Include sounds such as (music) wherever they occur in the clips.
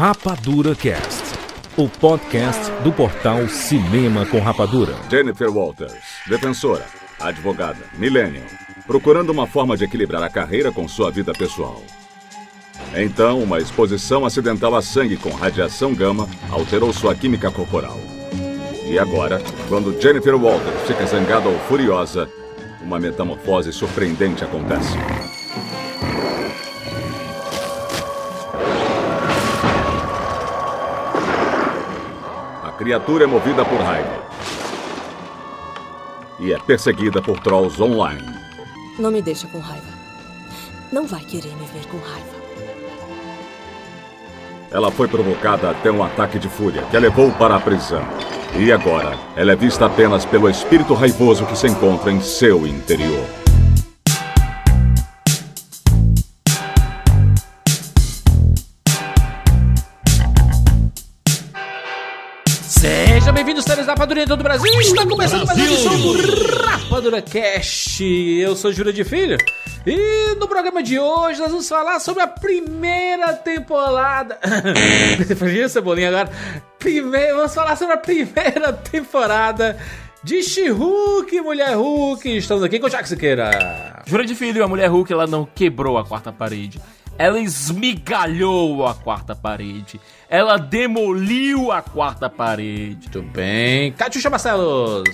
Rapadura Cast, o podcast do portal Cinema com Rapadura. Jennifer Walters, defensora, advogada, millennial, procurando uma forma de equilibrar a carreira com sua vida pessoal. Então, uma exposição acidental a sangue com radiação gama alterou sua química corporal. E agora, quando Jennifer Walters fica zangada ou furiosa, uma metamorfose surpreendente acontece. Criatura é movida por raiva. E é perseguida por trolls online. Não me deixa com raiva. Não vai querer me ver com raiva. Ela foi provocada até um ataque de fúria que a levou para a prisão. E agora, ela é vista apenas pelo espírito raivoso que se encontra em seu interior. Rapadura em todo o Brasil. Está começando mais uma edição do Rapadura Cast. Eu sou Júlio de Filho. E no programa de hoje nós vamos falar sobre a primeira temporada. (laughs) Imagina Cebolinha agora. Primeiro, vamos falar sobre a primeira temporada de She-Hulk, Mulher Hulk. Estamos aqui com o Jack Siqueira. Jura de Filho, a Mulher Hulk, ela não quebrou a quarta parede. Ela esmigalhou a quarta parede. Ela demoliu a quarta parede. Muito bem. Catiuxa Marcelos.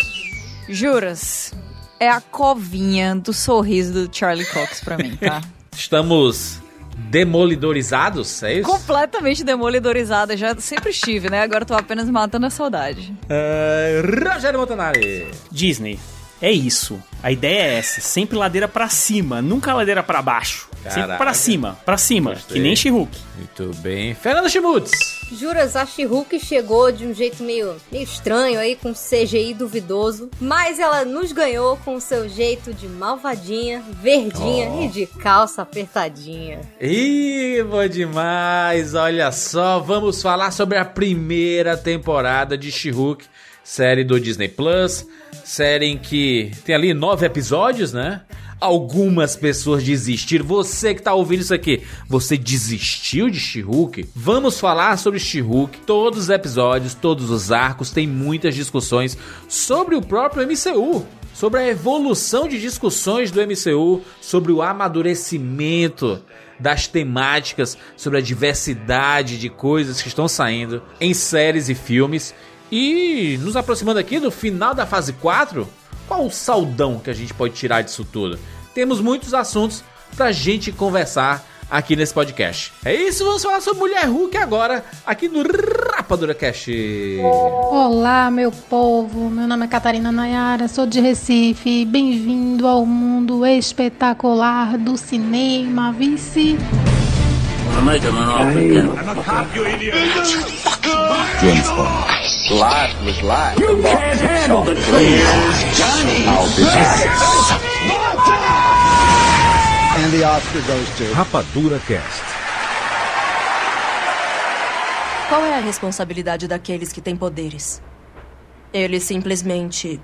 Juras, é a covinha do sorriso do Charlie Cox pra mim, tá? (laughs) Estamos demolidorizados, é isso? Completamente demolidorizada, já sempre estive, né? Agora tô apenas matando a saudade. Uh, Rogério Montanari. Disney, é isso. A ideia é essa, sempre ladeira pra cima, nunca ladeira pra baixo. Sempre Caraca. pra cima, pra cima, Gostei. que nem She-Hulk. Muito bem. Fernando Schmutz. Juras, a She-Hulk chegou de um jeito meio, meio estranho aí, com CGI duvidoso. Mas ela nos ganhou com o seu jeito de malvadinha, verdinha Oh. e de calça apertadinha. Ih, bom demais. Olha só, vamos falar sobre a primeira temporada de She-Hulk, série do Disney Plus. Série em que tem ali nove episódios, né? Algumas pessoas desistiram. Você que tá ouvindo isso aqui, você desistiu de She-Hulk? Vamos falar sobre She-Hulk. Todos os episódios, todos os arcos, tem muitas discussões sobre o próprio MCU sobre a evolução de discussões do MCU, sobre o amadurecimento das temáticas, sobre a diversidade de coisas que estão saindo em séries e filmes. E nos aproximando aqui do final da fase 4, qual o saldão que a gente pode tirar disso tudo? Temos muitos assuntos pra gente conversar aqui nesse podcast. É isso, vamos falar sobre Mulher Hulk agora, aqui no Rapadura Cast. Olá, meu povo. Meu nome é Catarina Nayara, sou de Recife. Bem-vindo ao mundo espetacular do cinema, vice. Rapadura Cast. Qual é a responsabilidade daqueles que têm poderes? Eles simplesmente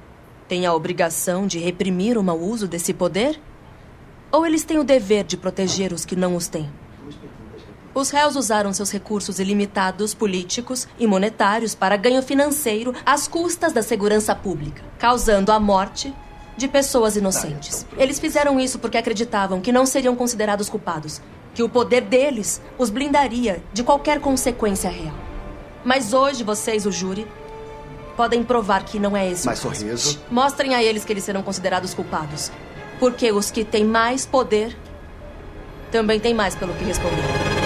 têm a obrigação de reprimir o mau uso desse poder? Ou eles têm o dever de proteger os que não os têm? Os réus usaram seus recursos ilimitados políticos e monetários para ganho financeiro às custas da segurança pública, causando a morte de pessoas inocentes. Eles fizeram isso porque acreditavam que não seriam considerados culpados, que o poder deles os blindaria de qualquer consequência real. Mas hoje vocês, o júri, podem provar que não é esse Mais o caso. sorriso. Mostrem a eles que eles serão considerados culpados, porque os que têm mais poder também têm mais pelo que responder.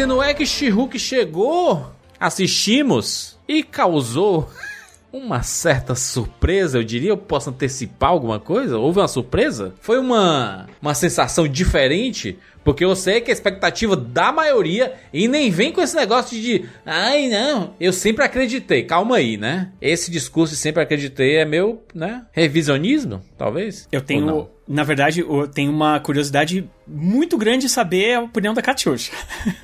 E não é que She-Hulk chegou, assistimos e causou (laughs) uma certa surpresa, eu diria. Eu posso antecipar alguma coisa? Houve uma surpresa? Foi uma, uma sensação diferente? Porque eu sei que a expectativa da maioria, e nem vem com esse negócio de, ai não, eu sempre acreditei. Calma aí, né? Esse discurso de sempre acreditei é meu, né? Revisionismo, talvez? Eu tenho? Na verdade, tem uma curiosidade muito grande de saber a opinião da Katiusha.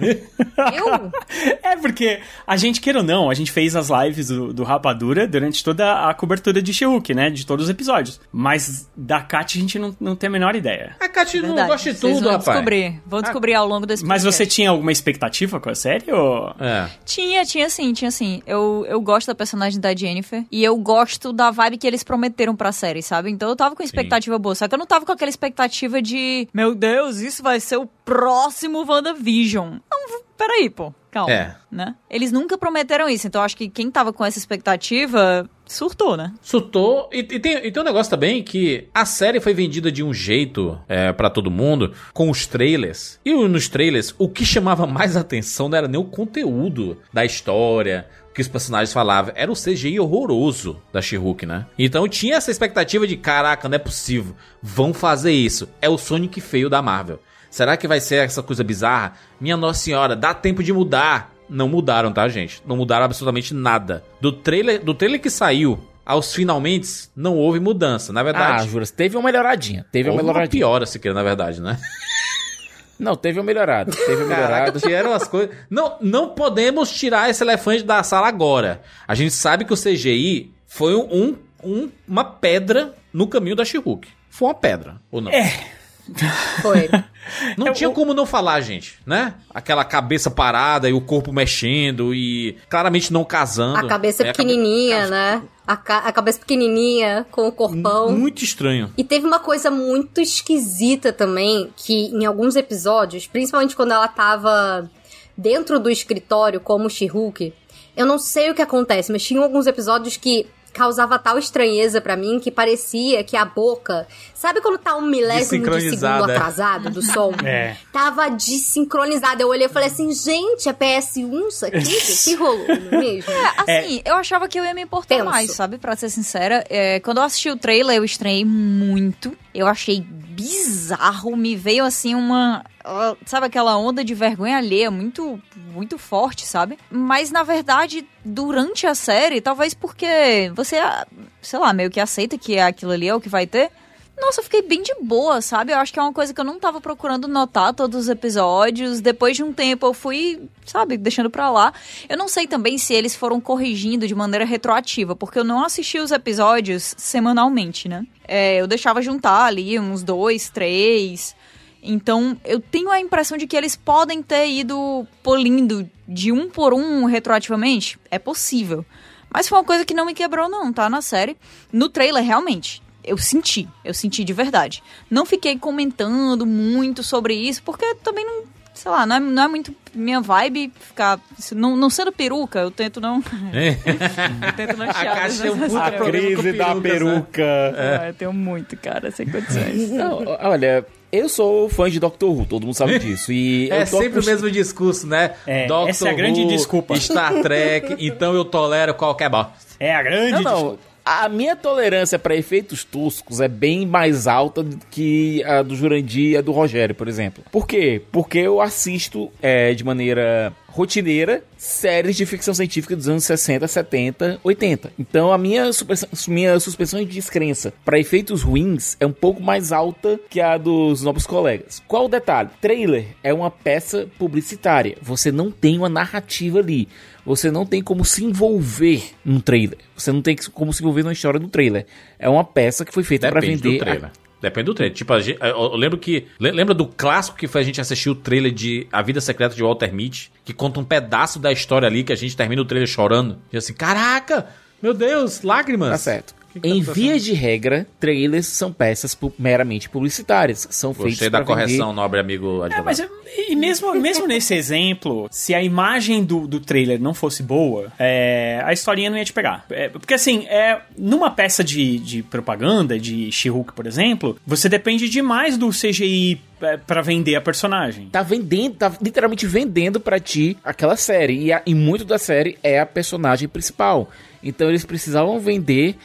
Eu? (laughs) É porque a gente, queira ou não, a gente fez as lives do, do Rapadura durante toda a cobertura de She-Hulk, né? De todos os episódios. Mas da Kat a gente não, não tem a menor ideia. A Kat não Verdade. gosta de Vocês tudo, vão rapaz. descobrir. Vão descobrir ao longo desse Mas você podcast. tinha alguma expectativa com a série? Ou... É. Tinha, tinha sim, tinha sim. Eu, eu gosto da personagem da Jennifer. E eu gosto da vibe que eles prometeram pra série, sabe? Então eu tava com expectativa boa. Só que eu não tava com aquela expectativa de... Meu Deus, isso vai ser o próximo WandaVision. Não, peraí, pô. Calma. É. Né? Eles nunca prometeram isso. Então acho que quem tava com essa expectativa surtou, né? Surtou. E, e tem, e tem um negócio também que a série foi vendida de um jeito é, para todo mundo, com os trailers. E nos trailers, o que chamava mais atenção não era nem o conteúdo da história, que os personagens falavam, era o CGI horroroso da She-Hulk, né? Então tinha essa expectativa de, caraca, não é possível, vão fazer isso. É o Sonic feio da Marvel. Será que vai ser essa coisa bizarra? Minha Nossa Senhora, dá tempo de mudar. Não mudaram, tá, gente? Não mudaram absolutamente nada. Do trailer, do trailer que saiu aos finalmente, não houve mudança. Na Ah, verdade, Juras, teve uma melhoradinha. Teve uma houve uma melhoradinha. piora, se queira, na verdade, né? (laughs) Não, teve uma melhorada. Teve uma Caraca, melhorada. tiraram as coisas. Não, não podemos tirar esse elefante da sala agora. A gente sabe que o CGI foi um, um- uma pedra no caminho da She-Hulk. Foi uma pedra, ou não? É. Foi. (laughs) Não tinha como não falar, gente, né? Aquela cabeça parada e o corpo mexendo e claramente não casando. A cabeça É, pequenininha, né? A, ca- a cabeça pequenininha, com o corpão. Muito estranho. E teve uma coisa muito esquisita também, que em alguns episódios, principalmente quando ela tava dentro do escritório como She-Hulk, eu não sei o que acontece, mas tinha alguns episódios que causava tal estranheza pra mim que parecia que a boca, sabe quando tá um milésimo de segundo atrasado do som? (laughs) É. Tava desincronizada. Eu olhei e falei assim, gente, é PS1 isso aqui? Que rolou, (laughs) não é mesmo? Assim, eu achava que eu ia me importar Tenso. mais, sabe? Pra ser sincera. É, quando eu assisti o trailer, eu estranhei muito. Eu achei bizarro. Me veio, assim, uma... Sabe aquela onda de vergonha alheia muito, muito forte, sabe? Mas, na verdade, durante a série, talvez porque você, ah, sei lá, meio que aceita que aquilo ali é o que vai ter... Nossa, eu fiquei bem de boa, sabe? Eu acho que é uma coisa que eu não tava procurando notar todos os episódios. Depois de um tempo eu fui, sabe, deixando pra lá. Eu não sei também se eles foram corrigindo de maneira retroativa, porque eu não assisti os episódios semanalmente, né? É, eu deixava juntar ali uns dois, três. Então, eu tenho a impressão de que eles podem ter ido polindo de um por um retroativamente. É possível. Mas foi uma coisa que não me quebrou, não, tá? Na série. No trailer, realmente. Eu senti. Eu senti de verdade. Não fiquei comentando muito sobre isso, porque também não. Sei lá, não é, não é muito minha vibe ficar. Não, não sendo peruca, eu tento não. (laughs) eu tento não A Caixa é um nessas puta horas. problema com perucas, né? Ah, eu tenho muito, cara, sem condições. Não, olha, eu sou fã de Doctor Who, todo mundo sabe (laughs) disso. E É sempre o mesmo discurso, né? É, Doctor essa é a grande Who, desculpa. Star Trek, (laughs) então eu tolero qualquer bosta. É a grande Não, não. desculpa. A minha tolerância para efeitos toscos é bem mais alta do que a do Jurandir e a do Rogério, por exemplo. Por quê? Porque eu assisto é, de maneira rotineira séries de ficção científica dos anos 60, 70, 80. Então a minha, minha suspensão de descrença para efeitos ruins é um pouco mais alta que a dos novos colegas. Qual o detalhe? Trailer é uma peça publicitária. Você não tem uma narrativa ali. Você não tem como se envolver num trailer. Você não tem como se envolver numa história do trailer. É uma peça que foi feita para Depende vender. do trailer. Depende do trailer. Tipo, a gente- eu lembro que. le- Lembra do clássico que foi a gente assistir o trailer de A Vida Secreta de Walter Mitty, que conta um pedaço da história ali, que a gente termina o trailer chorando. E assim, caraca! Meu Deus, lágrimas! Tá certo. Que tá em acontecendo? via de regra, trailers são peças pu- meramente publicitárias. São feitos Gostei da pra vender- correção, nobre amigo É, advogado. mas eu- e mesmo, mesmo nesse exemplo, se a imagem do, do trailer não fosse boa, é, a historinha não ia te pegar. É, porque assim, é, numa peça de, de propaganda, de She-Hulk, por exemplo, você depende demais do CGI é, pra vender a personagem. Tá vendendo, tá literalmente vendendo pra ti aquela série. E, a- e muito da série é a personagem principal. Então eles precisavam vender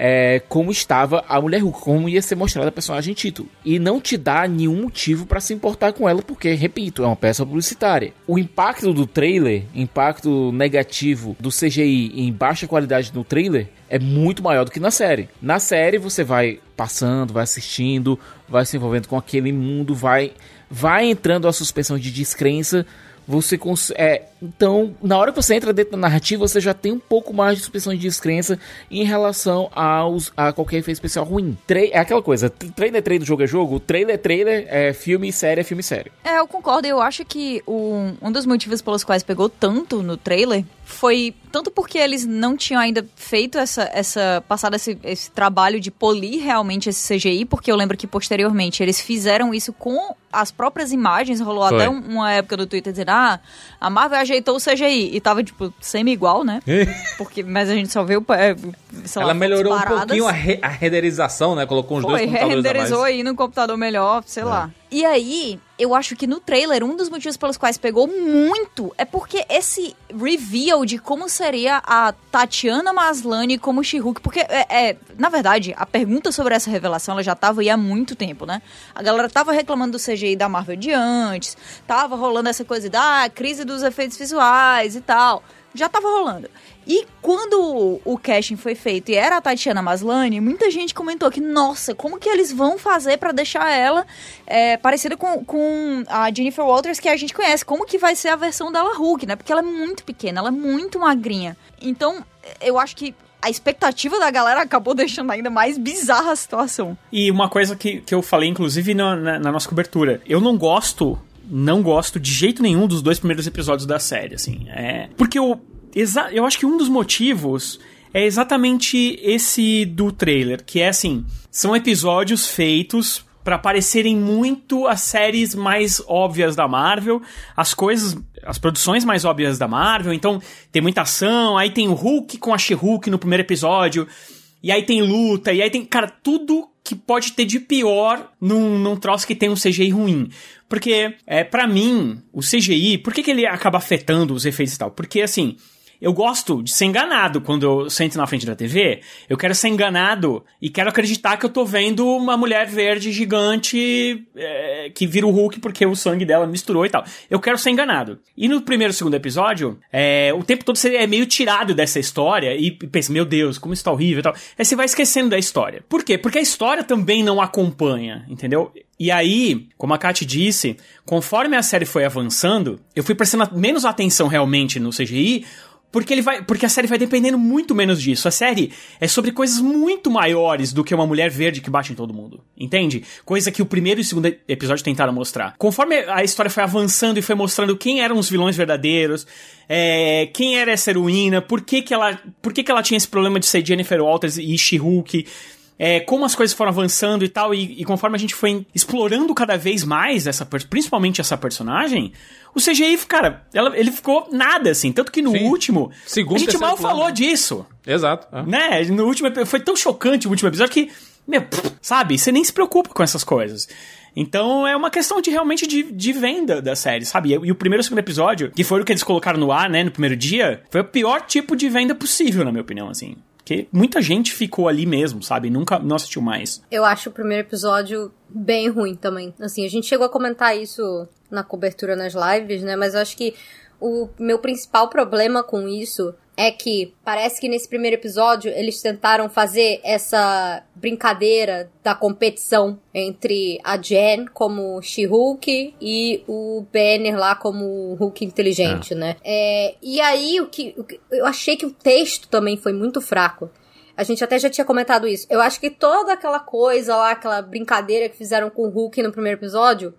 é, como estava a mulher Hulk, como ia ser mostrada a personagem título. E não te dá nenhum motivo para se importar com ela, porque, repito, é uma peça publicitária. O impacto do trailer, impacto negativo do CGI em baixa qualidade no trailer, é muito maior do que na série. Na série você vai passando, vai assistindo, vai se envolvendo com aquele mundo, vai vai entrando a suspensão de descrença você é, então, na hora que você entra dentro da narrativa, você já tem um pouco mais de suspensão de descrença em relação aos, a qualquer efeito especial ruim. Tre é aquela coisa, trailer é trailer, jogo é jogo, trailer é trailer, é filme série é filme sério. É, eu concordo, eu acho que um, um dos motivos pelos quais pegou tanto no trailer foi tanto porque eles não tinham ainda feito essa, essa passado esse, esse trabalho de polir realmente esse CGI, porque eu lembro que posteriormente eles fizeram isso com as próprias imagens, rolou Foi. até uma época do Twitter dizendo, ah, a Marvel ajeitou o CGI, e tava, tipo, semi-igual, né? porque, mas a gente só viu, é, sei Ela lá, melhorou um pouquinho a, re a renderização, né? Colocou uns Foi, dois computadores renderizou aí no computador melhor, sei é. lá. E aí, eu acho que no trailer, um dos motivos pelos quais pegou muito é porque esse reveal de como seria a Tatiana Maslany como She-Hulk, porque, é, é, na verdade, a pergunta sobre essa revelação, ela já tava aí há muito tempo, né? A galera tava reclamando do CGI da Marvel de antes, tava rolando essa coisa da crise dos efeitos visuais e tal já tava rolando. E quando o casting foi feito e era a Tatiana Maslany, muita gente comentou que, nossa, como que eles vão fazer para deixar ela é, parecida com, com a Jennifer Walters que a gente conhece? Como que vai ser a versão dela Hulk, né? Porque ela é muito pequena, ela é muito magrinha. Então, eu acho que a expectativa da galera acabou deixando ainda mais bizarra a situação. E uma coisa que, que eu falei, inclusive, na, na, na nossa cobertura, eu não gosto não gosto de jeito nenhum dos dois primeiros episódios da série, assim. É, porque eu, eu acho que um dos motivos é exatamente esse do trailer, que é assim, são episódios feitos para parecerem muito as séries mais óbvias da Marvel, as coisas, as produções mais óbvias da Marvel. Então, tem muita ação, aí tem o Hulk com a She-Hulk no primeiro episódio, e aí tem luta, e aí tem, cara, tudo que pode ter de pior num, num troço que tem um CGI ruim. Porque, é, para mim, o CGI, por que, que ele acaba afetando os efeitos e tal? Porque, assim, eu gosto de ser enganado quando eu sento na frente da TV. Eu quero ser enganado e quero acreditar que eu tô vendo uma mulher verde gigante é, que vira o Hulk porque o sangue dela misturou e tal. Eu quero ser enganado. E no primeiro e segundo episódio, é, o tempo todo você é meio tirado dessa história e pensa, meu Deus, como isso tá horrível e tal. Aí você vai esquecendo da história. Por quê? Porque a história também não acompanha, entendeu? E aí, como a Kat disse, conforme a série foi avançando, eu fui prestando menos atenção realmente no CGI, porque ele vai, porque a série vai dependendo muito menos disso. A série é sobre coisas muito maiores do que uma mulher verde que bate em todo mundo. Entende? Coisa que o primeiro e o segundo episódio tentaram mostrar. Conforme a história foi avançando e foi mostrando quem eram os vilões verdadeiros, é, quem era essa heroína, por que, que ela, por que, que ela tinha esse problema de ser Jennifer Walters e She-Hulk, é, como as coisas foram avançando e tal, e, e, conforme a gente foi explorando cada vez mais essa, principalmente essa personagem, o CGI, cara, ela, ele ficou nada, assim. Tanto que no Sim. último, Segundo, a gente mal plano. falou disso. Exato. É. Né? No último, foi tão chocante o último episódio que, meu, sabe, você nem se preocupa com essas coisas. Então é uma questão de realmente de, de venda da série, sabe? E, e o primeiro e o segundo episódio, que foi o que eles colocaram no ar, né, no primeiro dia, foi o pior tipo de venda possível, na minha opinião, assim. Porque muita gente ficou ali mesmo, sabe? Nunca não assistiu mais. Eu acho o primeiro episódio bem ruim também. Assim, a gente chegou a comentar isso na cobertura nas lives, né? Mas eu acho que o meu principal problema com isso é que parece que nesse primeiro episódio eles tentaram fazer essa brincadeira da competição entre a Jen como She-Hulk e o Banner lá como Hulk inteligente, é. né? É, e aí o que, o que eu achei que o texto também foi muito fraco. A gente até já tinha comentado isso. Eu acho que toda aquela coisa lá, aquela brincadeira que fizeram com o Hulk no primeiro episódio,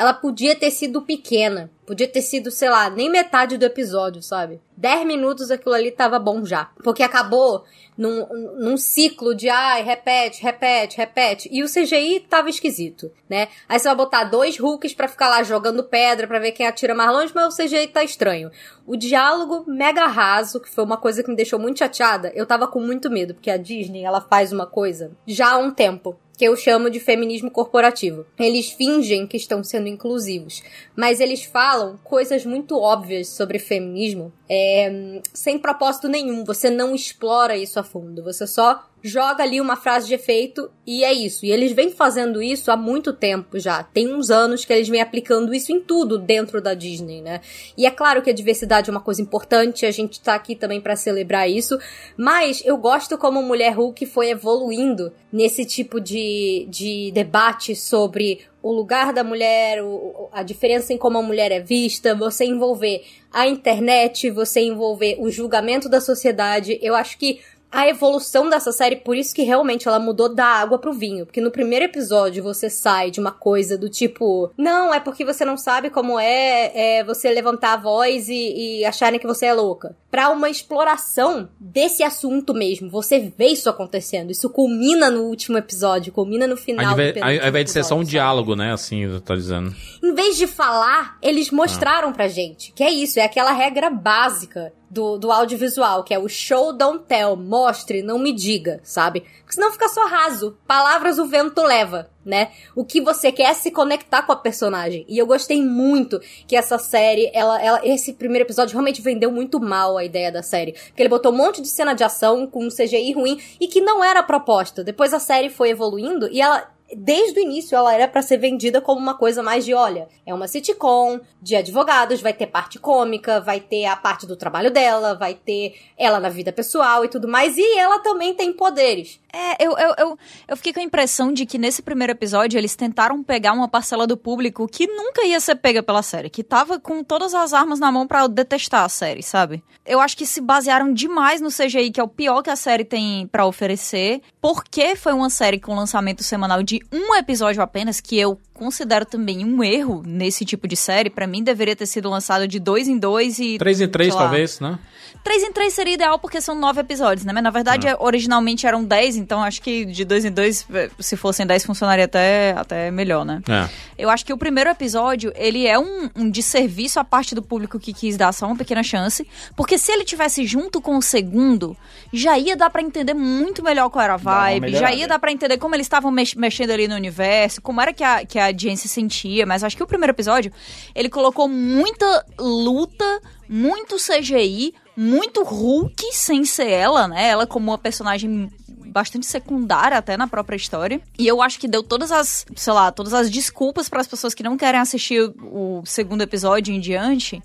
ela podia ter sido pequena. Podia ter sido, sei lá, nem metade do episódio, sabe? 10 minutos aquilo ali tava bom já. Porque acabou num, num ciclo de ai, repete, repete, repete. E o CGI tava esquisito, né? Aí você vai botar dois Hulks para ficar lá jogando pedra para ver quem atira mais longe, mas o CGI tá estranho. O diálogo mega raso, que foi uma coisa que me deixou muito chateada, eu tava com muito medo, porque a Disney, ela faz uma coisa já há um tempo que eu chamo de feminismo corporativo. Eles fingem que estão sendo inclusivos, mas eles falam coisas muito óbvias sobre feminismo é, sem propósito nenhum. Você não explora isso a fundo, você só joga ali uma frase de efeito e é isso. E eles vêm fazendo isso há muito tempo já. Tem uns anos que eles vêm aplicando isso em tudo dentro da Disney, né? E é claro que a diversidade é uma coisa importante, a gente tá aqui também para celebrar isso, mas eu gosto como Mulher Hulk foi evoluindo nesse tipo de, de debate sobre o lugar da mulher, o, a diferença em como a mulher é vista, você envolver a internet, você envolver o julgamento da sociedade. Eu acho que a evolução dessa série, por isso que realmente ela mudou da água pro vinho. Porque no primeiro episódio você sai de uma coisa do tipo, não, é porque você não sabe como é, é você levantar a voz e, e acharem que você é louca. Pra uma exploração desse assunto mesmo. Você vê isso acontecendo. Isso culmina no último episódio, culmina no final Ao invés, do ao invés de ser só um sabe? diálogo, né? Assim, tá dizendo. Em vez de falar, eles mostraram pra gente. Que é isso, é aquela regra básica do, do audiovisual, que é o show don't tell, mostre, não me diga, sabe? Porque senão fica só raso. Palavras o vento leva, né? O que você quer é se conectar com a personagem. E eu gostei muito que essa série, ela, ela, esse primeiro episódio realmente vendeu muito mal a ideia da série. Porque ele botou um monte de cena de ação com um CGI ruim e que não era a proposta. Depois a série foi evoluindo e ela desde o início ela era pra ser vendida como uma coisa mais de, olha, é uma sitcom de advogados, vai ter parte cômica, vai ter a parte do trabalho dela, vai ter ela na vida pessoal e tudo mais, e ela também tem poderes. É, eu, eu, eu, eu fiquei com a impressão de que nesse primeiro episódio eles tentaram pegar uma parcela do público que nunca ia ser pega pela série, que tava com todas as armas na mão pra detestar a série, sabe? Eu acho que se basearam demais no CGI, que é o pior que a série tem pra oferecer, porque foi uma série com lançamento semanal de um episódio apenas, que eu considero também um erro nesse tipo de série. Pra mim deveria ter sido lançado de dois em dois e. Três em três, lá, talvez, né? 3 em 3 seria ideal porque são nove episódios, né? Mas na verdade, originalmente eram 10, então acho que de dois em dois, eh, se fossem 10, funcionaria até, até melhor, né? É. Eu acho que o primeiro episódio, ele é um, um desserviço à parte do público que quis dar só uma pequena chance, porque se ele tivesse junto com o segundo, já ia dar pra entender muito melhor qual era a vibe, já ia dar pra entender como eles estavam mex- mexendo ali no universo, como era que a, que a audiência sentia, mas acho que o primeiro episódio, ele colocou muita luta, muito CGI, muito Hulk sem ser ela, né? Ela como uma personagem bastante secundária até na própria história. E eu acho que deu todas as, sei lá, todas as desculpas para as pessoas que não querem assistir o, segundo episódio em diante.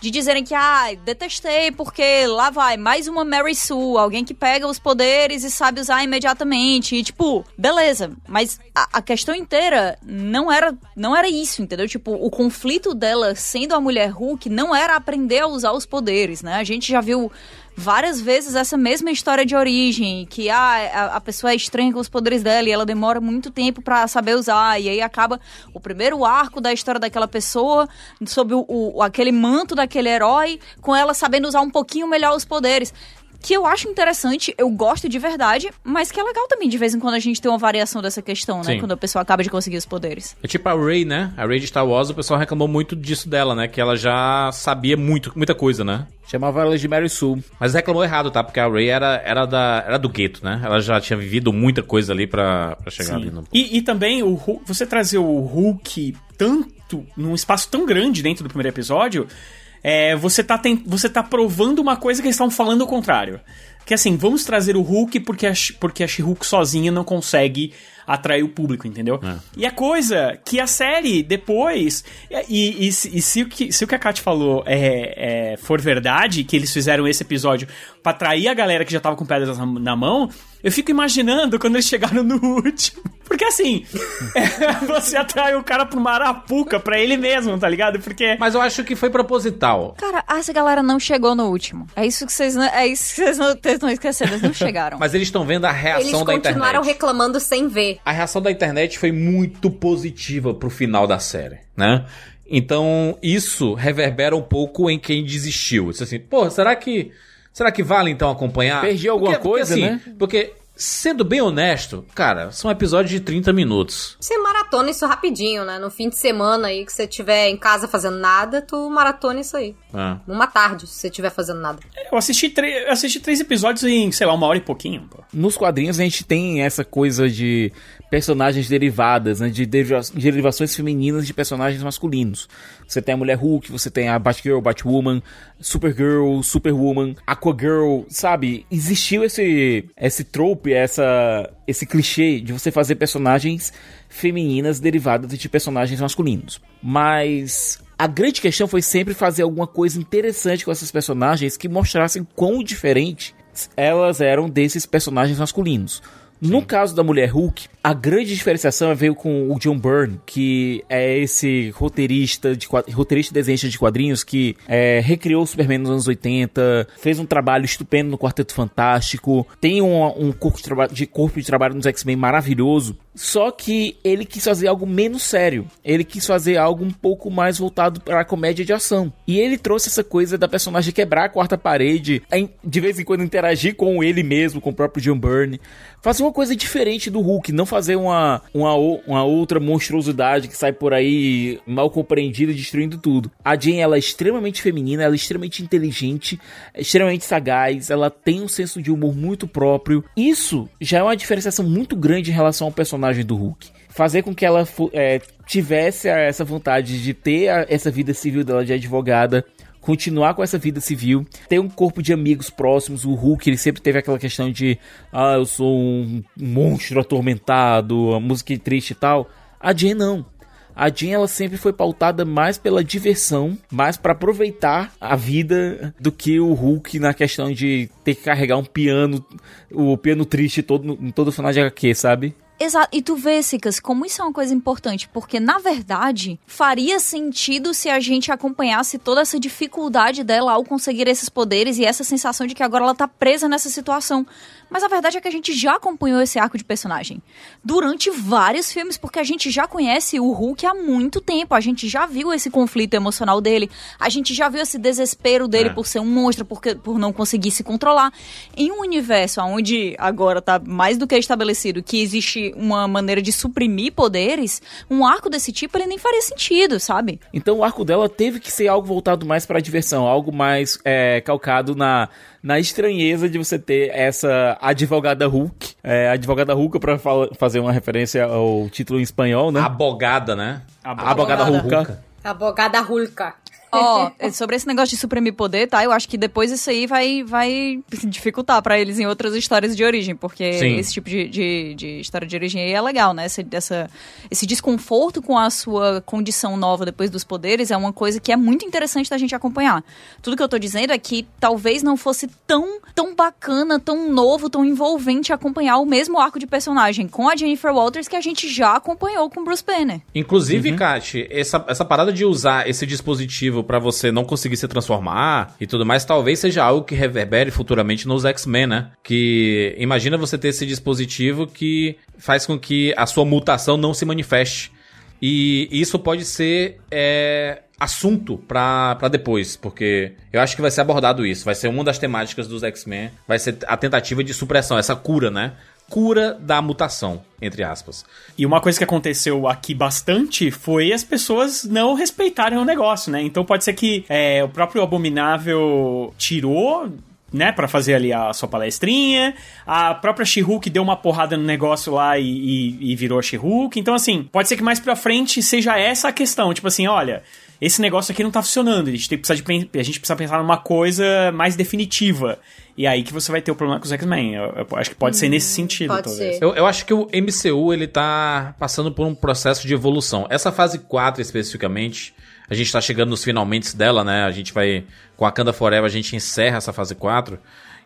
De dizerem que, ah, detestei porque lá vai, mais uma Mary Sue, alguém que pega os poderes e sabe usar imediatamente. E, tipo, beleza. Mas a, a questão inteira não era, não era isso, entendeu? Tipo, o conflito dela sendo a mulher Hulk não era aprender a usar os poderes, né? A gente já viu várias vezes essa mesma história de origem, que ah, a, a pessoa é estranha com os poderes dela e ela demora muito tempo pra saber usar, e aí acaba o primeiro arco da história daquela pessoa, sob o, o- aquele manto daquele herói, com ela sabendo usar um pouquinho melhor os poderes. Que eu acho interessante, eu gosto de verdade, mas que é legal também de vez em quando a gente ter uma variação dessa questão, né? Sim. Quando a pessoa acaba de conseguir os poderes. É tipo a Rey, né? A Rey de Star Wars, o pessoal reclamou muito disso dela, né? Que ela já sabia muito, muita coisa, né? Chamava ela de Mary Sue. Mas reclamou errado, tá? Porque a Rey era, era, da, era do gueto, né? Ela já tinha vivido muita coisa ali pra, pra chegar ali no... E, e também o Hulk- você trazer o Hulk tanto num espaço tão grande dentro do primeiro episódio, é, você, tá ten- você tá provando uma coisa que eles estavam falando o contrário. Que assim, vamos trazer o Hulk porque a, porque a She-Hulk sozinha não consegue atrair o público, entendeu? E a coisa que a série depois. E, e se, e se o que, se o que a Kat falou é, é- for verdade, que eles fizeram esse episódio pra atrair a galera que já tava com pedras na, na mão, eu fico imaginando quando eles chegaram no (laughs) último. Porque assim, é, (laughs) você atrai o cara pro Marapuca pra ele mesmo, tá ligado? Porque. Mas eu acho que foi proposital. Cara, essa galera não chegou no último. É isso que vocês não, é isso que vocês não vocês estão esquecendo, eles não (laughs) chegaram. Mas eles estão vendo a Eles reação da continuaram internet. reclamando sem ver. A reação da internet foi muito positiva pro final da série, né? Então, isso reverbera um pouco em quem desistiu. Disse assim, pô, será que. Será que vale então acompanhar? Perdi alguma coisa, assim, né? Porque, sendo bem honesto, cara, são episódios de 30 minutos. Você maratona isso rapidinho, né? No fim de semana aí, que você tiver em casa fazendo nada, tu maratona isso aí. Ah. Numa tarde, se você estiver fazendo nada. Eu assisti, eu assisti três episódios em, sei lá, uma hora e pouquinho, pô. Nos quadrinhos a gente tem essa coisa de personagens derivadas, né, de deriva derivações femininas de personagens masculinos. Você tem a Mulher Hulk, você tem a Batgirl, Batwoman, Supergirl, Superwoman, Aquagirl, sabe? Existiu esse esse trope, essa esse clichê de você fazer personagens femininas derivadas de personagens masculinos. Mas a grande questão foi sempre fazer alguma coisa interessante com essas personagens que mostrassem quão diferentes elas eram desses personagens masculinos. No caso da Mulher Hulk, a grande diferenciação veio com o John Byrne, que é esse roteirista de roteirista e desenhista de quadrinhos que é, recriou o Superman nos anos 80, fez um trabalho estupendo no Quarteto Fantástico, tem um, um corpo, de de corpo de trabalho nos X-Men maravilhoso. Só que ele quis fazer algo menos sério. Ele quis fazer algo um pouco mais voltado para a comédia de ação. E ele trouxe essa coisa da personagem quebrar a quarta parede, de vez em quando interagir com ele mesmo, com o próprio John Byrne. Fazer uma coisa diferente do Hulk, não fazer uma, uma, uma outra monstruosidade que sai por aí mal compreendida e destruindo tudo. A Jane ela é extremamente feminina, ela é extremamente inteligente, é extremamente sagaz, ela tem um senso de humor muito próprio. Isso já é uma diferenciação muito grande em relação ao personagem do Hulk fazer com que ela é, tivesse essa vontade de ter a, essa vida civil dela de advogada, continuar com essa vida civil, ter um corpo de amigos próximos. O Hulk, ele sempre teve aquela questão de, ah, eu sou um monstro atormentado, a música é triste e tal. A Jen não. A Jean ela sempre foi pautada mais pela diversão, mais para aproveitar a vida do que o Hulk na questão de ter que carregar um piano, o piano triste todo em todo final de HQ, sabe? Exato. E tu vê, Sicas, como isso é uma coisa importante, porque na verdade faria sentido se a gente acompanhasse toda essa dificuldade dela ao conseguir esses poderes e essa sensação de que agora ela tá presa nessa situação. Mas a verdade é que a gente já acompanhou esse arco de personagem durante vários filmes, porque a gente já conhece o Hulk há muito tempo. A gente já viu esse conflito emocional dele, a gente já viu esse desespero dele é. por ser um monstro, porque, por não conseguir se controlar. Em um universo onde agora tá mais do que estabelecido que existe uma maneira de suprimir poderes, um arco desse tipo ele nem faria sentido, sabe? Então o arco dela teve que ser algo voltado mais pra diversão, algo mais é, calcado na na estranheza de você ter essa advogada Hulk. É, advogada Hulk, pra fazer uma referência ao título em espanhol, né? Abogada, né? Abogada, Abogada Hulk. Abogada Hulk. Ó, oh, (laughs) sobre esse negócio de suprimir poder, tá? Eu acho que depois isso aí vai, vai dificultar para eles em outras histórias de origem, porque Sim. esse tipo de, de, de, história de origem aí é legal, né? Esse, essa, esse desconforto com a sua condição nova depois dos poderes é uma coisa que é muito interessante da gente acompanhar. Tudo que eu tô dizendo é que talvez não fosse tão, tão bacana, tão novo, tão envolvente acompanhar o mesmo arco de personagem com a Jennifer Walters que a gente já acompanhou com Bruce Banner. Inclusive, uhum. Kat, essa, essa parada de usar esse dispositivo para você não conseguir se transformar e tudo mais, talvez seja algo que reverbere futuramente nos X-Men, né? Que imagina você ter esse dispositivo que faz com que a sua mutação não se manifeste. E isso pode ser é, assunto pra, depois, porque eu acho que vai ser abordado isso. Vai ser uma das temáticas dos X-Men. Vai ser a tentativa de supressão, essa cura, né? Cura da mutação, entre aspas. E uma coisa que aconteceu aqui bastante foi as pessoas não respeitarem o negócio, né? Então pode ser que é, o próprio Abominável tirou né, para fazer ali a sua palestrinha. A própria She-Hulk deu uma porrada no negócio lá e, e, e virou a She-Hulk. Então, assim, pode ser que mais pra frente seja essa a questão. Tipo assim, olha, esse negócio aqui não tá funcionando. A gente, tem, precisa de, a gente precisa pensar numa coisa mais definitiva. E aí que você vai ter o problema com os X-Men. Eu, eu, acho que pode hum, ser nesse sentido, pode talvez. Ser. Eu, eu acho que o MCU, ele tá passando por um processo de evolução. Essa fase 4, especificamente, a gente tá chegando nos finalmente dela, né? A gente vai... Com a Kanda Forever, a gente encerra essa fase 4.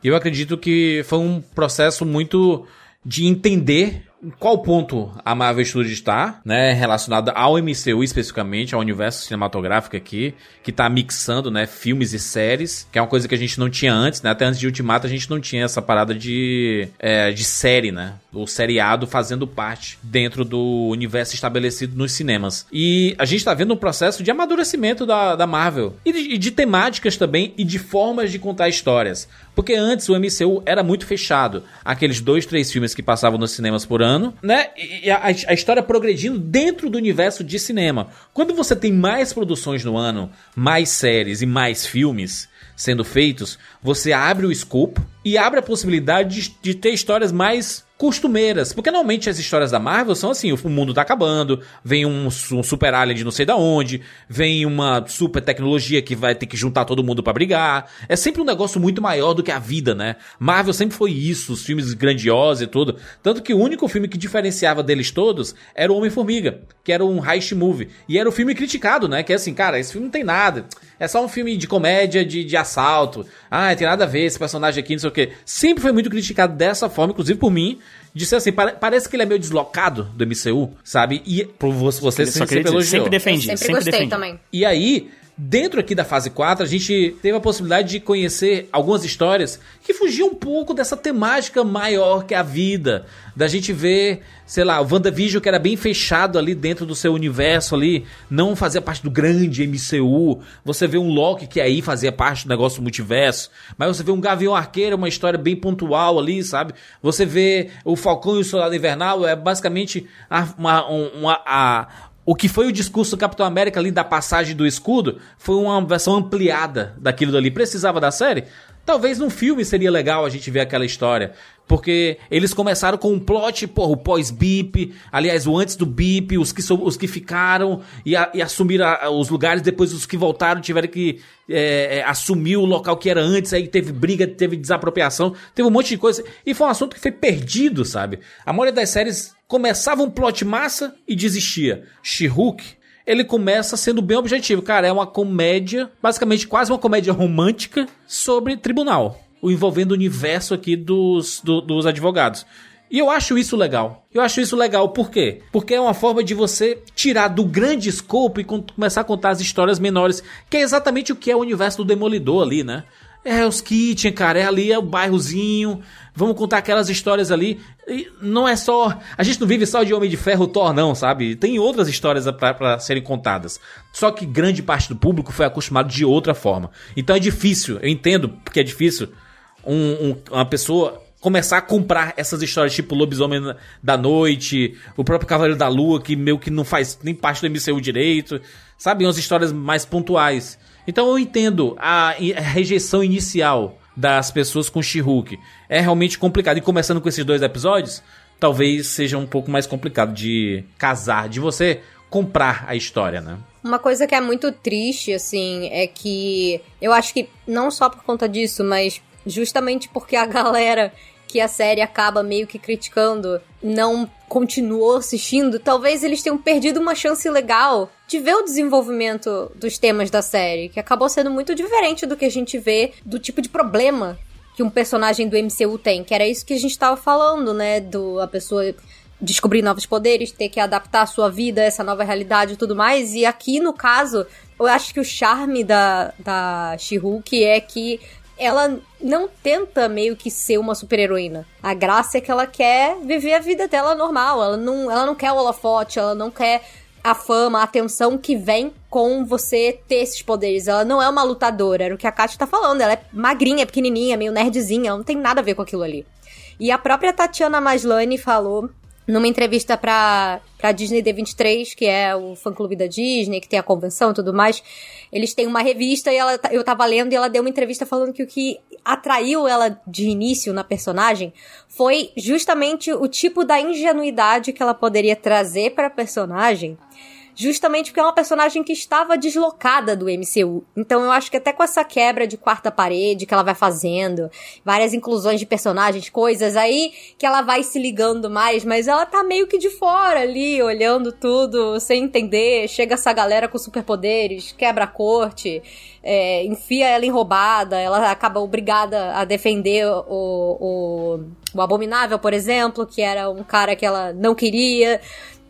E eu acredito que foi um processo muito de entender em qual ponto a Marvel Studios está, né, relacionada ao MCU especificamente, ao universo cinematográfico aqui, que está mixando, né, filmes e séries, que é uma coisa que a gente não tinha antes, né, até antes de Ultimato a gente não tinha essa parada de, é, de série, né, o seriado fazendo parte dentro do universo estabelecido nos cinemas. E a gente está vendo um processo de amadurecimento da, da Marvel, e de, e de temáticas também, e de formas de contar histórias. Porque antes o MCU era muito fechado. Aqueles dois, três filmes que passavam nos cinemas por ano ano, né? E a, a, história progredindo dentro do universo de cinema. Quando você tem mais produções no ano, mais séries e mais filmes sendo feitos, você abre o escopo e abre a possibilidade de, de ter histórias mais costumeiras. Porque normalmente as histórias da Marvel são assim: o mundo tá acabando, vem um, um, super alien de não sei da onde, vem uma super tecnologia que vai ter que juntar todo mundo para brigar. É sempre um negócio muito maior do que a vida, né? Marvel sempre foi isso, os filmes grandiosos e tudo. Tanto que o único filme que diferenciava deles todos era o Homem-Formiga, que era um heist movie. E era o filme criticado, né? Que é assim, cara, esse filme não tem nada. É só um filme de comédia, de, de assalto. Ah, tem nada a ver esse personagem aqui, não sei o quê. Sempre foi muito criticado dessa forma, inclusive por mim. De ser assim, parece que ele é meio deslocado do MCU, sabe? E por você, você sempre, sempre elogiou. Sempre defendi. sempre, sempre gostei defendi. também. E aí, Dentro aqui da fase 4, a gente teve a possibilidade de conhecer algumas histórias que fugiam um pouco dessa temática maior que a vida. Da gente ver, sei lá, o WandaVision que era bem fechado ali dentro do seu universo ali, não fazia parte do grande MCU. Você vê um Loki que aí fazia parte do negócio multiverso. Mas você vê um Gavião Arqueiro, uma história bem pontual ali, sabe? Você vê o Falcão e o Soldado Invernal, é basicamente a, uma, uma, a, o que foi o discurso do Capitão América ali da passagem do escudo foi uma versão ampliada daquilo dali. Precisava da série? Talvez num filme seria legal a gente ver aquela história. Porque eles começaram com um plot, porra, o pós-bip, aliás, o antes do bip, os que, os que ficaram e, a, e assumiram a, os lugares, depois os que voltaram tiveram que é, é, assumir o local que era antes, aí teve briga, teve desapropriação, teve um monte de coisa. E foi um assunto que foi perdido, sabe? A maioria das séries começava um plot massa e desistia. She-Hulk, ele começa sendo bem objetivo. Cara, é uma comédia, basicamente quase uma comédia romântica sobre tribunal. Envolvendo o universo aqui dos, do, dos advogados. E eu acho isso legal. Eu acho isso legal, por quê? Porque é uma forma de você tirar do grande escopo e começar a contar as histórias menores, que é exatamente o que é o universo do Demolidor ali, né? É os kitchen, cara, é ali, é o bairrozinho. Vamos contar aquelas histórias ali. E não é só. A gente não vive só de Homem de Ferro Thor, não, sabe? Tem outras histórias para serem contadas. Só que grande parte do público foi acostumado de outra forma. Então é difícil, eu entendo porque é difícil um, um, uma pessoa começar a comprar essas histórias tipo Lobisomem da Noite, o próprio Cavaleiro da Lua, que meio que não faz nem parte do MCU direito, sabe? Umas histórias mais pontuais. Então eu entendo a, rejeição inicial das pessoas com She-Hulk. É realmente complicado. E começando com esses dois episódios, talvez seja um pouco mais complicado de casar, de você comprar a história, né? Uma coisa que é muito triste, assim, é que eu acho que não só por conta disso, mas justamente porque a (laughs) galera que a série acaba meio que criticando não continuou assistindo, talvez eles tenham perdido uma chance legal de ver o desenvolvimento dos temas da série, que acabou sendo muito diferente do que a gente vê do tipo de problema que um personagem do MCU tem, que era isso que a gente tava falando, né, do a pessoa descobrir novos poderes, ter que adaptar a sua vida a essa nova realidade e tudo mais. E aqui, no caso, eu acho que o charme da, da She-Hulk é que ela não tenta meio que ser uma super-heroína. A graça é que ela quer viver a vida dela normal. Ela não, ela não quer o holofote, ela não quer a fama, a atenção que vem com você ter esses poderes. Ela não é uma lutadora, era o que a Kátia tá falando. Ela é magrinha, pequenininha, meio nerdzinha, ela não tem nada a ver com aquilo ali. E a própria Tatiana Maslany falou numa entrevista pra, pra Disney D23, que é o fã-clube da Disney, que tem a convenção e tudo mais, eles têm uma revista e ela, eu tava lendo e ela deu uma entrevista falando que o que atraiu ela de início na personagem foi justamente o tipo da ingenuidade que ela poderia trazer para a personagem justamente porque é uma personagem que estava deslocada do MCU. Então eu acho que até com essa quebra de quarta parede que ela vai fazendo, várias inclusões de personagens, coisas aí que ela vai se ligando mais, mas ela tá meio que de fora ali, olhando tudo, sem entender. Chega essa galera com superpoderes, quebra a corte, é, enfia ela em roubada, ela acaba obrigada a defender o, o, o Abominável, por exemplo, que era um cara que ela não queria.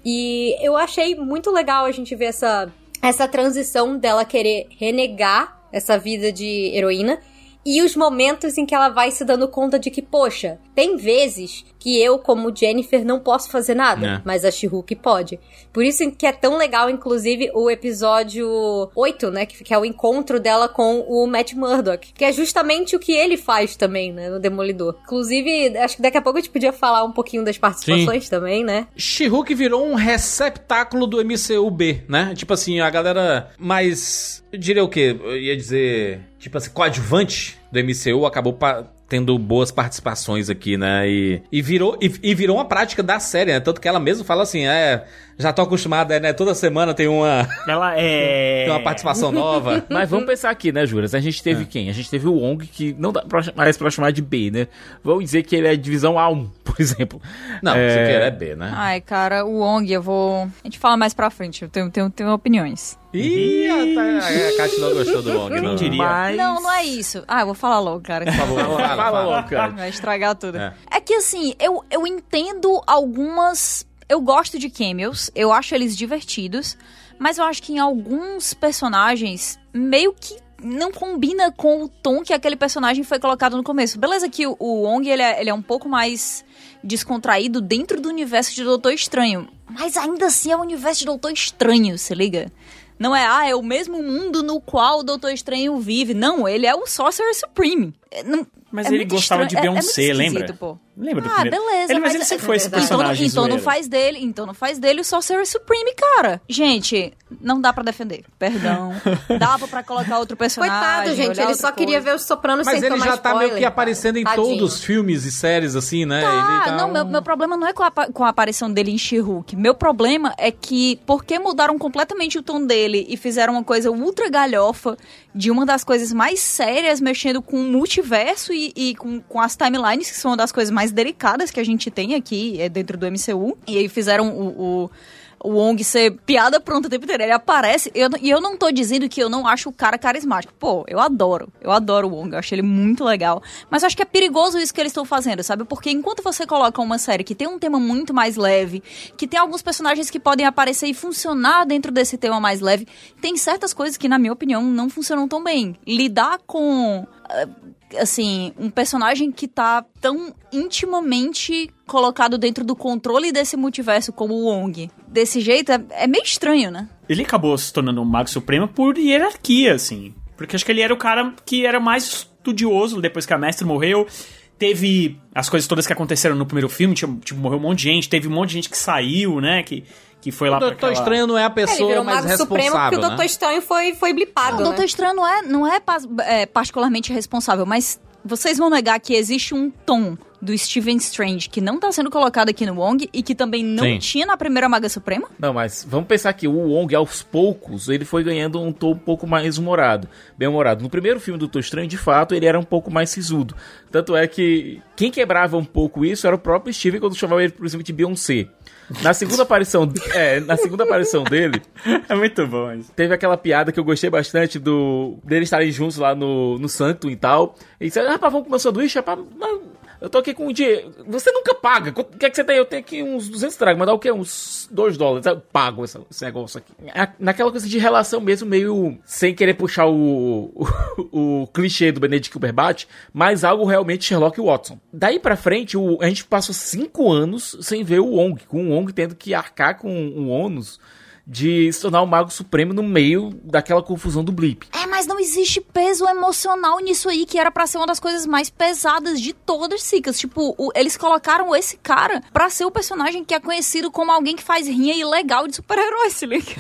E eu achei muito legal a gente ver essa, essa transição dela querer renegar essa vida de heroína e os momentos em que ela vai se dando conta de que, poxa, tem vezes que eu, como Jennifer, não posso fazer nada, É. mas a She-Hulk pode. Por isso que é tão legal, inclusive, o episódio 8, né? Que, que é o encontro dela com o Matt Murdock. Que é justamente o que ele faz também, né? No Demolidor. Inclusive, acho que daqui a pouco a gente podia falar um pouquinho das participações também, né? She-Hulk virou um receptáculo do MCU-B, né? Tipo assim, a galera mais. Eu diria o quê? Eu ia dizer. Tipo assim, coadjuvante do MCU acabou tendo boas participações aqui, né? E, e, virou, e, e virou uma prática da série, né? Tanto que ela mesma fala assim: é. Já tô acostumada, né? Toda semana tem uma, Ela é. (laughs) tem uma participação nova. (laughs) Mas vamos pensar aqui, né, Juras? A gente teve quem? A gente teve o Wong, que não dá pra- mais pra chamar de B, né? Vamos dizer que ele é divisão A1, (laughs) por exemplo. Não, É. isso aqui é B, né? Ai, cara, o Wong, eu vou. A gente fala mais pra frente, eu tenho, tenho, tenho opiniões. Ih, a, a Kat não gostou do Wong, não. diria? Mas... Não, não é isso. Ah, eu vou falar logo, cara. Por favor, fala, Fala, fala. logo, cara. Vai estragar tudo. É. É. que assim, eu, eu entendo algumas. Eu gosto de cameos, eu acho eles divertidos, mas eu acho que em alguns personagens meio que não combina com o tom que aquele personagem foi colocado no começo. Beleza que o, o Wong ele é, ele é um pouco mais descontraído dentro do universo de Doutor Estranho, mas ainda assim é o universo de Doutor Estranho, se liga? Não é, ah, é o mesmo mundo no qual o Doutor Estranho vive. Não, ele é o Sorcerer Supreme. É, não- Mas é ele gostava de estranho, é- é Beyoncé, lembra? pô. Lembra do Ah, primeiro? beleza, Ele, mas, mas ele é- sempre foi esse é verdade. Então, não- personagem então não zoeiro. faz dele, então não faz dele o Sorcerer Supreme, cara. Gente, não dá pra defender. Perdão. (laughs) Dava pra colocar outro personagem. Coitado, gente, ele só queria coisa. ver os sopranos Mas sem ele tomar já tá meio spoiler, que cara. aparecendo em Tadinho. todos os filmes e séries, assim, né? Ah, Ele tá não, um- meu, meu problema não é com a, com a aparição dele em She-Hulk. Meu problema é que, porque mudaram completamente o tom dele e fizeram uma coisa ultra galhofa de uma das coisas mais sérias, mexendo com o multiverso e, e com, com as timelines, que são uma das coisas mais delicadas que a gente tem aqui é, dentro do MCU. E aí fizeram o. o o Wong ser piada pronta o tempo inteiro. Ele aparece. eu e eu não tô dizendo que eu não acho o cara carismático. Pô, eu adoro. Eu adoro o Wong. Eu acho ele muito legal. Mas eu acho que é perigoso isso que eles estão fazendo, sabe? Porque enquanto você coloca uma série que tem um tema muito mais leve, que tem alguns personagens que podem aparecer e funcionar dentro desse tema mais leve, tem certas coisas que, na minha opinião, não funcionam tão bem. Lidar com. ah, Assim, um personagem que tá tão intimamente colocado dentro do controle desse multiverso como o Wong. Desse jeito, é, é meio estranho, né? Ele acabou se tornando um mago supremo por hierarquia, assim. Porque acho que ele era o cara que era mais estudioso depois que a mestre morreu. Teve as coisas todas que aconteceram no primeiro filme, tipo, morreu um monte de gente, teve um monte de gente que saiu, né? Que, que foi lá O pra Doutor aquela- Estranho não é a É, ele pessoa virou mais Mago Supremo porque responsável, o Doutor né? Estranho foi, foi blipado, O né? Doutor Estranho não é, não é, pas- é particularmente responsável, mas vocês vão negar que existe um tom do Steven Strange que não tá sendo colocado aqui no Wong e que também não Sim. tinha na primeira Maga Suprema? Não, mas vamos pensar que o Wong, aos poucos, ele foi ganhando um tom um pouco mais humorado. Bem humorado. No primeiro filme do Doutor Estranho, de fato, ele era um pouco mais sisudo. Tanto é que quem quebrava um pouco isso era o próprio Steven quando chamava ele, por exemplo, de Beyoncé. Na segunda aparição, é, na segunda aparição dele, É muito bom isso. teve aquela piada que eu gostei bastante do deles estarem juntos lá no, no Sanctum e tal. E disse, rapaz, vamos comer um sanduíche? Rapaz, não, eu tô aqui com um dinheiro. Você nunca paga. O que é que você tem? Eu tenho aqui uns 200 dragões, mas dá o quê? Uns 2 dólares. Eu pago esse, negócio aqui. A- Naquela coisa de relação mesmo, meio sem querer puxar o, o, o clichê do Benedict Cumberbatch, mas algo realmente Sherlock Watson. Daí pra frente, o- a gente passou 5 anos sem ver o Wong, com o Wong tendo que arcar com o ônus de se tornar o Mago Supremo no meio daquela confusão do Blip. Mas não existe peso emocional nisso aí, que era pra ser uma das coisas mais pesadas de todas Sicas. Tipo, o- eles colocaram esse cara pra ser o personagem que é conhecido como alguém que faz rinha ilegal de super-herói, se liga?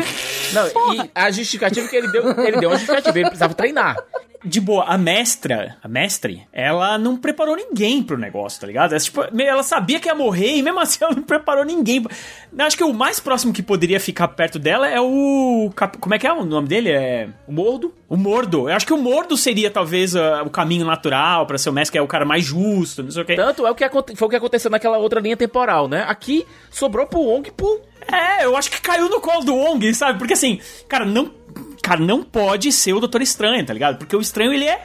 Não, e a justificativa que ele deu, ele deu uma justificativa, ele precisava treinar. De boa, a mestra, a mestre, ela não preparou ninguém pro negócio, tá ligado? Ela, tipo, ela sabia que ia morrer e mesmo (laughs) assim ela não preparou ninguém. Acho que o mais próximo que poderia ficar perto dela é o. Como é que é o nome dele? É. O Mordo, O Mordo. Eu acho que o Mordo seria talvez ah, o caminho natural pra ser o mestre, que é o cara mais justo, não sei o quê. tanto é o que foi o que aconteceu naquela outra linha temporal, né? Aqui sobrou pro Wong por É, eu acho que caiu no colo do Wong, sabe? Porque assim, cara, não. Cara, não pode ser o Doutor Estranho, tá ligado? Porque o estranho, ele é.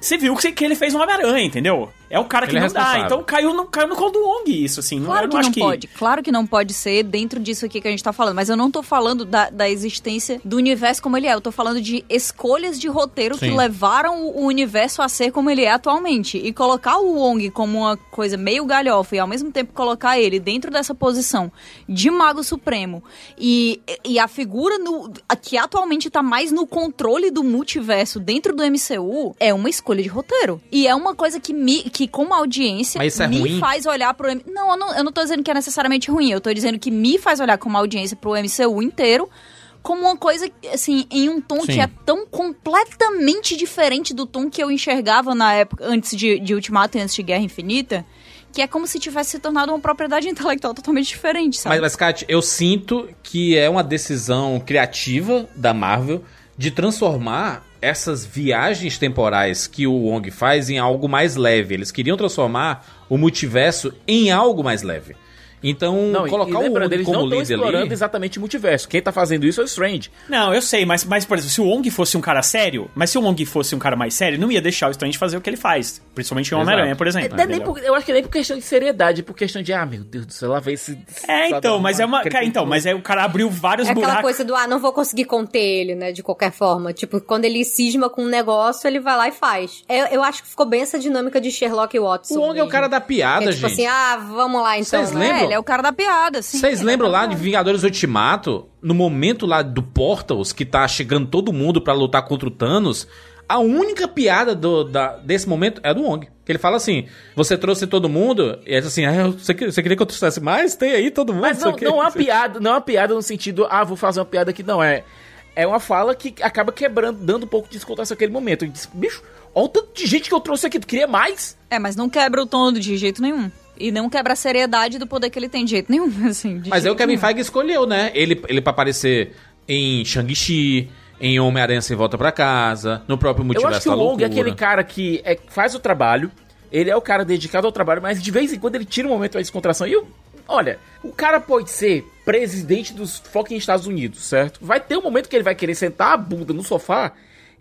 Você viu que ele fez um Homem-Aranha, entendeu? É o cara que Ele é não dá. responsável. Então caiu no, caiu no colo do Wong isso, assim. Não, Claro eu que acho não pode, claro que não pode ser dentro disso aqui que a gente tá falando, mas eu não tô falando da, da existência do universo como ele é, eu tô falando de escolhas de roteiro que Sim. levaram o universo a ser como ele é atualmente. E colocar o Wong como uma coisa meio galhofa e ao mesmo tempo colocar ele dentro dessa posição de Mago Supremo e, e a figura no, que atualmente tá mais no controle do multiverso dentro do MCU é uma escolha de roteiro. E é uma coisa que, me, que como audiência, Mas isso é me ruim? faz olhar pro... M- Não eu, não, eu não tô dizendo que é necessariamente ruim, eu tô dizendo que me faz olhar como audiência pro MCU inteiro como uma coisa, assim, em um tom Sim. que é tão completamente diferente do tom que eu enxergava na época, antes de, de Ultimato e antes de Guerra Infinita, que é como se tivesse se tornado uma propriedade (laughs) intelectual totalmente diferente, sabe? Mas, mas, Kat, eu sinto que é uma decisão criativa da Marvel de transformar essas viagens temporais que o Wong faz em algo mais leve. Eles queriam transformar o multiverso em algo mais leve. Então, Não, e- colocar e o lembrando, Wong eles como não estão líder explorando ali... exatamente o multiverso. Quem tá fazendo isso é o Strange. Não, eu sei, mas, mas, por exemplo, se o Wong fosse um cara sério, mas se o Wong fosse um cara mais sério, não ia deixar o Strange fazer o que ele faz. Principalmente em Homem-Aranha, por exemplo. É, nem entendeu? por- eu acho que nem por questão de seriedade, por questão de, ah, meu Deus do céu, lá vem esse. É, então, mas é uma. Cara, então, mas aí o cara abriu vários É aquela buracos. coisa do, ah, não vou conseguir conter ele, né, de qualquer forma. Tipo, quando ele cisma com um negócio, ele vai lá e faz. Eu, eu acho que ficou bem essa dinâmica de Sherlock e Watson. O Wong é o mesmo. cara da piada, é tipo gente. assim, ah, vamos lá então. Vocês lembram? É, ele é o cara da piada, sim. Vocês é lembram lá de. Vingadores Ultimato? No momento lá do Portals, que tá chegando todo mundo pra lutar contra o Thanos, a única piada do, da- desse momento é do Wong. Que ele fala assim: você trouxe todo mundo, e ele diz assim, ah, eu- você, que- você queria que eu trouxesse mais? Tem aí todo mundo. Mas não, sei o quê." não é uma (laughs) piada, não é uma piada no sentido, ah, vou fazer uma piada que não é. É uma fala que acaba quebrando, dando um pouco de descontração naquele momento. Eu disse, bicho, olha o tanto de gente que eu trouxe aqui, tu queria mais? É, mas não quebra o tom de jeito nenhum. E não quebra a seriedade do poder que ele tem de jeito nenhum, (laughs) assim. de Mas aí o Kevin. Feige escolheu, né? Ele, ele pra aparecer em Shang-Chi, em Homem-Aranha Sem Volta Pra Casa, no próprio eu Multiverso acho que o Wong é aquele cara que é- faz o trabalho, ele é o cara dedicado ao trabalho, mas de vez em quando ele tira um momento pra descontração. E eu, olha, o cara pode ser presidente dos fucking Estados Unidos, certo? Vai ter um momento que ele vai querer sentar a bunda no sofá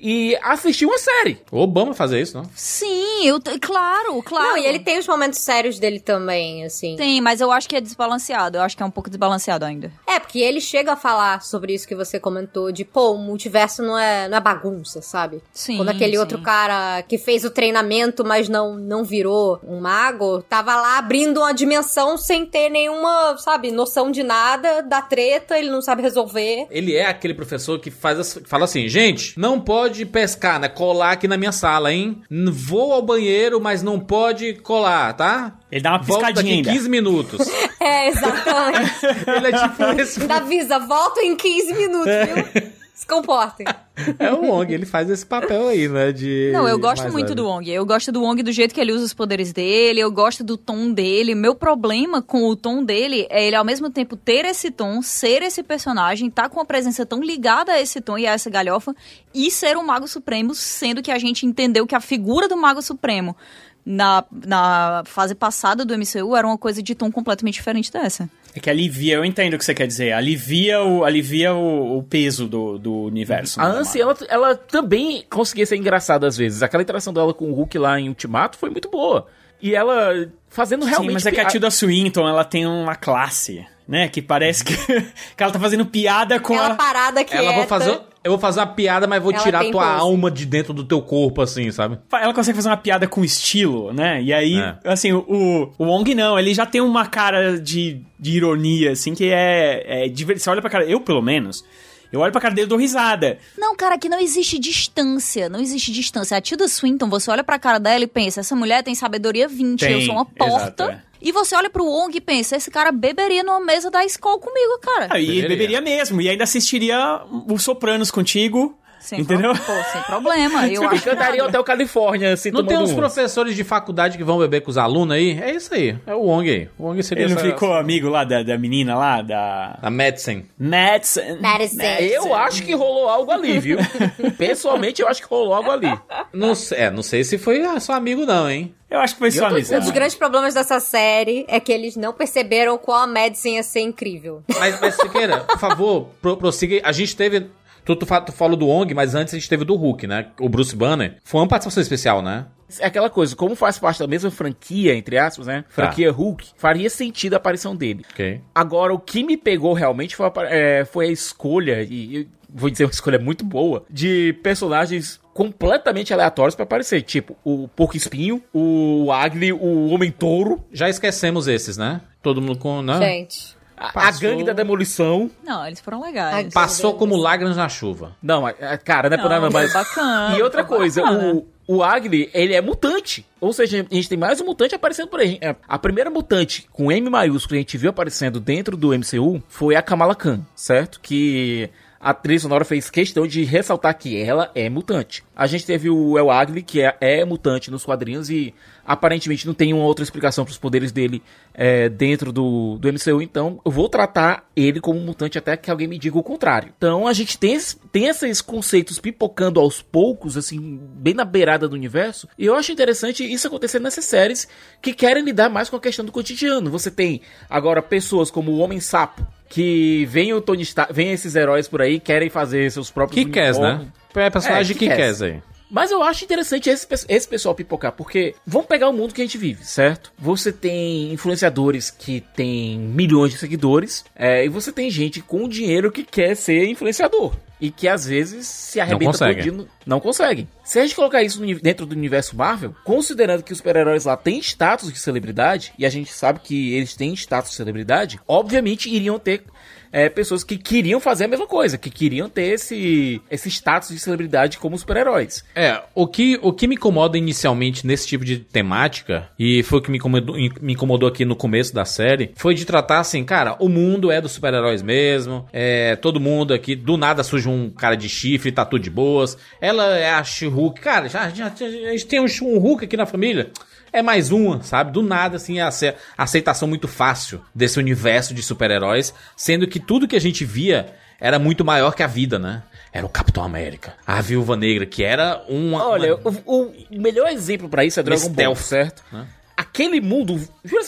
e assistir uma série. O Obama fazia isso, não? Sim, eu, claro, claro. Não, e ele tem os momentos sérios dele também, assim. Tem, mas eu acho que é desbalanceado. Eu acho que é um pouco desbalanceado ainda. É, porque ele chega a falar sobre isso que você comentou, de, pô, o multiverso não é, não é bagunça, sabe? Sim, Quando aquele sim. outro cara que fez o treinamento, mas não, não virou um mago, tava lá abrindo uma dimensão sem ter nenhuma, sabe, noção de nada, da treta, ele não sabe resolver. Ele é aquele professor que faz fala assim, gente, não pode pescar, né? Colar aqui na minha sala, hein? Vou ao banheiro, mas não pode colar, tá? Ele dá uma Volta piscadinha daqui ainda. 15 minutos. (laughs) É, exatamente. (laughs) Ele é tipo esse. Ainda avisa, volta em 15 minutos, viu? Se comportem. (laughs) É o Wong, ele faz esse papel aí, né? De. Não, eu gosto muito leve. do Wong. Eu gosto do Wong do jeito que ele usa os poderes dele, eu gosto do tom dele. Meu problema com o tom dele é ele ao mesmo tempo ter esse tom, ser esse personagem, tá com a presença tão ligada a esse tom e a essa galhofa e ser um Mago Supremo, sendo que a gente entendeu que a figura do Mago Supremo na, na fase passada do MCU era uma coisa de tom completamente diferente dessa. É que alivia, eu entendo o que você quer dizer. Alivia o, alivia o, o peso do, do universo. A né, Ansi, ela, ela também conseguia ser engraçada às vezes. Aquela interação dela com o Hulk lá em Ultimato foi muito boa. E ela fazendo realmente... Sim, mas é que a Tilda Swinton, ela tem uma classe, né? Que parece que, (laughs) que ela tá fazendo piada com Aquela a... parada que Ela vou fazer. Eu vou fazer uma piada, mas vou Ela tirar tua pose. alma de dentro do teu corpo, assim, sabe? Ela consegue fazer uma piada com estilo, né? E aí, É. assim, o, o Wong não, ele já tem uma cara de, de ironia, assim, que é, é Você olha pra cara, eu pelo menos, eu olho pra cara dele e dou risada. Não, cara, aqui não existe distância. Não existe distância. A Tilda Swinton, você olha pra cara dela e pensa, essa mulher tem sabedoria 20, eu Tem, sou uma porta. exato, é. E você olha pro Wong e pensa, esse cara beberia numa mesa da escola comigo, cara. Ah, e Deveria. beberia mesmo, e ainda assistiria o Sopranos contigo, Sem entendeu? pro- pô, sem problema. (laughs) Eu acho cantaria nada. Hotel Califórnia, assim, Não tem uns um. professores de faculdade que vão beber com os alunos aí? É isso aí. É o Wong aí. O Wong seria Ele não essa- ficou amigo lá da, da menina lá, da... A Madsen. Madsen. Madison. Eu acho que rolou algo ali, viu? (laughs) Pessoalmente, eu acho que rolou algo ali. Não, sei- é, não sei se foi ah, só amigo, não, hein? Eu acho que foi só tô Um dos amizade. grandes problemas dessa série é que eles não perceberam qual a Madison ia ser incrível. Mas, mas Siqueira, por favor, pro, prossiga. A gente teve Tu, tu, tu falou do Ong, mas antes a gente teve o do Hulk, né? O Bruce Banner. Foi uma participação especial, né? É aquela coisa, como faz parte da mesma franquia, entre aspas, né? Franquia Hulk, faria sentido a aparição dele. Ok. Agora, o que me pegou realmente foi a, é, foi a escolha, e eu vou dizer uma (laughs) escolha muito boa, de personagens completamente aleatórios pra aparecer. Tipo, o Porco Espinho, o Agli, o Homem Touro, Já esquecemos esses, né? Todo mundo com. Né? Gente. A, a. Gangue da Demolição. Não, eles foram legais. Passou como lágrimas na chuva. Não, a- a- cara, não é por nada, mas. foi bacana, E outra coisa, bacana. o, o Agli, ele é mutante. Ou seja, a gente tem mais um mutante aparecendo por aí. É, A primeira mutante com M maiúsculo que a gente viu aparecendo dentro do MCU foi a Kamala Khan, certo? Que a atriz sonora fez questão de ressaltar que ela é mutante. A gente teve o El Agli, que é, é mutante nos quadrinhos e aparentemente não tem uma outra explicação para os poderes dele é, dentro do, do MCU. Então eu vou tratar ele como mutante até que alguém me diga o contrário. Então a gente tem, tem esses conceitos pipocando aos poucos, assim, bem na beirada do universo. E eu acho interessante isso acontecer nessas séries que querem lidar mais com a questão do cotidiano. Você tem agora pessoas como o Homem Sapo. Que vem o Tony Stark, vem esses heróis por aí, querem fazer seus próprios Que quer, né? É personagem É, Kick-Ass. Kick-Ass aí. Mas eu acho interessante esse, esse pessoal pipocar, porque vamos pegar o mundo que a gente vive, certo? Você tem influenciadores que têm milhões de seguidores, é, e você tem gente com dinheiro que quer ser influenciador. E que às vezes se arrebenta consegue. todinho- Não consegue. Se a gente colocar isso no dentro do universo Marvel, considerando que os super-heróis lá têm status de celebridade, e a gente sabe que eles têm status de celebridade, obviamente iriam ter é, pessoas que queriam fazer a mesma coisa, que queriam ter esse, esse status de celebridade como super-heróis. É, o que, o que me incomoda inicialmente nesse tipo de temática, e foi o que me incomodou, me incomodou aqui no começo da série, foi de tratar assim, cara, o mundo é dos super-heróis mesmo, é, todo mundo aqui, do nada surge um cara de chifre, tá tudo de boas, ela é a She-Hulk, cara, já, já, já- a gente tem um, um Hulk aqui na família, é mais uma, sabe? Do nada, assim, a ace- a aceitação muito fácil desse universo de super-heróis, sendo que tudo que a gente via era muito maior que a vida, né? Era o Capitão América, a Viúva Negra, que era uma... Olha, uma- o, o melhor exemplo pra isso é Dragon Ball, Stealth, certo? né? Aquele mundo,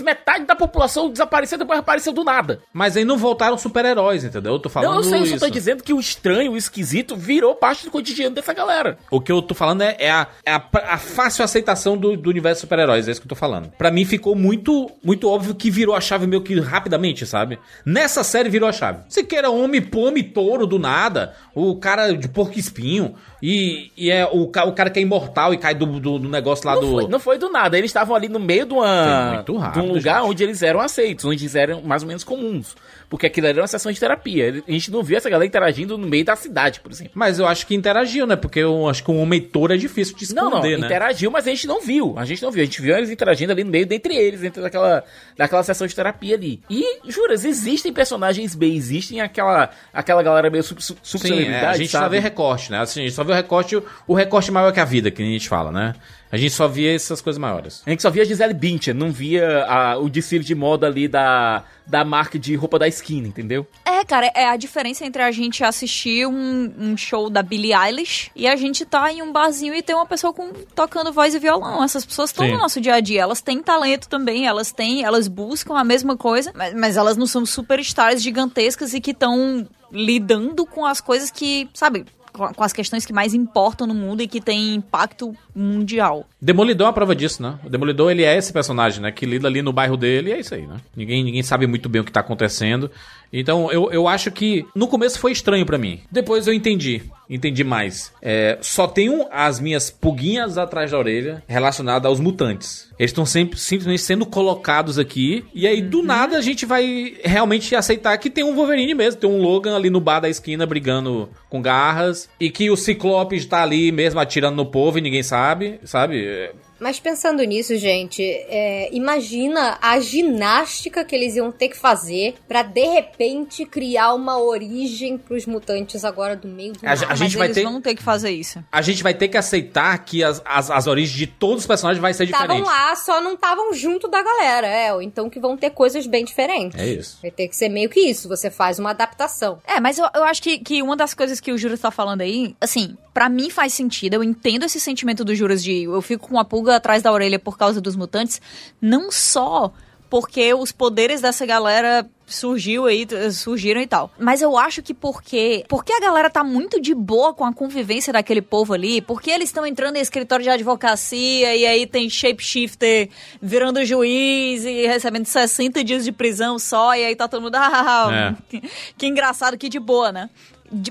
metade da população desapareceu depois apareceu do nada. Mas aí não voltaram super-heróis, entendeu? Eu tô falando não, eu sei, eu só isso. tô dizendo que o estranho, o esquisito, virou parte do cotidiano dessa galera. O que eu tô falando é, é a, é a, a fácil aceitação do, do universo super-heróis, é isso que eu tô falando. Pra mim ficou muito muito óbvio que virou a chave meio que rapidamente, sabe? Nessa série virou a chave. Se queira homem, pome, touro do nada, o cara de porco espinho, e, e é o, o cara que é imortal e cai do, do, do negócio lá Não do. foi, não foi do nada, eles estavam ali no meio de, uma, rápido, de um lugar gente. onde eles eram aceitos, onde eles eram mais ou menos comuns. Porque aquilo era uma sessão de terapia. A gente não viu essa galera interagindo no meio da cidade, por exemplo. Mas eu acho que interagiu, né? Porque eu acho que um homem touro é difícil de esconder, Não, não, né? interagiu, mas a gente não viu. A gente não viu. A gente viu eles interagindo ali no meio, dentre eles, dentro daquela, daquela sessão de terapia ali. E, juras, existem personagens B, existem aquela, aquela galera meio sub, sub, Sim, é, a gente só sabe? vê recorte, né? Assim, a gente só vê o recorte, o recorte maior que a vida, que a gente fala, né? A gente só via essas coisas maiores. A gente só via a Gisele Bündchen, não via a- o desfile de moda ali da, da marca de roupa da esquina, entendeu? É, cara, é a diferença entre a gente assistir um, um show da Billie Eilish e a gente tá em um barzinho e ter uma pessoa com, tocando voz e violão. Essas pessoas estão no nosso dia a dia. Elas têm talento também, elas têm, elas buscam a mesma coisa, mas, mas elas não são superstars gigantescas e que estão lidando com as coisas que, sabe, com, as questões que mais importam no mundo e que têm impacto mundial. Demolidor é uma prova disso, né? O Demolidor, ele é esse personagem, né? Que lida ali no bairro dele e é isso aí, né? Ninguém, ninguém sabe muito bem o que tá acontecendo. Então, eu, eu acho que no começo foi estranho pra mim. Depois eu entendi. Entendi mais. É, só tenho as minhas pulguinhas atrás da orelha relacionadas aos mutantes. Eles estão sempre simplesmente sendo colocados aqui. E aí, do nada, a gente vai realmente aceitar que tem um Wolverine mesmo. Tem um Logan ali no bar da esquina brigando com garras. E que o Ciclope está ali mesmo atirando no povo e ninguém sabe, sabe? Mas pensando nisso, gente, é, imagina a ginástica que eles iam ter que fazer pra de repente criar uma origem pros mutantes agora do meio do A, a Mas gente vai eles ter. vão ter que fazer isso. A gente vai ter que aceitar que as, as, as origens de todos os personagens vai ser Estavam diferente. lá, só não estavam junto da galera, é. Ou então que vão ter coisas bem diferentes. É isso. Vai ter que ser meio que isso, você faz uma adaptação. É, mas eu, eu acho que, que uma das coisas que o Juras tá falando aí, assim, pra mim faz sentido. Eu entendo esse sentimento do Juras de eu fico com uma pulga atrás da orelha por causa dos mutantes, não só porque os poderes dessa galera surgiu aí, surgiram e tal. Mas eu acho que porque, porque a galera tá muito de boa com a convivência daquele povo ali, porque eles estão entrando em escritório de advocacia e aí tem shapeshifter virando juiz e recebendo 60 dias de prisão só e aí tá todo mundo, (laughs) ah, é. que, que engraçado, que de boa, né?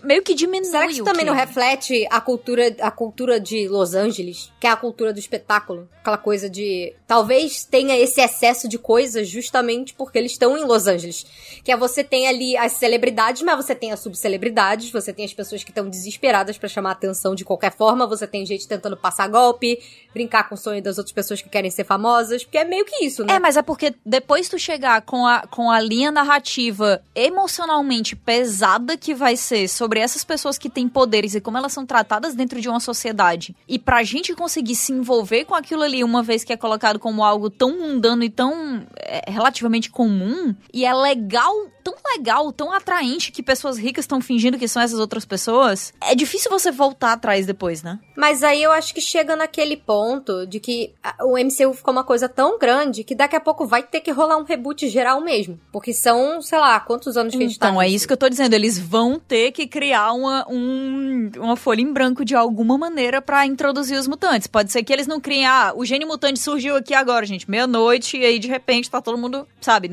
Meio que diminui. Será que isso também que... não reflete a cultura, a cultura de Los Angeles, que é a cultura do espetáculo? Aquela coisa de. Talvez tenha esse excesso de coisas justamente porque eles estão em Los Angeles. Que é você tem ali as celebridades, mas você tem as subcelebridades, você tem as pessoas que estão desesperadas para chamar atenção de qualquer forma, você tem gente tentando passar golpe, brincar com o sonho das outras pessoas que querem ser famosas, porque é meio que isso, né? É, mas é porque depois tu chegar com a, com a linha narrativa emocionalmente pesada que vai ser sobre essas pessoas que têm poderes e como elas são tratadas dentro de uma sociedade. E pra gente conseguir se envolver com aquilo ali, uma vez que é colocado como algo tão mundano e tão é, relativamente comum, e é legal tão legal, tão atraente que pessoas ricas estão fingindo que são essas outras pessoas, é difícil você voltar atrás depois, né? Mas aí eu acho que chega naquele ponto de que o MCU ficou uma coisa tão grande que daqui a pouco vai ter que rolar um reboot geral mesmo. Porque são, sei lá, quantos anos que a gente tá Então, é isso que eu tô dizendo. Eles vão ter que criar uma, um, uma folha em branco de alguma maneira para introduzir os mutantes. Pode ser que eles não criem, ah, o gênio mutante surgiu aqui agora, gente, meia-noite, e aí de repente tá todo mundo, sabe?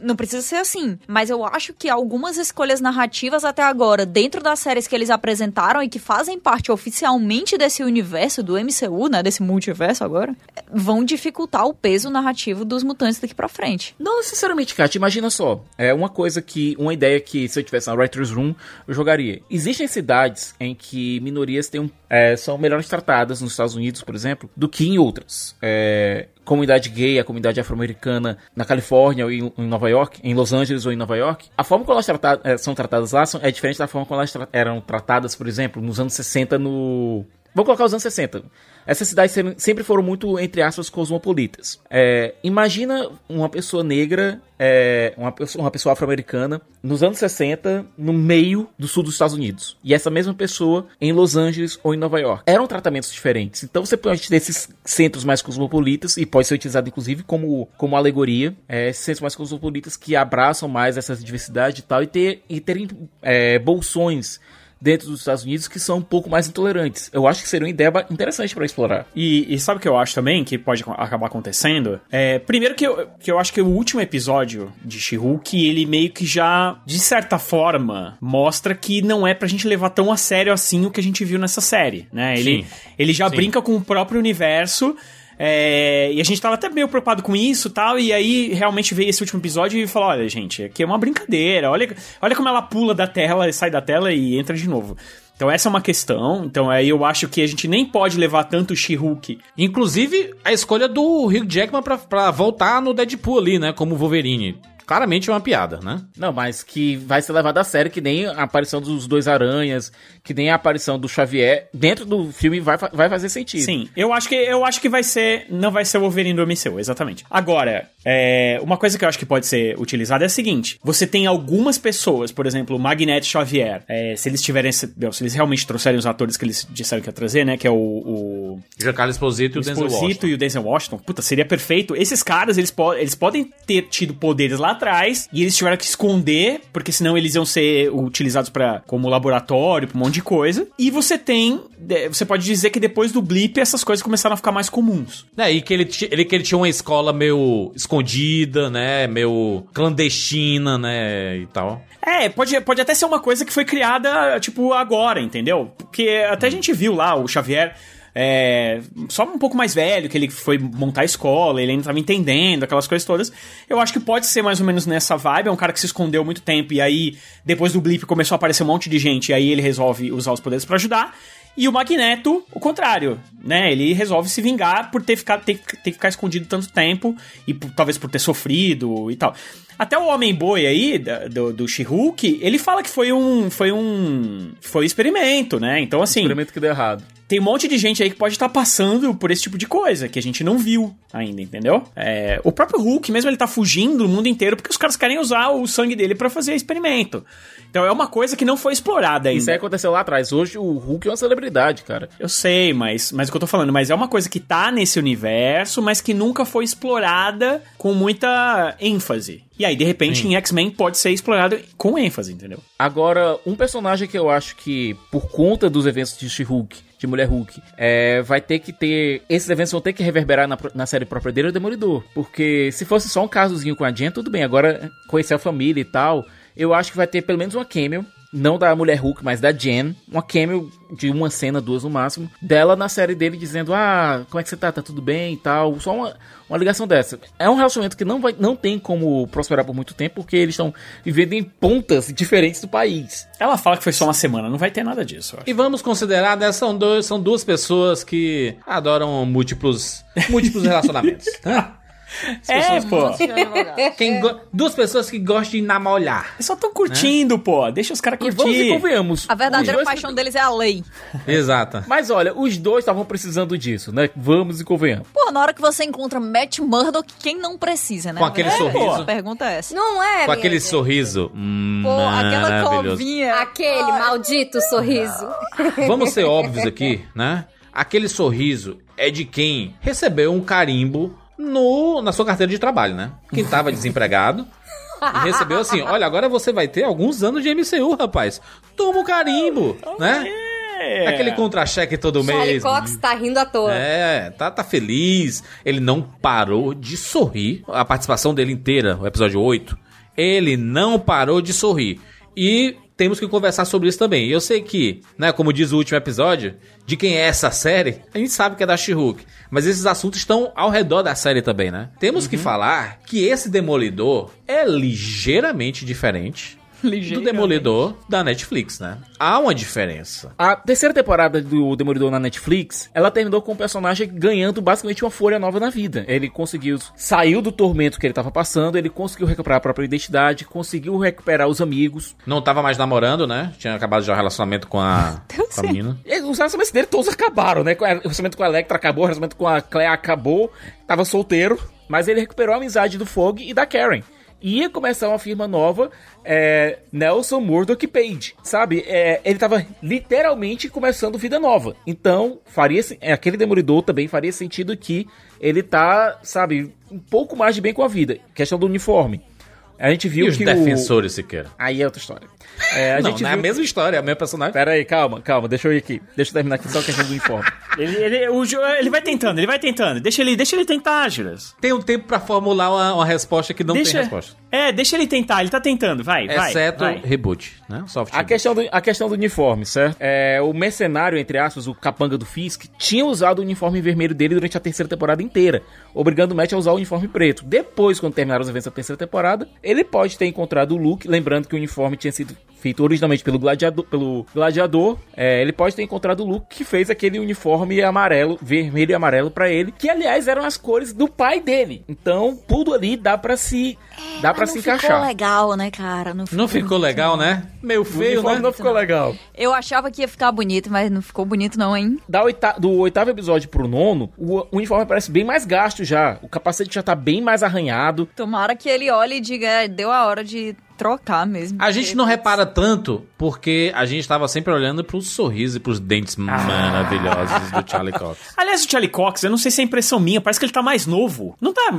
Não, precisa ser assim. Mas eu acho que algumas escolhas narrativas até agora, dentro das séries que eles apresentaram e que fazem parte oficialmente desse universo do MCU, né, desse multiverso agora, vão dificultar o peso narrativo dos mutantes daqui para frente. Não necessariamente, Kat, imagina só. É uma coisa que, uma ideia que se eu tivesse na Writer's Room, eu jogaria. Existem cidades em que minorias têm é, são melhores tratadas nos Estados Unidos, por exemplo, do que em outras. É, comunidade gay, a comunidade afro-americana na Califórnia ou em, Nova York, em Los Angeles ou em Nova York, a forma como elas trata, eh, são tratadas lá é diferente da forma como elas eram tratadas, por exemplo, nos anos 60 no... Vou colocar os anos 60. Essas cidades sempre foram muito, entre aspas, cosmopolitas. É, imagina uma pessoa negra, é, uma, pessoa, uma pessoa afro-americana, nos anos 60, no meio do sul dos Estados Unidos. E essa mesma pessoa em Los Angeles ou em Nova York. Eram tratamentos diferentes. Então você pode ter esses centros mais cosmopolitas, e pode ser utilizado inclusive como, como alegoria, é, esses centros mais cosmopolitas que abraçam mais essa diversidade e tal, e, ter, e terem é, bolsões dentro dos Estados Unidos que são um pouco mais intolerantes. Eu acho que seria uma ideia interessante para explorar. E, e, sabe o que eu acho também que pode acabar acontecendo? É, primeiro que eu, que eu acho que o último episódio de She-Hulk, ele meio que já, de certa forma, mostra que não é pra gente levar tão a sério assim o que a gente viu nessa série, né? Ele, ele já Sim. brinca com o próprio universo é, e a gente tava até meio preocupado com isso tal. E aí realmente veio esse último episódio e falou: olha, gente, aqui é uma brincadeira. Olha, olha como ela pula da tela, sai da tela e entra de novo. Então essa é uma questão. Então aí eu acho que a gente nem pode levar tanto o She-Hulk. Inclusive a escolha do Hugh Jackman pra, pra voltar no Deadpool ali, né? Como Wolverine claramente é uma piada, né? Não, mas que vai ser levado a sério, que nem a aparição dos dois aranhas, que nem a aparição do Xavier, dentro do filme vai, vai fazer sentido. Sim, eu acho que eu acho que vai ser. Não vai ser o Wolverine do MCU, exatamente. Agora, é, uma coisa que eu acho que pode ser utilizada é a seguinte: você tem algumas pessoas, por exemplo, o Magneto Xavier, é, se eles tiverem. Se eles realmente trouxerem os atores que eles disseram que ia trazer, né? Que é o. o Giancarlo Esposito e o Denzel Washington. e o Denzel Washington. Puta, seria perfeito. Esses caras, eles, po eles podem ter tido poderes lá atrás e eles tiveram que esconder, porque senão eles iam ser utilizados para como laboratório, pra um monte de coisa. E você tem, você pode dizer que depois do blip essas coisas começaram a ficar mais comuns. É, e que ele, ele, que ele tinha uma escola meio escondida, né, meio clandestina, né, e tal. É, pode, pode até ser uma coisa que foi criada, tipo, agora, entendeu? Porque até a gente viu lá o Xavier é, só um pouco mais velho, que ele foi montar a escola, ele ainda estava entendendo, aquelas coisas todas. Eu acho que pode ser mais ou menos nessa vibe. É um cara que se escondeu muito tempo e aí, depois do blip, começou a aparecer um monte de gente e aí ele resolve usar os poderes para ajudar. E o Magneto, o contrário, né? Ele resolve se vingar por ter ficado ter, ter que ficar escondido tanto tempo e por, talvez por ter sofrido e tal. Até o Homem-Boi aí, da- do, do She-Hulk, ele fala que foi um. Foi um. Foi um experimento, né? Então, assim. Experimento que deu errado. Tem um monte de gente aí que pode estar passando por esse tipo de coisa, que a gente não viu ainda, entendeu? É, o próprio Hulk, mesmo ele tá fugindo do mundo inteiro porque os caras querem usar o sangue dele pra fazer experimento. Então é uma coisa que não foi explorada ainda. Isso aí aconteceu lá atrás. Hoje o Hulk é uma celebridade, cara. Eu sei, mas, mas o que eu tô falando, mas é uma coisa que tá nesse universo, mas que nunca foi explorada com muita ênfase. E aí, de repente, em X-Men pode ser explorado com ênfase, entendeu? Agora, um personagem que eu acho que, por conta dos eventos de She-Hulk, de Mulher Hulk, é, vai ter que ter. Esses eventos vão ter que reverberar na, na série própria dele é o Demolidor. Porque se fosse só um casozinho com a Jen, tudo bem. Agora, conhecer a família e tal, eu acho que vai ter pelo menos uma cameo. Não da Mulher Hulk, mas da Jen. Uma cameo de uma cena, duas no máximo. Dela na série dele dizendo: Ah, como é que você tá? Tá tudo bem e tal. Só uma, uma ligação dessa. É um relacionamento que não, vai, não tem como prosperar por muito tempo, porque eles estão vivendo em pontas diferentes do país. Ela fala que foi só uma semana, não vai ter nada disso, eu acho. E vamos considerar, né, são, dois, são duas pessoas que adoram múltiplos, múltiplos (laughs) relacionamentos. né? É, pô. Quem go- duas pessoas que gostam de namorar. Eles só tão curtindo, pô. Deixa os caras E vamos e curtir. convenhamos. A verdadeira dois- paixão deles é a lei. (laughs) Exato. Mas olha, os dois estavam precisando disso, né? Vamos e convenhamos. Pô, na hora que você encontra Matt Murdock, quem não precisa, né? Com aquele É, sorriso. A pergunta é essa. Não é, Com aquele gente. sorriso hum, Pô, aquela covinha. Aquele maldito sorriso. (laughs) Vamos ser óbvios aqui, né? Aquele sorriso é de quem recebeu um carimbo no, na sua carteira de trabalho, né? Quem tava (laughs) desempregado e recebeu assim: olha, agora você vai ter alguns anos de MCU, rapaz. Toma o carimbo, né? É. Aquele contra-cheque todo Charlie mês. Cox tá rindo à toa. É, tá, tá feliz. Ele não parou de sorrir. A participação dele inteira, o episódio 8, ele não parou de sorrir. E temos que conversar sobre isso também. Eu sei que, né, como diz o último episódio, de quem é essa série, a gente sabe que é da She-Hulk. Mas esses assuntos estão ao redor da série também, né? Temos que falar que esse Demolidor é ligeiramente diferente (laughs) do Demolidor da Netflix, né? Há uma diferença. A terceira temporada do Demolidor na Netflix, ela terminou com o personagem ganhando basicamente uma folha nova na vida. Ele conseguiu, saiu do tormento que ele tava passando, ele conseguiu recuperar a própria identidade, conseguiu recuperar os amigos. Não tava mais namorando, né? Tinha acabado já o relacionamento com a, (laughs) com a menina. E os relacionamentos dele todos acabaram, né? O relacionamento com a Electra acabou, o relacionamento com a Claire acabou, tava solteiro, mas ele recuperou a amizade do Fog e da Karen. Ia começar uma firma nova, é, Nelson Murdoch Page, sabe? É, ele tava literalmente começando vida nova. Então, faria é, aquele Demolidor também faria sentido que ele tá, sabe, um pouco mais de bem com a vida. Questão do uniforme. A gente viu E os que defensores, Siqueira? o... Aí é outra história. É, a não, gente não é a viu... mesma história, é o mesmo personagem. Pera aí, calma, calma, deixa eu ir aqui. Deixa eu terminar aqui só a questão do uniforme. (laughs) Ele, ele, o ele vai tentando, ele vai tentando. Deixa ele, deixa ele tentar, Juras. Tem um tempo pra formular uma, uma resposta que não deixa, tem resposta. É, deixa ele tentar, ele tá tentando, vai, vai. Exceto vai. reboot, né? Soft A reboot. questão, do, a questão do uniforme, certo? É, o mercenário, entre aspas, o capanga do Fisk, tinha usado o uniforme vermelho dele durante a terceira temporada inteira, obrigando o Matt a usar o uniforme preto. Depois, quando terminaram os eventos da terceira temporada, ele pode ter encontrado o Luke, lembrando que o uniforme tinha sido feito originalmente pelo gladiador, pelo gladiador é, ele pode ter encontrado o Luke que fez aquele uniforme amarelo, vermelho e amarelo pra ele, que aliás eram as cores do pai dele. Então, tudo ali dá pra se dá para se não ficou encaixar. legal, né, cara? Não ficou, Não ficou legal, né? Meio O feio, né? não ficou legal. Eu achava que ia ficar bonito, mas não ficou bonito não, hein? Da oita- do oitavo episódio pro nono, o, o uniforme parece bem mais gasto já. O capacete já tá bem mais arranhado. Tomara que ele olhe e diga, é, deu a hora de trocar mesmo. A gente não repara tanto porque a gente tava sempre olhando pros sorrisos e pros dentes maravilhosos do Charlie Cox. (laughs) Aliás, o Charlie Cox, eu não sei se é impressão minha, parece que ele tá mais novo. Não tá.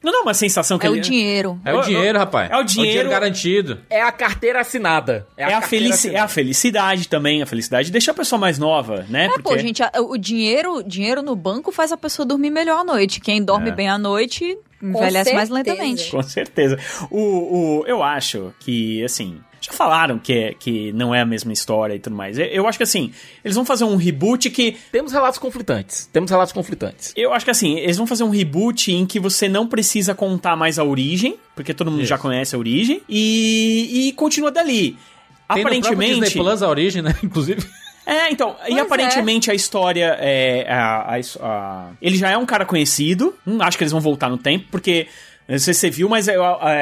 Não dá uma sensação que É ele. o dinheiro. É o dinheiro, rapaz. É o dinheiro. garantido. É a carteira assinada. É a, carteira felici é a felicidade também. A felicidade deixa a pessoa mais nova, né? É, pô, gente, a- o dinheiro, dinheiro no banco faz a pessoa dormir melhor à noite. Quem dorme É. bem à noite envelhece mais lentamente. Com certeza. O, o, eu acho que, assim. Já falaram que, é, que não é a mesma história e tudo mais. Eu, eu acho que, assim, eles vão fazer um reboot que. Temos relatos conflitantes. Temos relatos conflitantes. Eu acho que, assim, eles vão fazer um reboot em que você não precisa contar mais a origem, porque todo mundo Isso. já conhece a origem, e, e continua dali. Tem no Aparentemente. Disney Plus a origem, né? (laughs) Inclusive. É, então, e Pois aparentemente a história é. A, a- a- ele já é um cara conhecido. Hum, acho que eles vão voltar no tempo, porque não sei se você viu, mas é,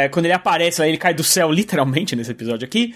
é, quando ele aparece lá, ele cai do céu literalmente nesse episódio aqui.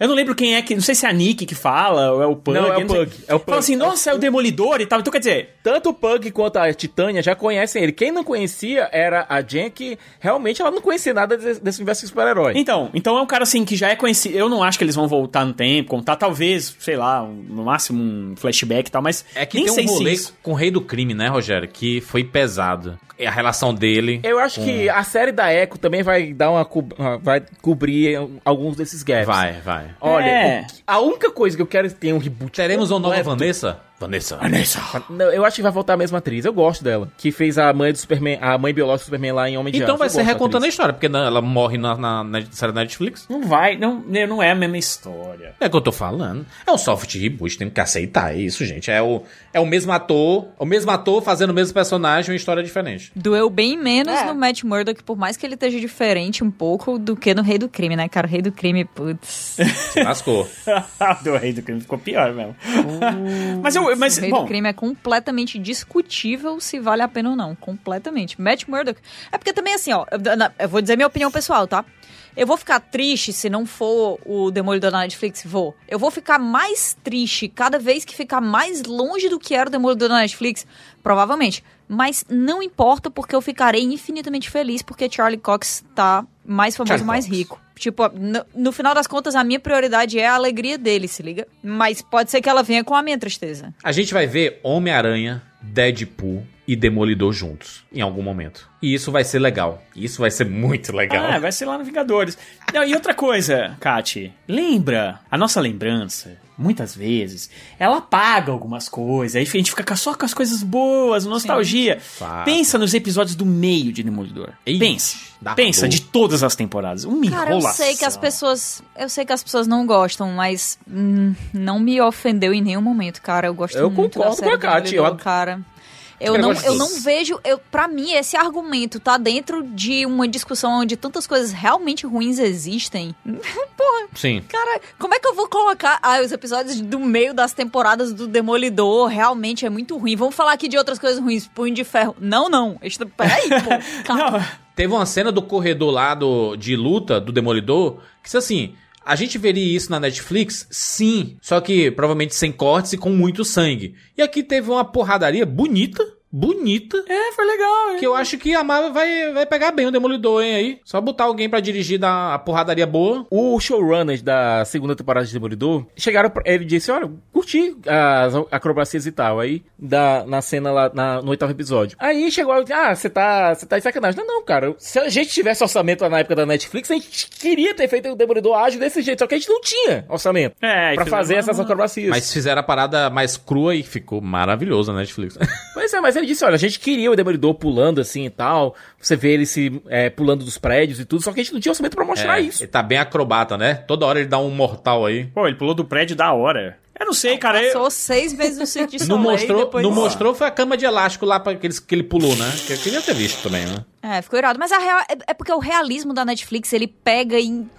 Eu não lembro quem é que. Não sei se é a Nick que fala, ou é o Pug. Não, é o. Pug, é o Pug. Fala assim, nossa, é o Demolidor e tal. Então quer dizer. Tanto o Pug quanto a Titânia já conhecem ele. Quem não conhecia era a Jen, que realmente ela não conhecia nada desse, desse universo de super-herói. Então, então é um cara assim que já é conhecido. Eu não acho que eles vão voltar no tempo, contar, talvez, sei lá, um- no máximo um flashback e tal, mas. É que nem tem sei um se rolê isso- com o Rei do Crime, né, Rogério? Que foi pesado. A relação dele. Eu acho que a série da Echo também vai dar uma co- vai cobrir alguns desses gaps. Vai, vai. Olha, É. a única coisa que eu quero é ter um reboot. Teremos uma nova. Vanessa? Vanessa. Vanessa. Não, eu acho que vai voltar a mesma atriz. Eu gosto dela. Que fez a mãe do Superman, a mãe biológica do Superman lá em Homem de Então Aço. vai Eu ser recontando a história, porque não- ela morre na, na, na série da Netflix. Não vai, não, não é a mesma história. É o que eu tô falando. É um soft reboot, tem que aceitar isso, gente. É o, é o mesmo ator, o mesmo ator fazendo o mesmo personagem, uma história diferente. Doeu bem menos É. no Matt Murdock, por mais que ele esteja diferente um pouco do que no Rei do Crime, né, cara? O Rei do Crime, putz. (laughs) Se lascou. (laughs) do Rei do Crime ficou pior mesmo. mas eu, mas, o Rei bom, do Crime é completamente discutível se vale a pena ou não. Completamente. Matt Murdock. É porque também, assim, ó, eu, na- eu vou dizer minha opinião pessoal, tá? Eu vou ficar triste se não for o Demolidor da Netflix? Vou. Eu vou ficar mais triste cada vez que ficar mais longe do que era o Demolidor da Netflix? Provavelmente. Mas não importa, porque eu ficarei infinitamente feliz porque Charlie Cox tá mais famoso, Charlie mais Cox. rico. Tipo, no, no final das contas, a minha prioridade é a alegria dele, se liga? Mas pode ser que ela venha com a minha tristeza. A gente vai ver Homem-Aranha, Deadpool e Demolidor juntos em algum momento. E isso vai ser legal. Isso vai ser muito legal. Ah, vai ser lá no Vingadores. Não, e outra coisa, Kati, lembra, a nossa lembrança, muitas vezes, ela apaga algumas coisas, aí a gente fica só com as coisas boas, nostalgia. Fato. Pensa nos episódios do meio de Demolidor. Ixi, Pensa. Pensa dor. de todas as temporadas. Uma Cara, eu enrolação. sei que as pessoas. Eu sei que as pessoas não gostam, mas hum, não me ofendeu em nenhum momento, cara. Eu gosto Eu muito da concordo série com a Demolidor, eu- cara. Eu Eu não, eu não vejo. Eu, pra mim, esse argumento tá dentro de uma discussão onde tantas coisas realmente ruins existem. (laughs) Porra, Sim. cara, como é que eu vou colocar. Ah, os episódios do meio das temporadas do Demolidor realmente é muito ruim. Vamos falar aqui de outras coisas ruins. Punho de ferro. Não, não. Este- Peraí, (laughs) pô. Calma. Não, Teve uma cena do corredor lá do, de luta do Demolidor que, assim, a gente veria isso na Netflix? Sim. Só que provavelmente sem cortes e com muito sangue. E aqui teve uma porradaria bonita. Bonita. é, foi legal. Que eu acho que a Marvel vai, vai pegar bem o Demolidor, hein, aí. Só botar alguém pra dirigir da a porradaria boa. O showrunners da segunda temporada de Demolidor chegaram pra ele disse: Olha, curti as acrobacias e tal. Aí, da, na cena lá, na- no oitavo episódio. Aí chegou e Ah, você tá, você tá de sacanagem. Não, não, cara. Se a gente tivesse orçamento lá na época da Netflix, a gente queria ter feito o Demolidor ágil desse jeito. Só que a gente não tinha orçamento É, pra fazer uma- essas acrobacias. Mas fizeram a parada mais crua e ficou maravilhoso na Netflix. (laughs) Pois é, mas ele disse, olha, a gente queria o Demolidor pulando assim e tal, você vê ele se é, pulando dos prédios e tudo, só que a gente não tinha orçamento pra mostrar É, isso. Ele tá bem acrobata, né? Toda hora ele dá um mortal aí. Pô, ele pulou do prédio da hora. Eu não sei, cara. eu- Passou seis meses no Cirque de Não mostrou, depois... não mostrou foi a cama de elástico lá pra aqueles que ele pulou, né? Que eu queria ter visto também, né? É, ficou irado. Mas a real, é, é porque o realismo da Netflix, ele pega em...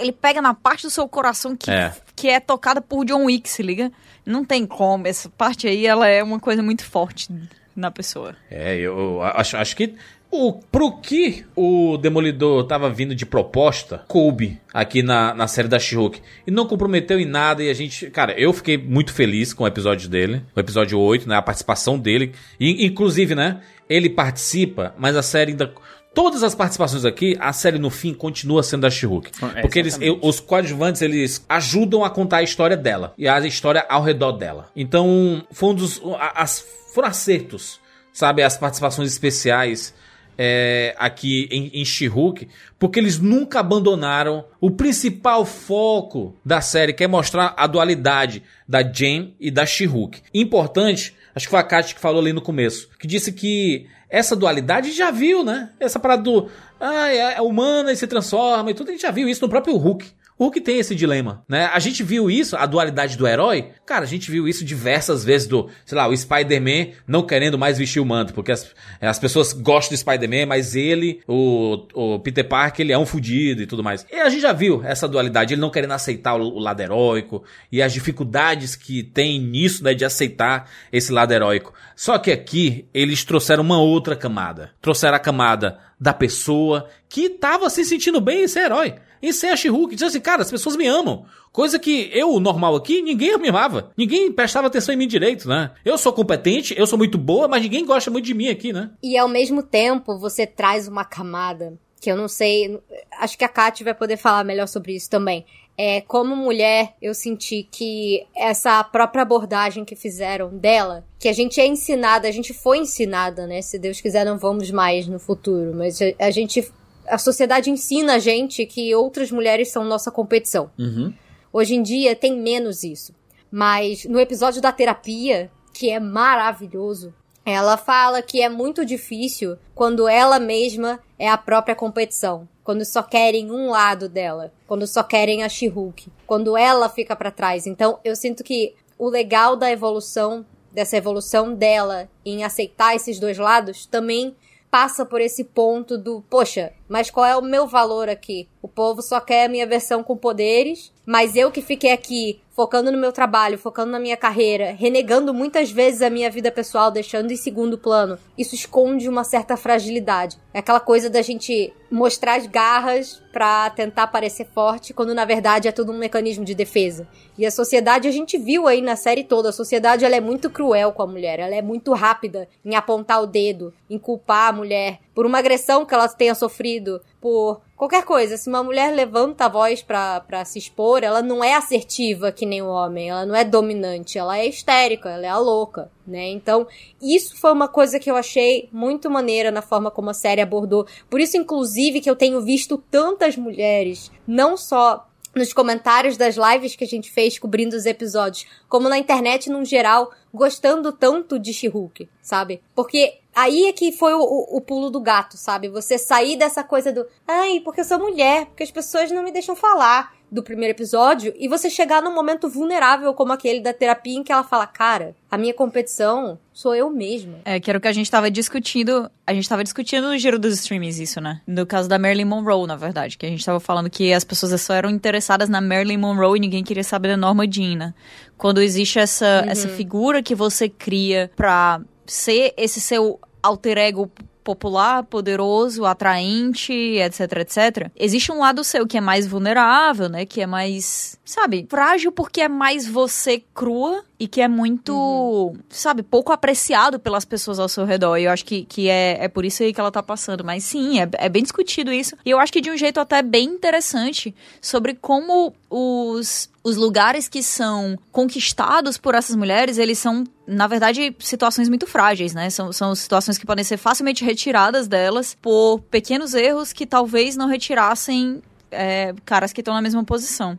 Ele pega na parte do seu coração que É. que é tocada por John Wick, se liga? Não tem como. Essa parte aí, ela é uma coisa muito forte na pessoa. É, eu acho, acho que o, pro que o Demolidor tava vindo de proposta, coube aqui na, na série da She-Hulk. E não comprometeu em nada e a gente... Cara, eu fiquei muito feliz com o episódio dele. O episódio 8, né? A participação dele. E, inclusive, né? Ele participa, mas a série ainda... Todas as participações aqui, a série no fim continua sendo da She-Hulk. É, porque eles, eu- os coadjuvantes, eles ajudam a contar a história dela. E a história ao redor dela. Então, foi um dos... As, foram acertos, sabe? As participações especiais é, aqui em, em She-Hulk, porque eles nunca abandonaram o principal foco da série, que é mostrar a dualidade da Jane e da She-Hulk. Importante, acho que foi a Kat que falou ali no começo, que disse que essa dualidade já viu, né? Essa parada do. Ah, é, é humana e se transforma e tudo, a gente já viu isso no próprio Hulk. O Hulk tem esse dilema, né? A gente viu isso, a dualidade do herói. Cara, a gente viu isso diversas vezes do, sei lá, o Spider-Man não querendo mais vestir o manto, porque as, as pessoas gostam do Spider-Man, mas ele, o, o Peter Parker, ele é um fudido e tudo mais. E a gente já viu essa dualidade, ele não querendo aceitar o, o lado heróico e as dificuldades que tem nisso, né, de aceitar esse lado heróico. Só que aqui eles trouxeram uma outra camada. Trouxeram a camada da pessoa que tava se sentindo bem em ser herói. Em ser a She-Hulk. Diz assim, cara, as pessoas me amam. Coisa que eu, normal aqui, ninguém me amava. Ninguém prestava atenção em mim direito, né? Eu sou competente, eu sou muito boa, mas ninguém gosta muito de mim aqui, né? E ao mesmo tempo, você traz uma camada que eu não sei. Acho que a Kat vai poder falar melhor sobre isso também. É, como mulher, eu senti que essa própria abordagem que fizeram dela, que a gente é ensinada, a gente foi ensinada, né? Se Deus quiser, não vamos mais no futuro, mas a, a gente. A sociedade ensina a gente que outras mulheres são nossa competição. Uhum. Hoje em dia tem menos isso. Mas no episódio da terapia, que é maravilhoso, ela fala que é muito difícil quando ela mesma é a própria competição. Quando só querem um lado dela. Quando só querem a She-Hulk. Quando ela fica para trás. Então eu sinto que o legal da evolução, dessa evolução dela em aceitar esses dois lados, também passa por esse ponto do, poxa, mas qual é o meu valor aqui? O povo só quer a minha versão com poderes, mas eu que fiquei aqui focando no meu trabalho, focando na minha carreira, renegando muitas vezes a minha vida pessoal, deixando em segundo plano, isso esconde uma certa fragilidade. É aquela coisa da gente mostrar as garras pra tentar parecer forte, quando na verdade é tudo um mecanismo de defesa. E a sociedade, a gente viu aí na série toda, a sociedade ela é muito cruel com a mulher, ela é muito rápida em apontar o dedo, em culpar a mulher por uma agressão que ela tenha sofrido, por qualquer coisa. Se uma mulher levanta a voz pra se expor, ela não é assertiva que nem o homem, ela não é dominante, ela é histérica, ela é a louca, né? Então, isso foi uma coisa que eu achei muito maneira na forma como a série abordou. Por isso, inclusive, que eu tenho visto tantas mulheres, não só nos comentários das lives que a gente fez cobrindo os episódios, como na internet num geral, gostando tanto de She-Hulk, sabe? Porque aí é que foi o, o, o, pulo do gato, sabe? Você sair dessa coisa do, ai, porque eu sou mulher, porque as pessoas não me deixam falar do primeiro episódio e você chegar num momento vulnerável como aquele da terapia em que ela fala, cara, a minha competição sou eu mesma. É, que era o que a gente tava discutindo. A gente tava discutindo no giro dos streamings isso, né? No caso da Marilyn Monroe, na verdade. Que a gente tava falando que as pessoas só eram interessadas na Marilyn Monroe e ninguém queria saber da Norma Jean, né? Quando existe essa, uhum. essa figura que você cria pra ser esse seu alter ego popular, poderoso, atraente, etc, etc. Existe um lado seu que é mais vulnerável, né? Que é mais, sabe, frágil porque é mais você crua e que é muito, uhum. sabe, pouco apreciado pelas pessoas ao seu redor. E eu acho que, que é, é por isso aí que ela tá passando. Mas sim, é, é bem discutido isso. E eu acho que de um jeito até bem interessante sobre como os, os lugares que são conquistados por essas mulheres, eles são, na verdade, situações muito frágeis, né? São, são situações que podem ser facilmente retiradas delas por pequenos erros que talvez não retirassem é, caras que estão na mesma posição.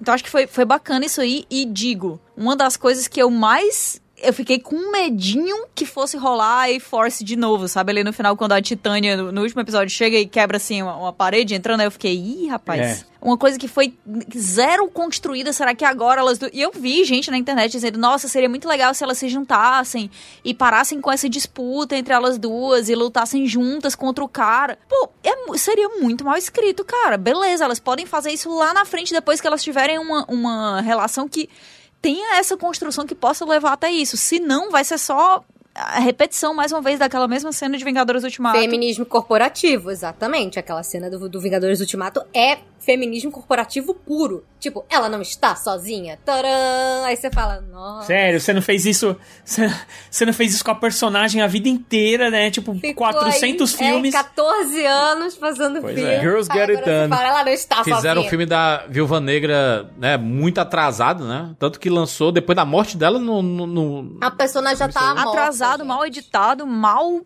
Então acho que foi, foi bacana isso aí. E digo, uma das coisas que eu mais eu fiquei com medinho que fosse rolar a Force de novo, sabe? Ali no final, quando a Titânia, no, no último episódio, chega e quebra assim uma, uma, parede entrando, aí eu fiquei, ih, rapaz. É. Uma coisa que foi zero construída, será que agora elas. Do... E eu vi gente na internet dizendo, nossa, seria muito legal se elas se juntassem e parassem com essa disputa entre elas duas e lutassem juntas contra o cara. Pô, é, seria muito mal escrito, cara. Beleza, elas podem fazer isso lá na frente depois que elas tiverem uma, uma relação que tenha essa construção que possa levar até isso. Se não, vai ser só a repetição, mais uma vez, daquela mesma cena de Vingadores Ultimato. Feminismo corporativo, exatamente. Aquela cena do, do Vingadores Ultimato é feminismo corporativo puro. Tipo, ela não está sozinha. Tcharam! Aí você fala, nossa. Sério, você não fez isso. Você não fez isso com a personagem a vida inteira, né? Tipo, Ficou 400 aí, é, filmes. É, 14 anos fazendo pois filme. É. Girls Get It Done. Fala, ela não está Fizeram o filme da Viúva Negra, né? Muito atrasado, né? Tanto que lançou depois da morte dela no. no, no... A personagem já tá morta, Atrasado, gente. mal editado, mal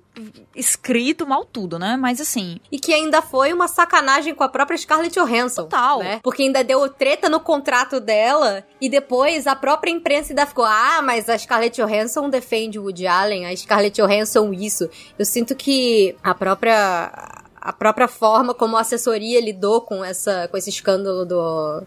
escrito, mal tudo, né? Mas assim. E que ainda foi uma sacanagem com a própria Scarlett Johansson. Total. Né? Porque ainda deu treta no contrato dela e depois a própria imprensa ainda ficou: ah, mas a Scarlett Johansson defende o Woody Allen, a Scarlett Johansson isso. Eu sinto que a própria. A própria forma como a assessoria lidou com essa com esse escândalo do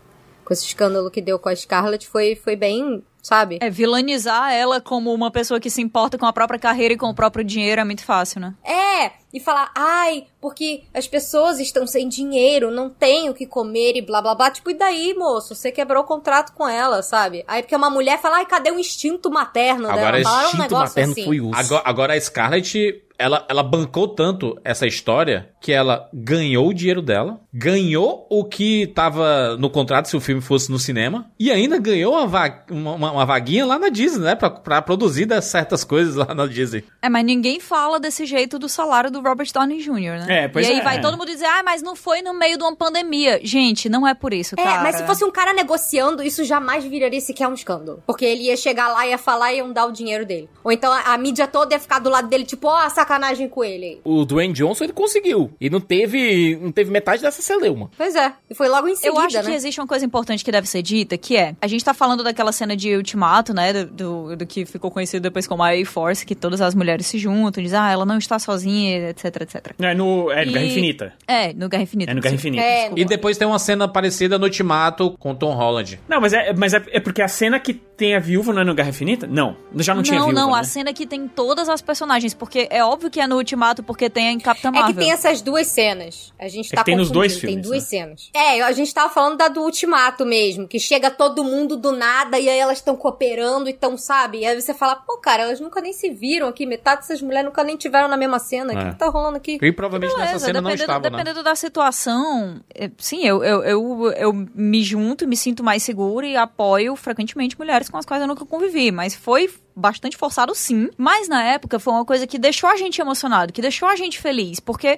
com esse escândalo que deu com a Scarlett foi, foi bem sabe? É, vilanizar ela como uma pessoa que se importa com a própria carreira e com o próprio dinheiro é muito fácil, né? É, e falar, ai, porque as pessoas estão sem dinheiro, não têm o que comer e blá blá blá. Tipo, e daí, moço? Você quebrou o contrato com ela, sabe? Aí porque uma mulher fala, ai, cadê o instinto materno Agora, dela? Um instinto negócio materno assim. foi uso. Agora, agora a Scarlett, ela, ela bancou tanto essa história que ela ganhou o dinheiro dela, ganhou o que tava no contrato se o filme fosse no cinema, e ainda ganhou uma, va uma, uma- vaguinha lá na Disney, né? Pra, pra produzir certas coisas lá na Disney. É, mas ninguém fala desse jeito do salário do Robert Downey Jr., né? É, pois e aí é. vai todo mundo dizer, ah, mas não foi no meio de uma pandemia. Gente, não é por isso, É, cara. mas se fosse um cara negociando, isso jamais viraria sequer um escândalo. Porque ele ia chegar lá, ia falar e iam dar o dinheiro dele. Ou então a, a mídia toda ia ficar do lado dele, tipo, ó, sacanagem com ele. O Dwayne Johnson ele conseguiu. E não teve, não teve metade dessa celeuma. Pois é. E foi logo em seguida, Eu acho né? que existe uma coisa importante que deve ser dita, que é, a gente tá falando daquela cena de ultimato, né, do, do, do que ficou conhecido depois como a A-Force, que todas as mulheres se juntam, dizem, ah, ela não está sozinha, etc, etc. É no, é E- Guerra Infinita. É, no Guerra Infinita. É no Guerra. Infinita. É. E depois tem uma cena parecida no Ultimato com Tom Holland. Não, mas, é, mas é, é porque a cena que tem a viúva não é no Guerra Infinita? Não. Já não, tinha não, viúva, não, né? a cena que tem todas as personagens, porque é óbvio que é no Ultimato, porque tem em Capitã É Marvel. que tem essas duas cenas. A gente É tá que tem nos dois filmes, Tem duas né? cenas. É, a gente tava falando da do Ultimato mesmo, que chega todo mundo do nada e aí elas estão cooperando e tão, sabe? E aí você fala, pô, cara, elas nunca nem se viram aqui, metade dessas mulheres nunca nem tiveram na mesma cena. É. que, tá rolando aqui? E provavelmente nessa Beleza, cena não dependendo, estava, né? dependendo da situação, é, sim, eu, eu, eu, eu me junto, me sinto mais segura e apoio frequentemente mulheres com as quais eu nunca convivi, mas foi bastante forçado sim, mas na época foi uma coisa que deixou a gente emocionado, que deixou a gente feliz, porque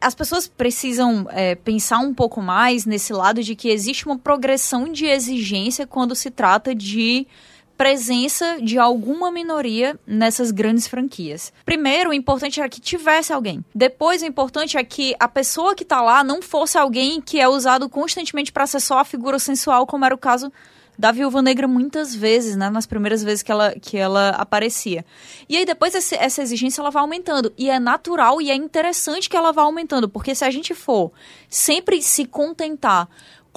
as pessoas precisam é, pensar um pouco mais nesse lado de que existe uma progressão de exigência quando se trata de presença de alguma minoria nessas grandes franquias. Primeiro, o importante era que tivesse alguém. Depois, o importante é que a pessoa que tá lá não fosse alguém que é usado constantemente para ser só a figura sensual, como era o caso da Viúva Negra muitas vezes, né? Nas primeiras vezes que ela, que ela aparecia. E aí depois esse- essa exigência ela vai aumentando. E é natural e é interessante que ela vá aumentando, porque se a gente for sempre se contentar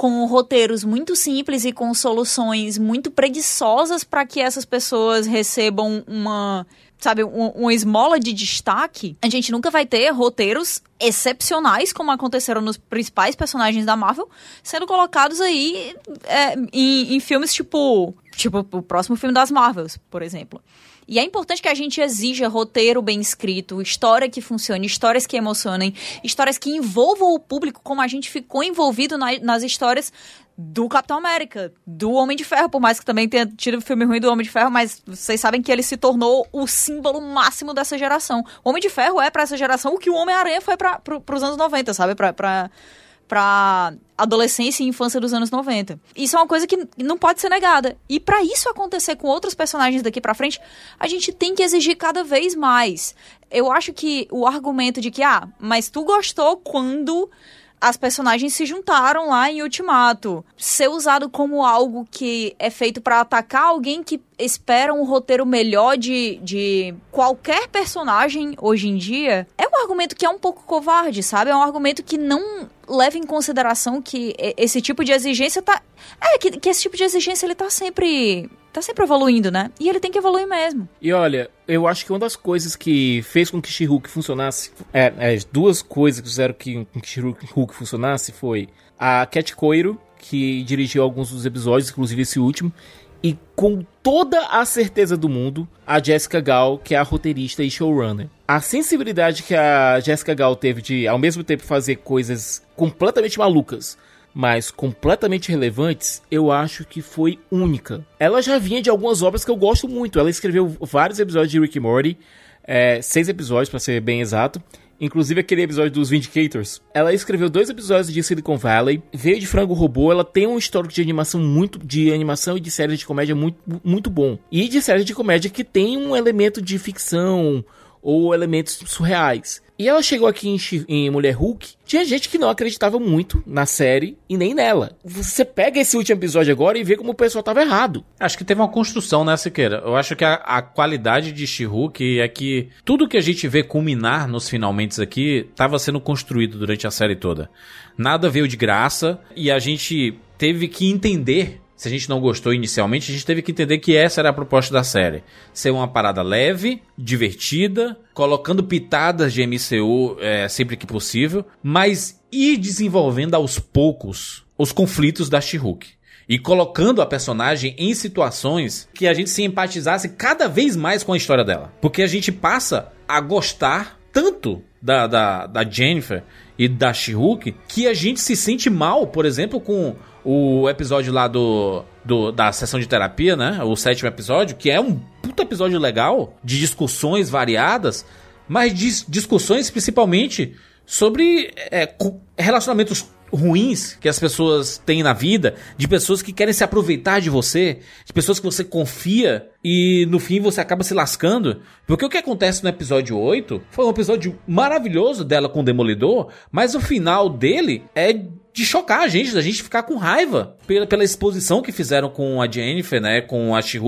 com roteiros muito simples e com soluções muito preguiçosas para que essas pessoas recebam uma, sabe, um- uma esmola de destaque, a gente nunca vai ter roteiros excepcionais, como aconteceram nos principais personagens da Marvel, sendo colocados aí é, em, em filmes tipo, tipo o próximo filme das Marvels, por exemplo. E é importante que a gente exija roteiro bem escrito, história que funcione, histórias que emocionem, histórias que envolvam o público como a gente ficou envolvido na- nas histórias do Capitão América, do Homem de Ferro, por mais que também tenha tido o filme ruim do Homem de Ferro, mas vocês sabem que ele se tornou o símbolo máximo dessa geração. O Homem de Ferro é pra essa geração o que o Homem-Aranha foi para pros anos 90, sabe? Pra, pra adolescência e infância dos anos 90. Isso é uma coisa que não pode ser negada. E pra isso acontecer com outros personagens daqui pra frente, a gente tem que exigir cada vez mais. Eu acho que o argumento de que, ah, mas tu gostou quando as personagens se juntaram lá em Ultimato. Ser usado como algo que é feito pra atacar alguém que espera um roteiro melhor de, de qualquer personagem hoje em dia é um argumento que é um pouco covarde, sabe? É um argumento que não leva em consideração que esse tipo de exigência tá. É, que, que esse tipo de exigência ele tá sempre. Tá sempre evoluindo, né? E ele tem que evoluir mesmo. E olha, eu acho que uma das coisas que fez com que She-Hulk funcionasse, é, é, as duas coisas que fizeram que, que She-Hulk funcionasse foi a Cat Coiro, que dirigiu alguns dos episódios, inclusive esse último, e com toda a certeza do mundo, a Jessica Gal, que é a roteirista e showrunner. A sensibilidade que a Jessica Gal teve de, ao mesmo tempo, fazer coisas completamente malucas, mas completamente relevantes, eu acho que foi única. Ela já vinha de algumas obras que eu gosto muito. Ela escreveu vários episódios de Rick and Morty, é, seis episódios para ser bem exato. Inclusive aquele episódio dos Vindicators. Ela escreveu dois episódios de Silicon Valley, veio de Frango Robô, ela tem um histórico de animação muito de animação e de séries de comédia muito, muito bom. E de séries de comédia que tem um elemento de ficção ou elementos surreais. E ela chegou aqui em, em Mulher Hulk, tinha gente que não acreditava muito na série e nem nela. Você pega esse último episódio agora e vê como o pessoal tava errado. Acho que teve uma construção, né, Siqueira? Eu acho que a, a qualidade de She-Hulk é que tudo que a gente vê culminar nos finalmente aqui estava sendo construído durante a série toda. Nada veio de graça e a gente teve que entender se a gente não gostou inicialmente, a gente teve que entender que essa era a proposta da série. Ser uma parada leve, divertida, colocando pitadas de MCU é, sempre que possível, mas ir desenvolvendo aos poucos os conflitos da She-Hulk. E colocando a personagem em situações que a gente se empatizasse cada vez mais com a história dela. Porque a gente passa a gostar tanto da, da, da Jennifer e da She-Hulk que a gente se sente mal, por exemplo, com o episódio lá do, do, da sessão de terapia, né? O sétimo episódio, que é um puta episódio legal, de discussões variadas, mas dis, discussões principalmente sobre é, relacionamentos ruins que as pessoas têm na vida, de pessoas que querem se aproveitar de você, de pessoas que você confia e no fim você acaba se lascando. Porque o que acontece no episódio 8 foi um episódio maravilhoso dela com o Demolidor, mas o final dele é de chocar a gente, da gente ficar com raiva pela, pela exposição que fizeram com a Jennifer, né, com a she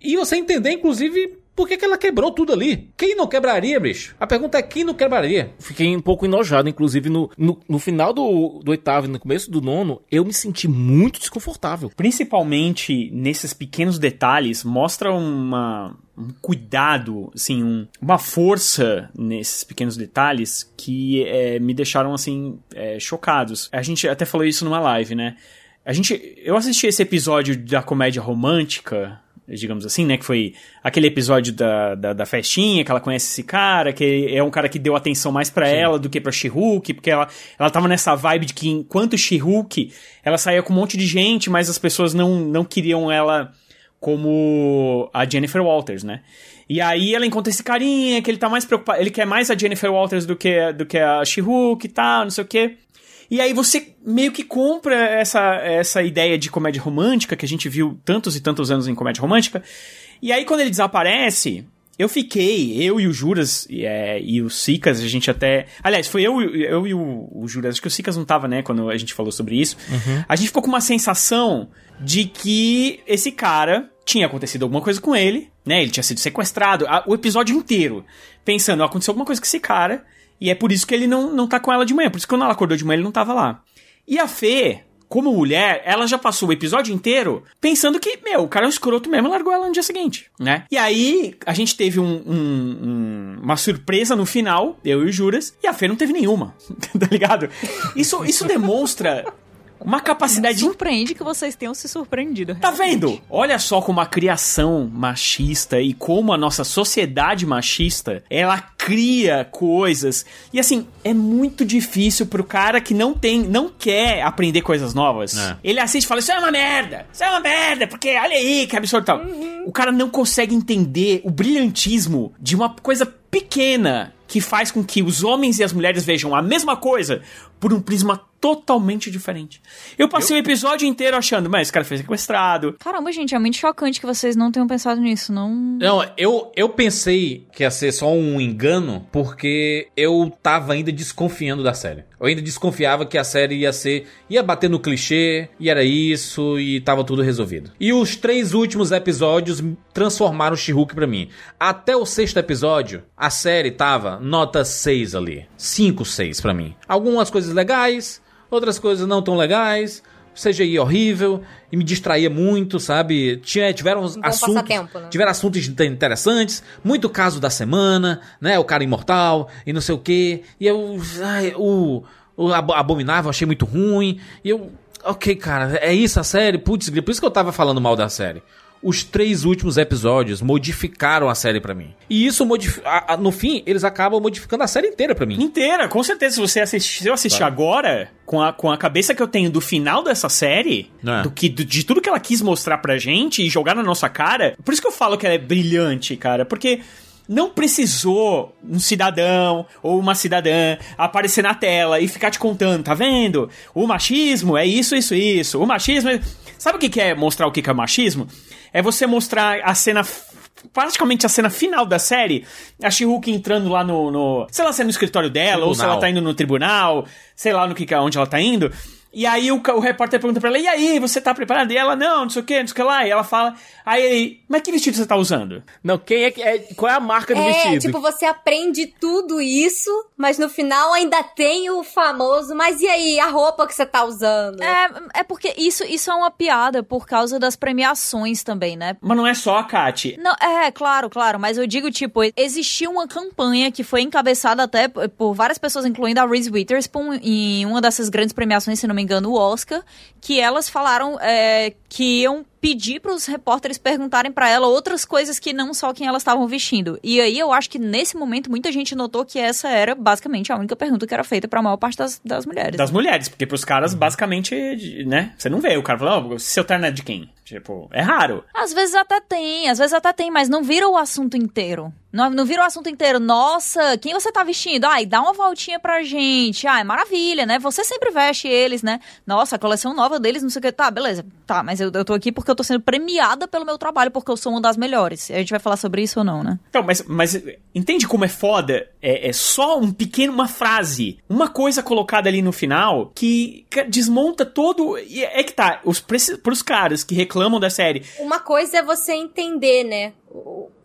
e você entender, inclusive, por que, que ela quebrou tudo ali? Quem não quebraria, bicho? A pergunta é quem não quebraria? Fiquei um pouco enojado, inclusive no, no, no final do, do oitavo e no começo do nono, eu me senti muito desconfortável. Principalmente nesses pequenos detalhes, mostra uma, um cuidado, assim, um, uma força nesses pequenos detalhes que é, me deixaram, assim, é, chocados. A gente até falou isso numa live, né? A gente, eu assisti esse episódio da comédia romântica digamos assim, né? Que foi aquele episódio da, da, da, festinha, que ela conhece esse cara, que é um cara que deu atenção mais para ela do que pra she porque ela, ela tava nessa vibe de que enquanto she ela saía com um monte de gente, mas as pessoas não, não queriam ela como a Jennifer Walters, né? E aí ela encontra esse carinha que ele tá mais preocupado, ele quer mais a Jennifer Walters do que, do que a she e tal, não sei o quê. E aí você meio que compra essa, essa ideia de comédia romântica, que a gente viu tantos e tantos anos em comédia romântica. E aí quando ele desaparece, eu fiquei, eu e o Juras e, é, e o Sicas, a gente até. Aliás, foi eu, eu e o, o Juras, acho que o Sicas não tava, né, quando a gente falou sobre isso. Uhum. A gente ficou com uma sensação de que esse cara tinha acontecido alguma coisa com ele, né? Ele tinha sido sequestrado. o episódio inteiro, pensando, aconteceu alguma coisa com esse cara. E é por isso que ele não, não tá com ela de manhã. Por isso que quando ela acordou de manhã, ele não tava lá. E a Fê, como mulher, ela já passou o episódio inteiro pensando que, meu, o cara é um escroto mesmo largou ela no dia seguinte, né? E aí, a gente teve um, um, um, uma surpresa no final, eu e o Juras, e a Fê não teve nenhuma, (laughs) tá ligado? Isso, isso demonstra uma capacidade. Me surpreende que vocês tenham se surpreendido. Tá vendo? Olha só como a criação machista e como a nossa sociedade machista ela cria coisas. E assim, é muito difícil pro cara que não tem, não quer aprender coisas novas. É. Ele assiste e fala: Isso é uma merda! Isso é uma merda! Porque olha aí que absurdo tal. Uhum. O cara não consegue entender o brilhantismo de uma coisa pequena que faz com que os homens e as mulheres vejam a mesma coisa por um prisma totalmente diferente. Eu passei eu... o episódio inteiro achando, mas esse cara foi sequestrado. Caramba, gente, é muito chocante que vocês não tenham pensado nisso, não. Não, eu, eu pensei que ia ser só um engano, porque eu tava ainda desconfiando da série. Eu ainda desconfiava que a série ia ser. ia bater no clichê, e era isso, e tava tudo resolvido. E os três últimos episódios transformaram o She-Hulk pra mim. Até o sexto episódio, a série tava nota 6 ali. 5, 6 pra mim. Algumas coisas legais, outras coisas não tão legais. CGI horrível e me distraía muito, sabe? Tinha, tiveram assuntos, tempo, né? tiveram assuntos interessantes, muito caso da semana, né? O cara imortal e não sei o que. E eu, ai, o, o abominável achei muito ruim. E eu, ok, cara, é isso a série, putz, por isso que eu tava falando mal da série os três últimos episódios modificaram a série para mim. E isso modifica. No fim, eles acabam modificando a série inteira para mim. Inteira, com certeza. Se você assistir, se eu assistir agora, com a, com a cabeça que eu tenho do final dessa série, é. do que do, de tudo que ela quis mostrar pra gente e jogar na nossa cara, por isso que eu falo que ela é brilhante, cara. Porque não precisou um cidadão ou uma cidadã aparecer na tela e ficar te contando, tá vendo? O machismo é isso, isso, isso. O machismo é... Sabe o que é mostrar o que é machismo? É você mostrar a cena praticamente a cena final da série, a she entrando lá no, no, sei lá se é no escritório dela, tribunal. ou se ela tá indo no tribunal, sei lá no que onde ela tá indo. E aí o, o repórter pergunta pra ela, e aí, você tá preparada? E ela, não, não sei o que, não sei o que lá. E ela fala, aí ele, mas que vestido você tá usando? Não, quem é que. É, qual é a marca do É, vestido? tipo, você aprende tudo isso, mas no final ainda tem o famoso, mas e aí, a roupa que você tá usando? É, é porque isso, isso é uma piada por causa das premiações também, né? Mas não é só a Kat. Não, é, claro, claro, mas eu digo, tipo, existia uma campanha que foi encabeçada até por várias pessoas, incluindo a Reese Witherspoon, em uma dessas grandes premiações, se não me engano, o Oscar, que elas falaram é, que iam pedir para os repórteres perguntarem para ela outras coisas que não só quem elas estavam vestindo. E aí eu acho que nesse momento muita gente notou que essa era basicamente a única pergunta que era feita para a maior parte das, das mulheres. Das mulheres, porque pros caras, basicamente, né? Você não vê o cara falando, oh, seu terno é de quem? Tipo, é raro. Às vezes até tem, às vezes até tem, mas não vira o assunto inteiro. Não, não vira o assunto inteiro. Nossa, quem você tá vestindo? Ai, dá uma voltinha pra gente. Ai, maravilha, né? Você sempre veste eles, né? Nossa, a coleção nova deles, não sei o que. Tá, beleza. Tá, mas eu, eu tô aqui porque eu tô sendo premiada pelo meu trabalho, porque eu sou uma das melhores. A gente vai falar sobre isso ou não, né? Então, mas, mas entende como é foda? É, é só um pequeno, uma frase, uma coisa colocada ali no final que desmonta todo. E é que tá, os, pros caras que reclamam da série, Uma coisa é você entender, né?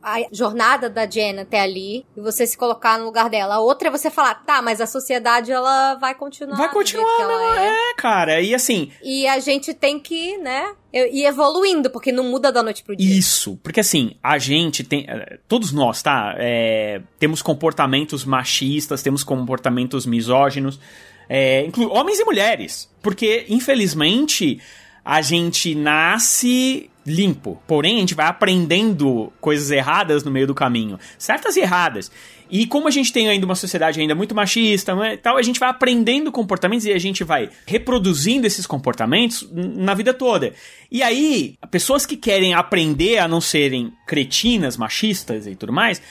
A jornada da Jen até ali e você se colocar no lugar dela. A outra é você falar, tá, mas a sociedade ela vai continuar. vai continuar, ela né? é. É, cara. E assim, E a gente tem que, né? Ir evoluindo, porque não muda da noite pro dia. Isso, porque assim, a gente tem. eh, Todos nós, tá? É, temos comportamentos machistas, temos comportamentos misóginos, é, inclu homens e mulheres. Porque, infelizmente, a gente nasce limpo. Porém, a gente vai aprendendo coisas erradas no meio do caminho. Certas e erradas. E como a gente tem ainda uma sociedade ainda muito machista né, tal, a gente vai aprendendo comportamentos e a gente vai reproduzindo esses comportamentos na vida toda. E aí, pessoas que querem aprender a não serem cretinas, machistas e tudo mais,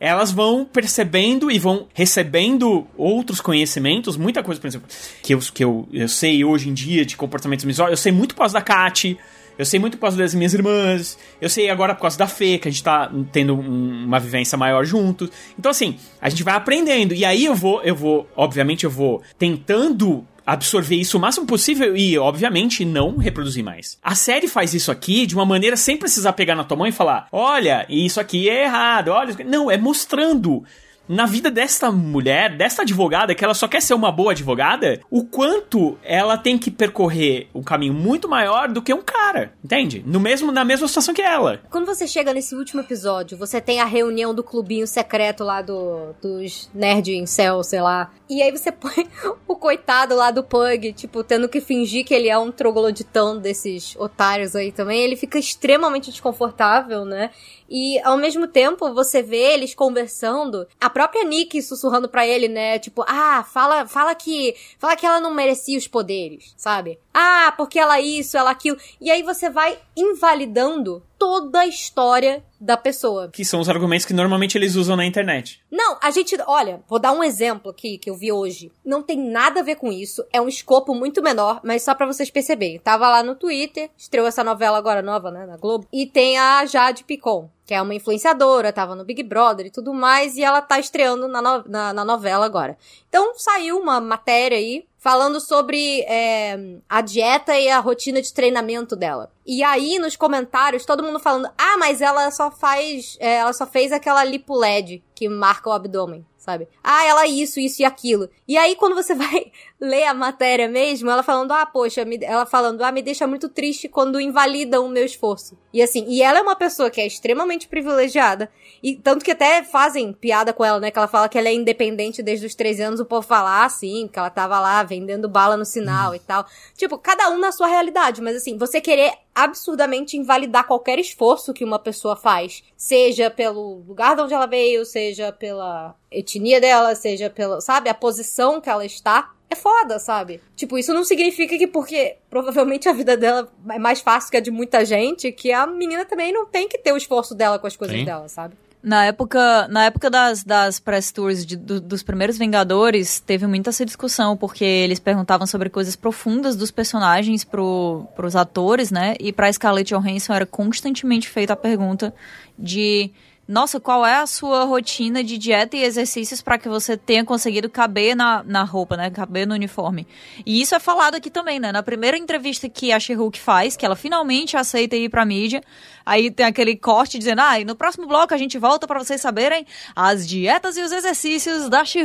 elas vão percebendo e vão recebendo outros conhecimentos, muita coisa, por exemplo, que eu, que eu, eu sei hoje em dia de comportamentos misóginos, eu sei muito por causa da Kat, eu sei muito por causa das minhas irmãs, eu sei agora por causa da Fê, que a gente tá tendo um- uma vivência maior juntos. Então, assim, a gente vai aprendendo. E aí eu vou, eu vou, obviamente, eu vou tentando absorver isso o máximo possível e, obviamente, não reproduzir mais. A série faz isso aqui de uma maneira sem precisar pegar na tua mão e falar: olha, isso aqui é errado, olha. isso aqui-" Não, é mostrando na vida desta mulher, desta advogada, que ela só quer ser uma boa advogada, o quanto ela tem que percorrer um caminho muito maior do que um cara, entende? No mesmo, na mesma situação que ela. Quando você chega nesse último episódio, você tem a reunião do clubinho secreto lá do, dos nerd em céu, sei lá. E aí você (laughs) põe o coitado lá do Pug, tipo, tendo que fingir que ele é um trogloditão desses otários aí também. Ele fica extremamente desconfortável, né? E ao mesmo tempo você vê eles conversando, a própria Nick sussurrando pra ele, né? Tipo, ah, fala, fala que, fala que ela não merecia os poderes, sabe? Ah, porque ela isso, ela aquilo. E aí você vai invalidando toda a história da pessoa. Que são os argumentos que normalmente eles usam na internet. Não, a gente, olha, vou dar um exemplo aqui que eu vi hoje. Não tem nada a ver com isso, é um escopo muito menor, mas só pra vocês perceberem. Tava lá no Twitter, estreou essa novela agora nova, né, na Globo, e tem a Jade Picon, que é uma influenciadora, tava no Big Brother e tudo mais, e ela tá estreando na, no- na, na novela agora. Então saiu uma matéria aí falando sobre é, a dieta e a rotina de treinamento dela. E aí, nos comentários, todo mundo falando, ah, mas ela só faz, é, ela só fez aquela lipo LED que marca o abdômen, sabe? Ah, ela isso, isso e aquilo. E aí, quando você (laughs) vai ler a matéria mesmo, ela falando, ah, poxa, me- ela falando, ah, me deixa muito triste quando invalidam o meu esforço. E assim, e ela é uma pessoa que é extremamente privilegiada, e tanto que até fazem piada com ela, né? Que ela fala que ela é independente desde os 13 anos, o povo fala assim, que ela tava lá vendendo bala no sinal e tal. Tipo, cada um na sua realidade, mas assim, você querer absurdamente invalidar qualquer esforço que uma pessoa faz, seja pelo lugar de onde ela veio, seja pela etnia dela, seja pela, sabe, a posição que ela está, é foda, sabe? Tipo, isso não significa que porque provavelmente a vida dela é mais fácil que a de muita gente, que a menina também não tem que ter o esforço dela com as coisas Sim. dela, sabe? Na época, na época das, das press tours de- do- dos primeiros Vingadores, teve muita essa discussão, porque eles perguntavam sobre coisas profundas dos personagens pro, pros atores, né? E pra Scarlett Johansson era constantemente feita a pergunta de nossa, qual é a sua rotina de dieta e exercícios para que você tenha conseguido caber na, na roupa, né? Caber no uniforme. E isso é falado aqui também, né? Na primeira entrevista que a she faz, que ela finalmente aceita ir pra mídia, aí tem aquele corte dizendo, ah, e no próximo bloco a gente volta para vocês saberem as dietas e os exercícios da she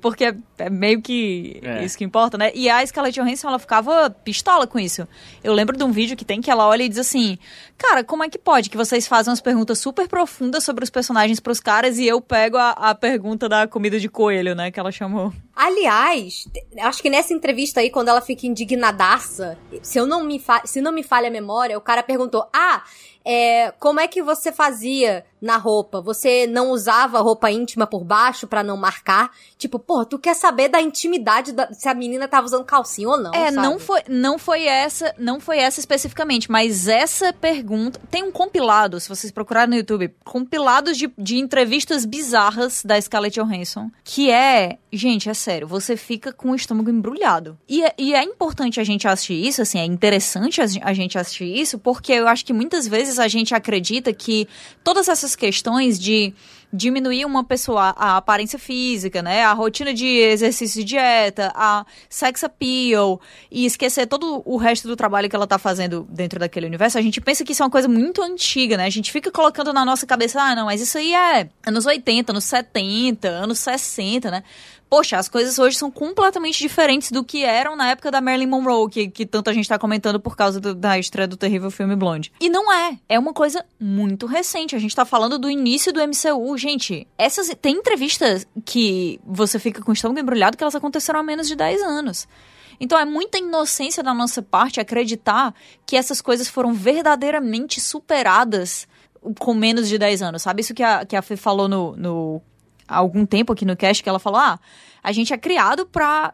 porque é meio que é. isso que importa, né? E a Scarlett Johansson, ela ficava pistola com isso. Eu lembro de um vídeo que tem que ela olha e diz assim, cara, como é que pode que vocês fazem umas perguntas super profundas sobre sobre os personagens pros caras e eu pego a, a pergunta da comida de coelho, né, que ela chamou. Aliás, acho que nessa entrevista aí, quando ela fica indignadaça, se eu não me, se não me falha a memória, o cara perguntou: Ah, é, como é que você fazia na roupa? Você não usava roupa íntima por baixo para não marcar? Tipo, pô, tu quer saber da intimidade da, se a menina tava usando calcinha ou não? É, sabe? não foi, não foi essa, não foi essa especificamente, mas essa pergunta tem um compilado, se vocês procurarem no YouTube, compilados de, de entrevistas bizarras da Scarlett Johansson, que é, gente, é sério, você fica com o estômago embrulhado. E, é, e é importante a gente assistir isso, assim, é interessante a gente assistir isso, porque eu acho que muitas vezes a gente acredita que todas essas questões de diminuir uma pessoa a aparência física, né, a rotina de exercício e dieta, a sex appeal e esquecer todo o resto do trabalho que ela tá fazendo dentro daquele universo, a gente pensa que isso é uma coisa muito antiga, né? A gente fica colocando na nossa cabeça, ah, não, mas isso aí é anos 80, anos 70, anos 60, né? Poxa, as coisas hoje são completamente diferentes do que eram na época da Marilyn Monroe, que, que tanta gente tá comentando por causa do, da estreia do terrível filme Blonde. E não é. É uma coisa muito recente. A gente tá falando do início do MCU. Gente, essas. Tem entrevistas que você fica com o estômago embrulhado que elas aconteceram há menos de 10 anos. Então é muita inocência da nossa parte acreditar que essas coisas foram verdadeiramente superadas com menos de 10 anos, sabe? Isso que a, que a Fê falou no, no há algum tempo aqui no cast que ela falou: ah, a gente é criado pra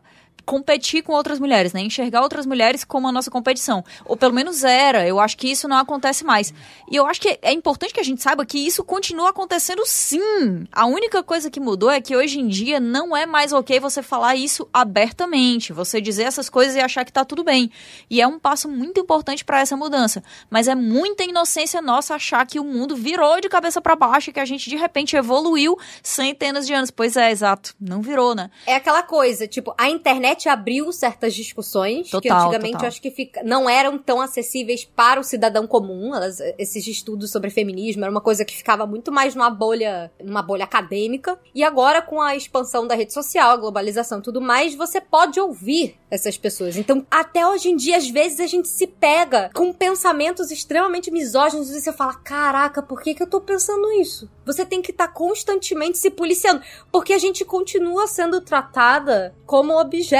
competir com outras mulheres, né? Enxergar outras mulheres como a nossa competição. Ou pelo menos era. Eu acho que isso não acontece mais. E eu acho que é importante que a gente saiba que isso continua acontecendo sim. A única coisa que mudou é que hoje em dia não é mais ok você falar isso abertamente. Você dizer essas coisas e achar que tá tudo bem. E é um passo muito importante para essa mudança. Mas é muita inocência nossa achar que o mundo virou de cabeça para baixo e que a gente de repente evoluiu centenas de anos. Pois é, exato. Não virou, né? É aquela coisa, tipo, a internet internet abriu certas discussões total, que antigamente total. eu acho que fica, não eram tão acessíveis para o cidadão comum. Elas, esses estudos sobre feminismo era uma coisa que ficava muito mais numa bolha, numa bolha acadêmica. E agora, com a expansão da rede social, a globalização e tudo mais, você pode ouvir essas pessoas. Então, até hoje em dia, às vezes a gente se pega com pensamentos extremamente misóginos e você fala: caraca, por que, que eu tô pensando isso? Você tem que estar tá constantemente se policiando, porque a gente continua sendo tratada como objeto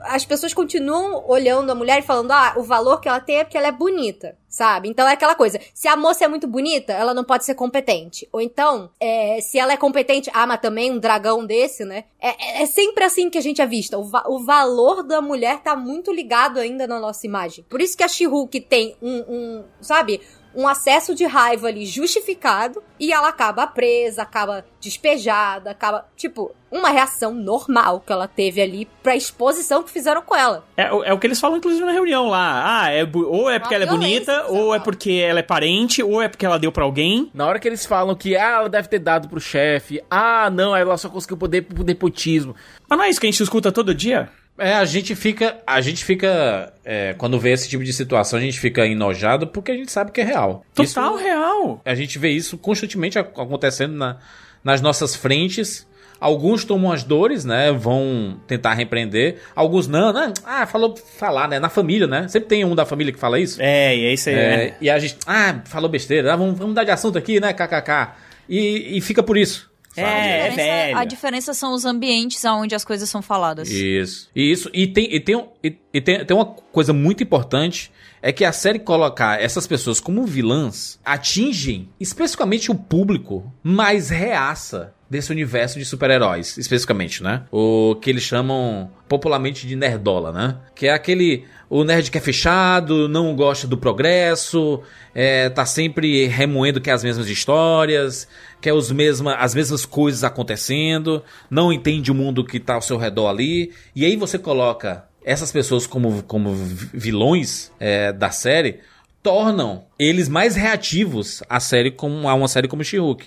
as pessoas continuam olhando a mulher e falando, ah, o valor que ela tem é porque ela é bonita, sabe? Então é aquela coisa, se a moça é muito bonita, ela não pode ser competente. Ou então, é, se ela é competente, ah, mas também um dragão desse, né? É, é, é sempre assim que a gente é vista. O, va o, valor da mulher tá muito ligado ainda na nossa imagem. Por isso que a she tem um, um, sabe? Um acesso de raiva ali justificado e ela acaba presa, acaba despejada, acaba, tipo, uma reação normal que ela teve ali pra exposição que fizeram com ela. É, é o que eles falam, inclusive, na reunião lá. Ah, é, ou é porque ela é bonita, ou é porque ela é parente, ou é porque ela deu para alguém. Na hora que eles falam que, ah, ela deve ter dado pro chefe, ah, não, ela só conseguiu poder pro nepotismo. Mas não é isso que a gente escuta todo dia? É, a gente fica. A gente fica. É, quando vê esse tipo de situação, a gente fica enojado porque a gente sabe que é real. Total isso, real. A gente vê isso constantemente acontecendo na, nas nossas frentes. Alguns tomam as dores, né? Vão tentar repreender. Alguns não, né? Ah, falou falar, né? Na família, né? Sempre tem um da família que fala isso. É, e é isso aí. É, né? E a gente, ah, falou besteira. Ah, vamos, vamos mudar de assunto aqui, né? KKK. E, e fica por isso. É, é velho. A diferença são os ambientes onde as coisas são faladas. Isso. E isso. E tem, e tem, e, e tem, tem uma coisa muito importante é que a série colocar essas pessoas como vilãs atingem especificamente o público mais reaça desse universo de super-heróis, especificamente, né? O que eles chamam popularmente de nerdola, né? Que é aquele o nerd que é fechado, não gosta do progresso, é, tá sempre remoendo que é as mesmas histórias, quer os mesma, as mesmas coisas acontecendo, não entende o mundo que tá ao seu redor ali, e aí você coloca essas pessoas como, como vilões é, da série, tornam eles mais reativos à série como a uma série como She-Hulk.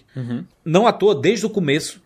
Não à toa, desde o começo,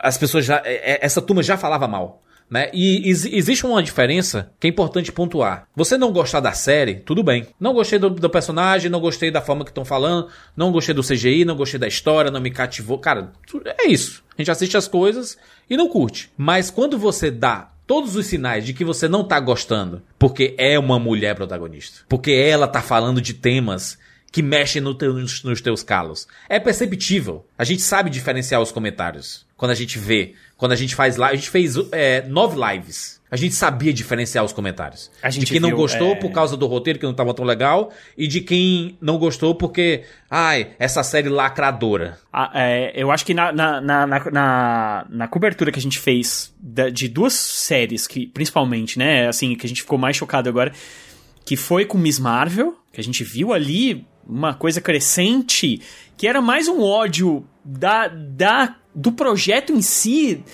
as pessoas já é- é- essa turma já falava mal. Né? E ex- existe uma diferença que é importante pontuar. Você não gostar da série, tudo bem. Não gostei do, do personagem, não gostei da forma que estão falando, não gostei do CGI, não gostei da história, não me cativou. Cara, é isso. A gente assiste as coisas e não curte. Mas quando você dá todos os sinais de que você não tá gostando, porque é uma mulher protagonista, porque ela tá falando de temas que mexem no nos, nos teus calos. É perceptível. A gente sabe diferenciar os comentários. Quando a gente vê, quando a gente faz live, a gente fez é, nove lives. A gente sabia diferenciar os comentários. De quem não viu, gostou é. por causa do roteiro que não tava tão legal e de quem não gostou porque, ai, essa série lacradora. Ah, é, eu acho que na, na, na, na, na- cobertura que a gente fez de duas séries, que principalmente, né, assim, que a gente ficou mais chocado agora, que foi com Miss Marvel, que a gente viu ali uma coisa crescente, que era mais um ódio da, da, do projeto em si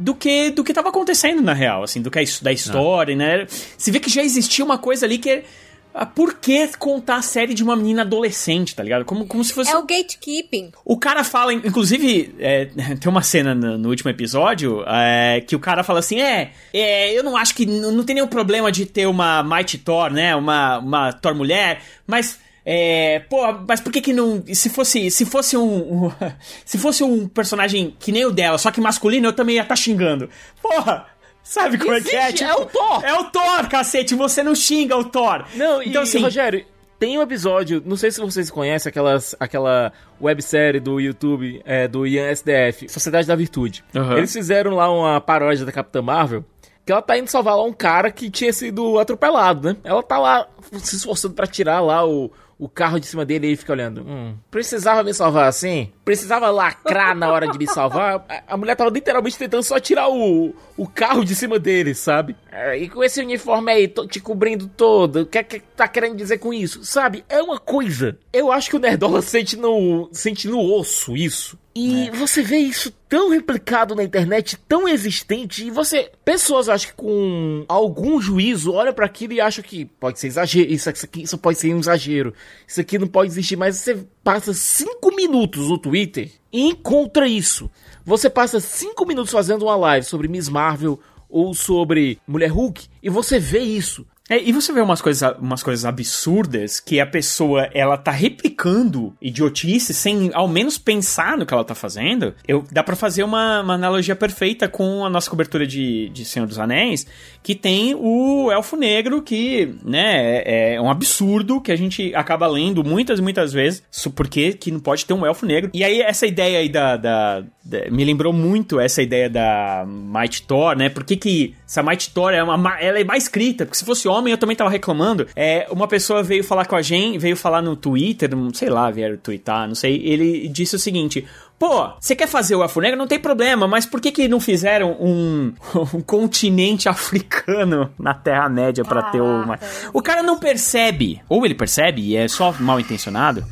do que do que tava acontecendo na real, assim, do que a his- da história, né? Se vê que já existia uma coisa ali que é ah, por que contar a série de uma menina adolescente, tá ligado? Como, como se fosse É o gatekeeping. o cara fala, inclusive, é, (laughs) tem uma cena no, no último episódio é, que o cara fala assim: é, é, eu não acho que. Não tem nenhum problema de ter uma Mighty Thor, né? Uma, uma Thor mulher, mas. É, pô, mas por que que não. Se fosse, se fosse um, um- (laughs) Se fosse um personagem que nem o dela, só que masculino, eu também ia estar xingando. Porra! Sabe como é que é? Existe, é o Thor. É o Thor, cacete! Você não xinga o Thor! Não, então e, assim. Rogério, tem um episódio, não sei se vocês conhecem aquelas, aquela websérie do YouTube, é, do Ian SDF, Sociedade da Virtude. Aham. Eles fizeram lá uma paródia da Capitã Marvel, que ela tá indo salvar lá um cara que tinha sido atropelado, né? Ela tá lá se esforçando pra tirar lá o, o carro de cima dele e ele fica olhando. Hum, precisava me salvar assim? Precisava lacrar na hora de me salvar? A, a mulher tava literalmente tentando só tirar o, o carro de cima dele, sabe? É, e com esse uniforme aí te cobrindo todo, o que é que tá querendo dizer com isso? Sabe? É uma coisa. Eu acho que o Nerdola sente no, sente no osso isso. E você vê isso tão replicado na internet, tão existente, e você. Pessoas, acho que com algum juízo, olham pra aquilo e acham que pode ser exagero, isso, isso aqui isso pode ser um exagero, isso aqui não pode existir, mas você passa cinco minutos no Twitter e encontra isso. Você passa cinco minutos fazendo uma live sobre Miss Marvel ou sobre Mulher Hulk e você vê isso. É, e você vê umas coisas, umas coisas absurdas que a pessoa, ela tá replicando idiotice sem ao menos pensar no que ela tá fazendo. Eu, dá pra fazer uma, uma analogia perfeita com a nossa cobertura de, de Senhor dos Anéis, que tem o Elfo Negro, que, né, é, é um absurdo que a gente acaba lendo muitas muitas vezes, porque que não pode ter um Elfo Negro. E aí, essa ideia aí da, da- da- me lembrou muito essa ideia da Might Thor, né? Por que que essa Might Thor é uma, ma- ela é mais escrita? Porque se fosse homem, eu também tava reclamando. É, uma pessoa veio falar com a gente, veio falar no Twitter, sei lá, vieram twittar, não sei. Ele disse o seguinte: Pô, você quer fazer o Elfo Negro? Não tem problema, mas por que que não fizeram um, (laughs) um continente africano na Terra-média pra ter uma. O cara não percebe, ou ele percebe e é só mal intencionado,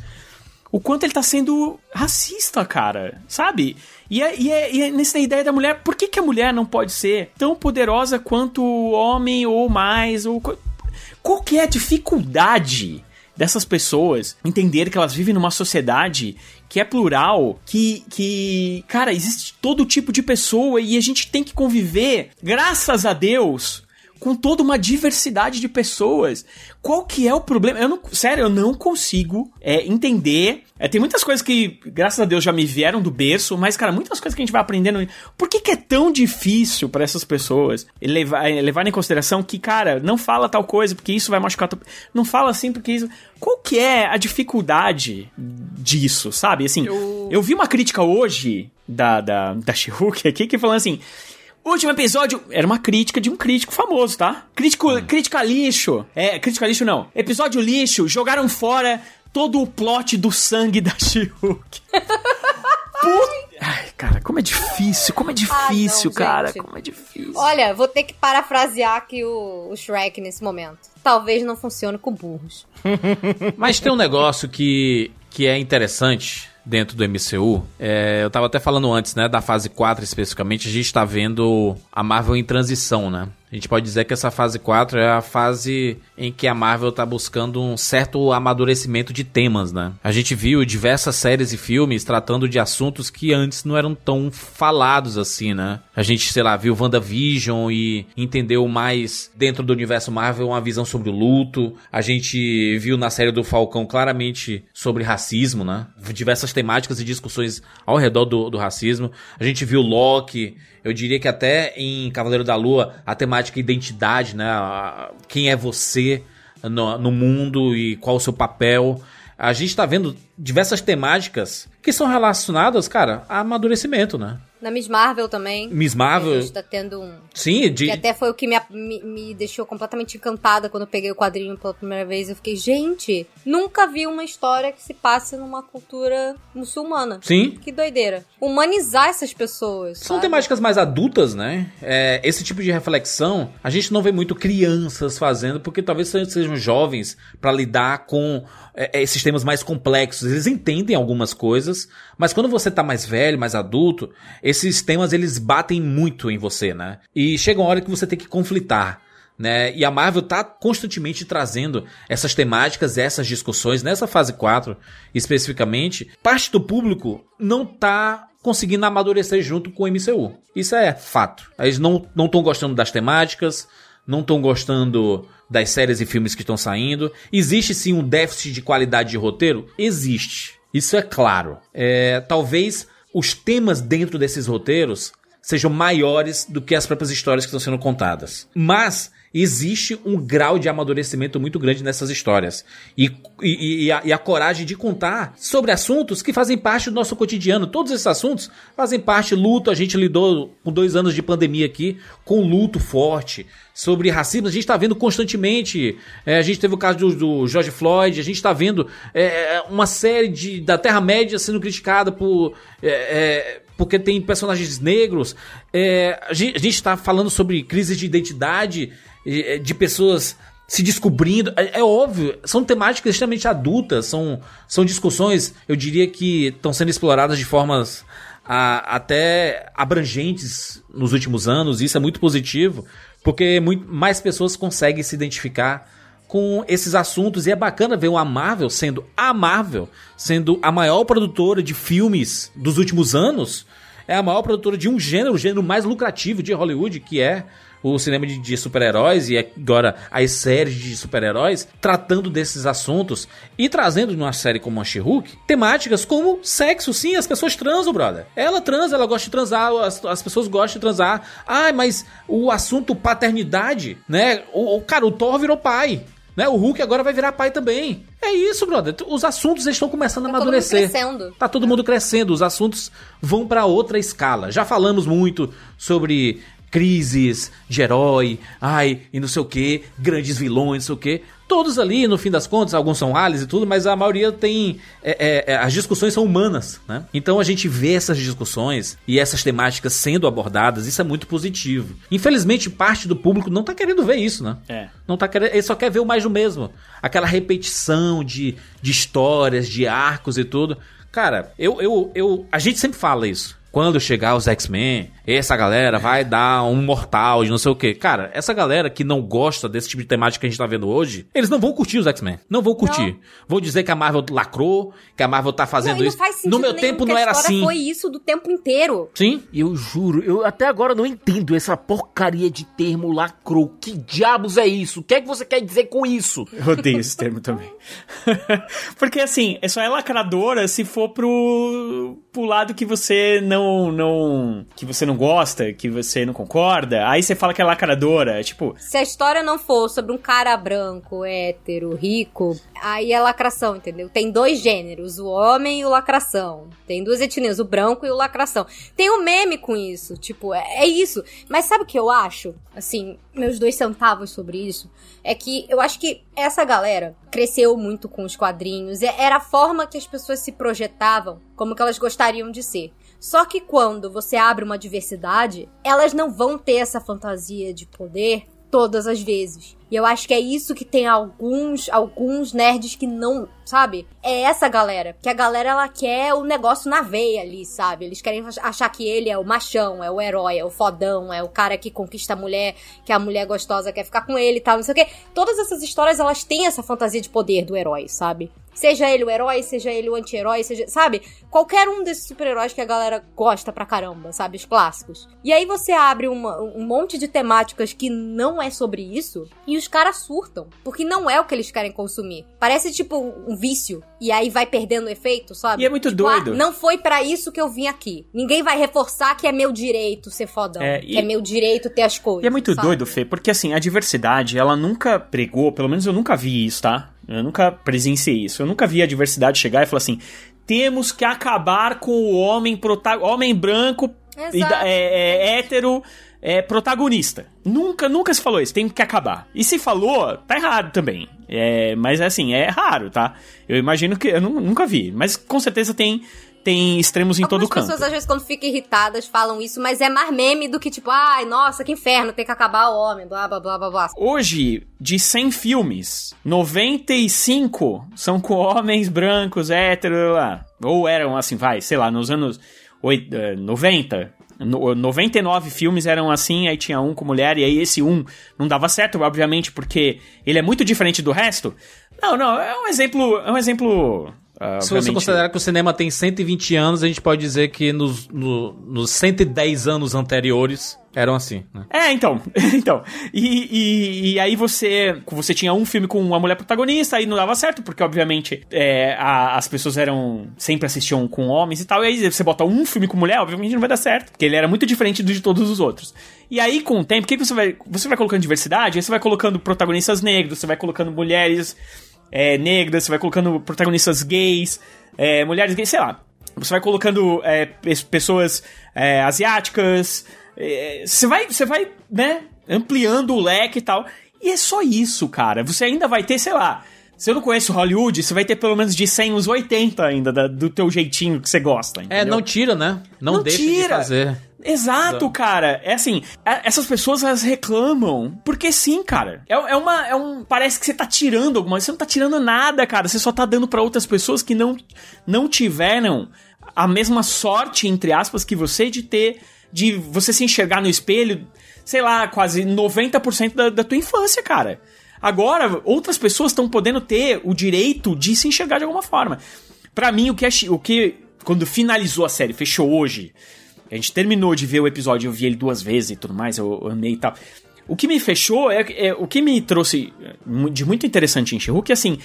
o quanto ele tá sendo racista, cara, sabe? E é, e é, e é nessa ideia da mulher, por que, que a mulher não pode ser tão poderosa quanto o homem ou mais? Ou, qual que é a dificuldade dessas pessoas entenderem que elas vivem numa sociedade que é plural, que, que, cara, existe todo tipo de pessoa e a gente tem que conviver, graças a Deus, com toda uma diversidade de pessoas. Qual que é o problema? Eu não, sério, eu não consigo é, entender. É, tem muitas coisas que, graças a Deus, já me vieram do berço, mas, cara, muitas coisas que a gente vai aprendendo. Por que, que é tão difícil para essas pessoas levar, levar em consideração que, cara, não fala tal coisa porque isso vai machucar. tu- Não fala assim porque isso. Qual que é a dificuldade disso, sabe? Assim, eu, vi uma crítica hoje da, da, da She-Hulk aqui que falando assim. Último episódio era uma crítica de um crítico famoso, tá? Crítico, Crítica lixo. É, crítica lixo não. Episódio lixo, jogaram fora todo o plot do sangue da She-Hulk. (laughs) Puta- Ai, cara, como é difícil, como é difícil, não, cara, gente. como é difícil. Olha, vou ter que parafrasear aqui o, o Shrek nesse momento. Talvez não funcione com burros. (laughs) Mas tem um negócio que, que é interessante dentro do MCU. É, eu tava até falando antes, né, da fase 4 especificamente, a gente tá vendo a Marvel em transição, né? A gente pode dizer que essa fase 4 é a fase em que a Marvel tá buscando um certo amadurecimento de temas, né? A gente viu diversas séries e filmes tratando de assuntos que antes não eram tão falados assim, né? A gente, sei lá, viu WandaVision e entendeu mais dentro do universo Marvel uma visão sobre o luto. A gente viu na série do Falcão claramente sobre racismo, né? Diversas temáticas e discussões ao redor do, do racismo. A gente viu Loki eu diria que até em Cavaleiro da Lua, a temática identidade, né? Quem é você no, no mundo e qual o seu papel. A gente tá vendo diversas temáticas que são relacionadas, cara, a amadurecimento, né? Na Miss Marvel também. Miss Marvel. A gente tá tendo um. Sim, de... Que até foi o que me, me, me, deixou completamente encantada quando eu peguei o quadrinho pela primeira vez. Eu fiquei, gente, nunca vi uma história que se passe numa cultura muçulmana. Sim. Que doideira. Humanizar essas pessoas. São sabe? temáticas mais adultas, né? É, esse tipo de reflexão, a gente não vê muito crianças fazendo, porque talvez sejam jovens para lidar com é, esses temas mais complexos. Eles entendem algumas coisas, mas quando você tá mais velho, mais adulto, esses temas eles batem muito em você, né? E chega uma hora que você tem que conflitar. Né? E a Marvel tá constantemente trazendo essas temáticas, essas discussões nessa fase 4, especificamente. Parte do público não tá conseguindo amadurecer junto com o MCU. Isso é fato. Eles não estão gostando das temáticas, não estão gostando das séries e filmes que estão saindo. Existe sim um déficit de qualidade de roteiro? Existe. Isso é claro. É, talvez os temas dentro desses roteiros sejam maiores do que as próprias histórias que estão sendo contadas. Mas existe um grau de amadurecimento muito grande nessas histórias. E, e, e, a, e, a, coragem de contar sobre assuntos que fazem parte do nosso cotidiano. Todos esses assuntos fazem parte. Luto, a gente lidou com dois anos de pandemia aqui, com luto forte. Sobre racismo, a gente está vendo constantemente. É, a gente teve o caso do, do George Floyd, a gente está vendo é, uma série de, da Terra-média sendo criticada por. É, é porque tem personagens negros. É, a gente está falando sobre crise de identidade é, de pessoas se descobrindo. É, é, óbvio, são temáticas extremamente adultas, são, são discussões, eu diria que estão sendo exploradas de formas a, até abrangentes nos últimos anos, e isso é muito positivo, porque muito, mais pessoas conseguem se identificar com esses assuntos, e é bacana ver a Marvel sendo a Marvel, sendo a maior produtora de filmes dos últimos anos, é a maior produtora de um gênero, o gênero mais lucrativo de Hollywood, que é o cinema de, de super-heróis e agora as séries de super-heróis tratando desses assuntos e trazendo numa série como a She-Hulk temáticas como sexo. Sim, as pessoas transam, brother. Ela transa, ela gosta de transar, as, as pessoas gostam de transar. Ah, mas o assunto paternidade, né? O, o cara, o Thor virou pai. Né? O Hulk agora vai virar pai também. É isso, brother. Os assuntos estão começando tá a amadurecer. Todo mundo crescendo. Tá todo mundo crescendo. Os assuntos vão para outra escala. Já falamos muito sobre crises de herói, ai, e não sei o que, grandes vilões, não sei o que. Todos ali, no fim das contas, alguns são aliens e tudo, mas a maioria tem. É, é, é, as discussões são humanas, né? Então a gente vê essas discussões e essas temáticas sendo abordadas, isso é muito positivo. Infelizmente, parte do público não tá querendo ver isso, né? É. Não tá querendo. Ele só quer ver o mais do mesmo. Aquela repetição de, de histórias, de arcos e tudo. Cara, eu, eu, eu. A gente sempre fala isso quando chegar os X-Men, essa galera vai dar um mortal de não sei o que. Cara, essa galera que não gosta desse tipo de temática que a gente tá vendo hoje, eles não vão curtir os X-Men. Não vão curtir. Não. Vão dizer que a Marvel lacrou, que a Marvel tá fazendo não, isso. Não faz sentido no meu tempo não era assim. foi isso do tempo inteiro. Sim. Eu juro, eu até agora não entendo essa porcaria de termo lacrou. Que diabos é isso? O que é que você quer dizer com isso? Eu odeio esse termo também. (laughs) Porque assim, só é lacradora se for pro, pro lado que você não, não. que você não gosta, que você não concorda, aí você fala que é lacradora. Tipo. Se a história não for sobre um cara branco, hétero, rico, aí é lacração, entendeu? Tem dois gêneros, o homem e o lacração. Tem duas etnias, o branco e o lacração. Tem um meme com isso, tipo, é, é isso. Mas sabe o que eu acho? Assim, meus dois centavos sobre isso. É que eu acho que essa galera cresceu muito com os quadrinhos. Era a forma que as pessoas se projetavam como que elas gostariam de ser. Só que quando você abre uma diversidade, elas não vão ter essa fantasia de poder todas as vezes. E eu acho que é isso que tem alguns, alguns nerds que não, sabe? É essa galera. Que a galera, ela quer o negócio na veia ali, sabe? Eles querem achar que ele é o machão, é o herói, é o fodão, é o cara que conquista a mulher, que a mulher gostosa quer ficar com ele e tal, não sei o quê. Todas essas histórias, elas têm essa fantasia de poder do herói, sabe? Seja ele o herói, seja ele o anti-herói, seja. Sabe? Qualquer um desses super-heróis que a galera gosta pra caramba, sabe? Os clássicos. E aí você abre uma, um monte de temáticas que não é sobre isso e os caras surtam. Porque não é o que eles querem consumir. Parece tipo um vício. E aí vai perdendo o efeito, sabe? E é muito Tipo, ah, doido. não foi pra isso que eu vim aqui. Ninguém vai reforçar que é meu direito ser fodão. É, que e- é meu direito ter as coisas. E é muito sabe? doido, Fê, porque assim, a diversidade, ela nunca pregou, pelo menos eu nunca vi isso, tá? Eu nunca presenciei isso. Eu nunca vi a diversidade chegar e falar assim: temos que acabar com o homem prota homem branco e Exato. da- é, é hétero é, protagonista. Nunca, nunca se falou isso, tem que acabar. E se falou, tá errado também. É, mas assim, é raro, tá? Eu imagino que. Eu nu- nunca vi. Mas com certeza tem, tem extremos em todo Algumas canto. pessoas, às vezes, quando ficam irritadas, falam isso, mas é mais meme do que tipo, ai, nossa, que inferno, tem que acabar o homem, blá, blá, blá, blá, blá. Hoje, de 100 filmes, 95 são com homens brancos, héteros, lá. Ou eram assim, vai, sei lá, nos anos oit- eh, 90. no- 99 filmes eram assim, aí tinha um com mulher, e aí esse um não dava certo, obviamente, porque ele é muito diferente do resto. Não, não, é um exemplo. É um exemplo. Ah, Se você considerar que o cinema tem 120 anos, a gente pode dizer que nos, no- nos 110 anos anteriores eram assim. Né? É, então. (laughs) então. E, e, e aí você. Você tinha um filme com uma mulher protagonista, aí não dava certo, porque, obviamente, é, a- as pessoas eram. sempre assistiam com homens e tal. E aí você bota um filme com mulher, obviamente não vai dar certo. Porque ele era muito diferente do de todos os outros. E aí, com o tempo, o que, que você vai. Você vai colocando diversidade, aí você vai colocando protagonistas negros, você vai colocando mulheres é, negras, você vai colocando protagonistas gays, é, mulheres gays, sei lá. Você vai colocando é, pe- pessoas é, asiáticas. é, Você vai, você vai, né, ampliando o leque e tal. E é só isso, cara. Você ainda vai ter, sei lá. Se eu não conheço Hollywood, você vai ter pelo menos de 100 uns 80 ainda da- do teu jeitinho que você gosta. É, entendeu? não tira, né? Não, Não deixa tira. de fazer. Exato, cara. É assim, a- essas pessoas elas reclamam. Porque sim, cara. É, é uma. É um, parece que você tá tirando alguma coisa. Você não tá tirando nada, cara. Você só tá dando pra outras pessoas que não, não tiveram a mesma sorte, entre aspas, que você de ter. De você se enxergar no espelho, sei lá, quase 90% da, da tua infância, cara. Agora, outras pessoas estão podendo ter o direito de se enxergar de alguma forma. Pra mim, o que, é o que quando finalizou a série, fechou hoje, a gente terminou de ver o episódio, eu vi ele duas vezes e tudo mais, eu, eu amei e tal. O que me fechou é, é- o que me trouxe mu- de muito interessante em She-Hulk, é assim,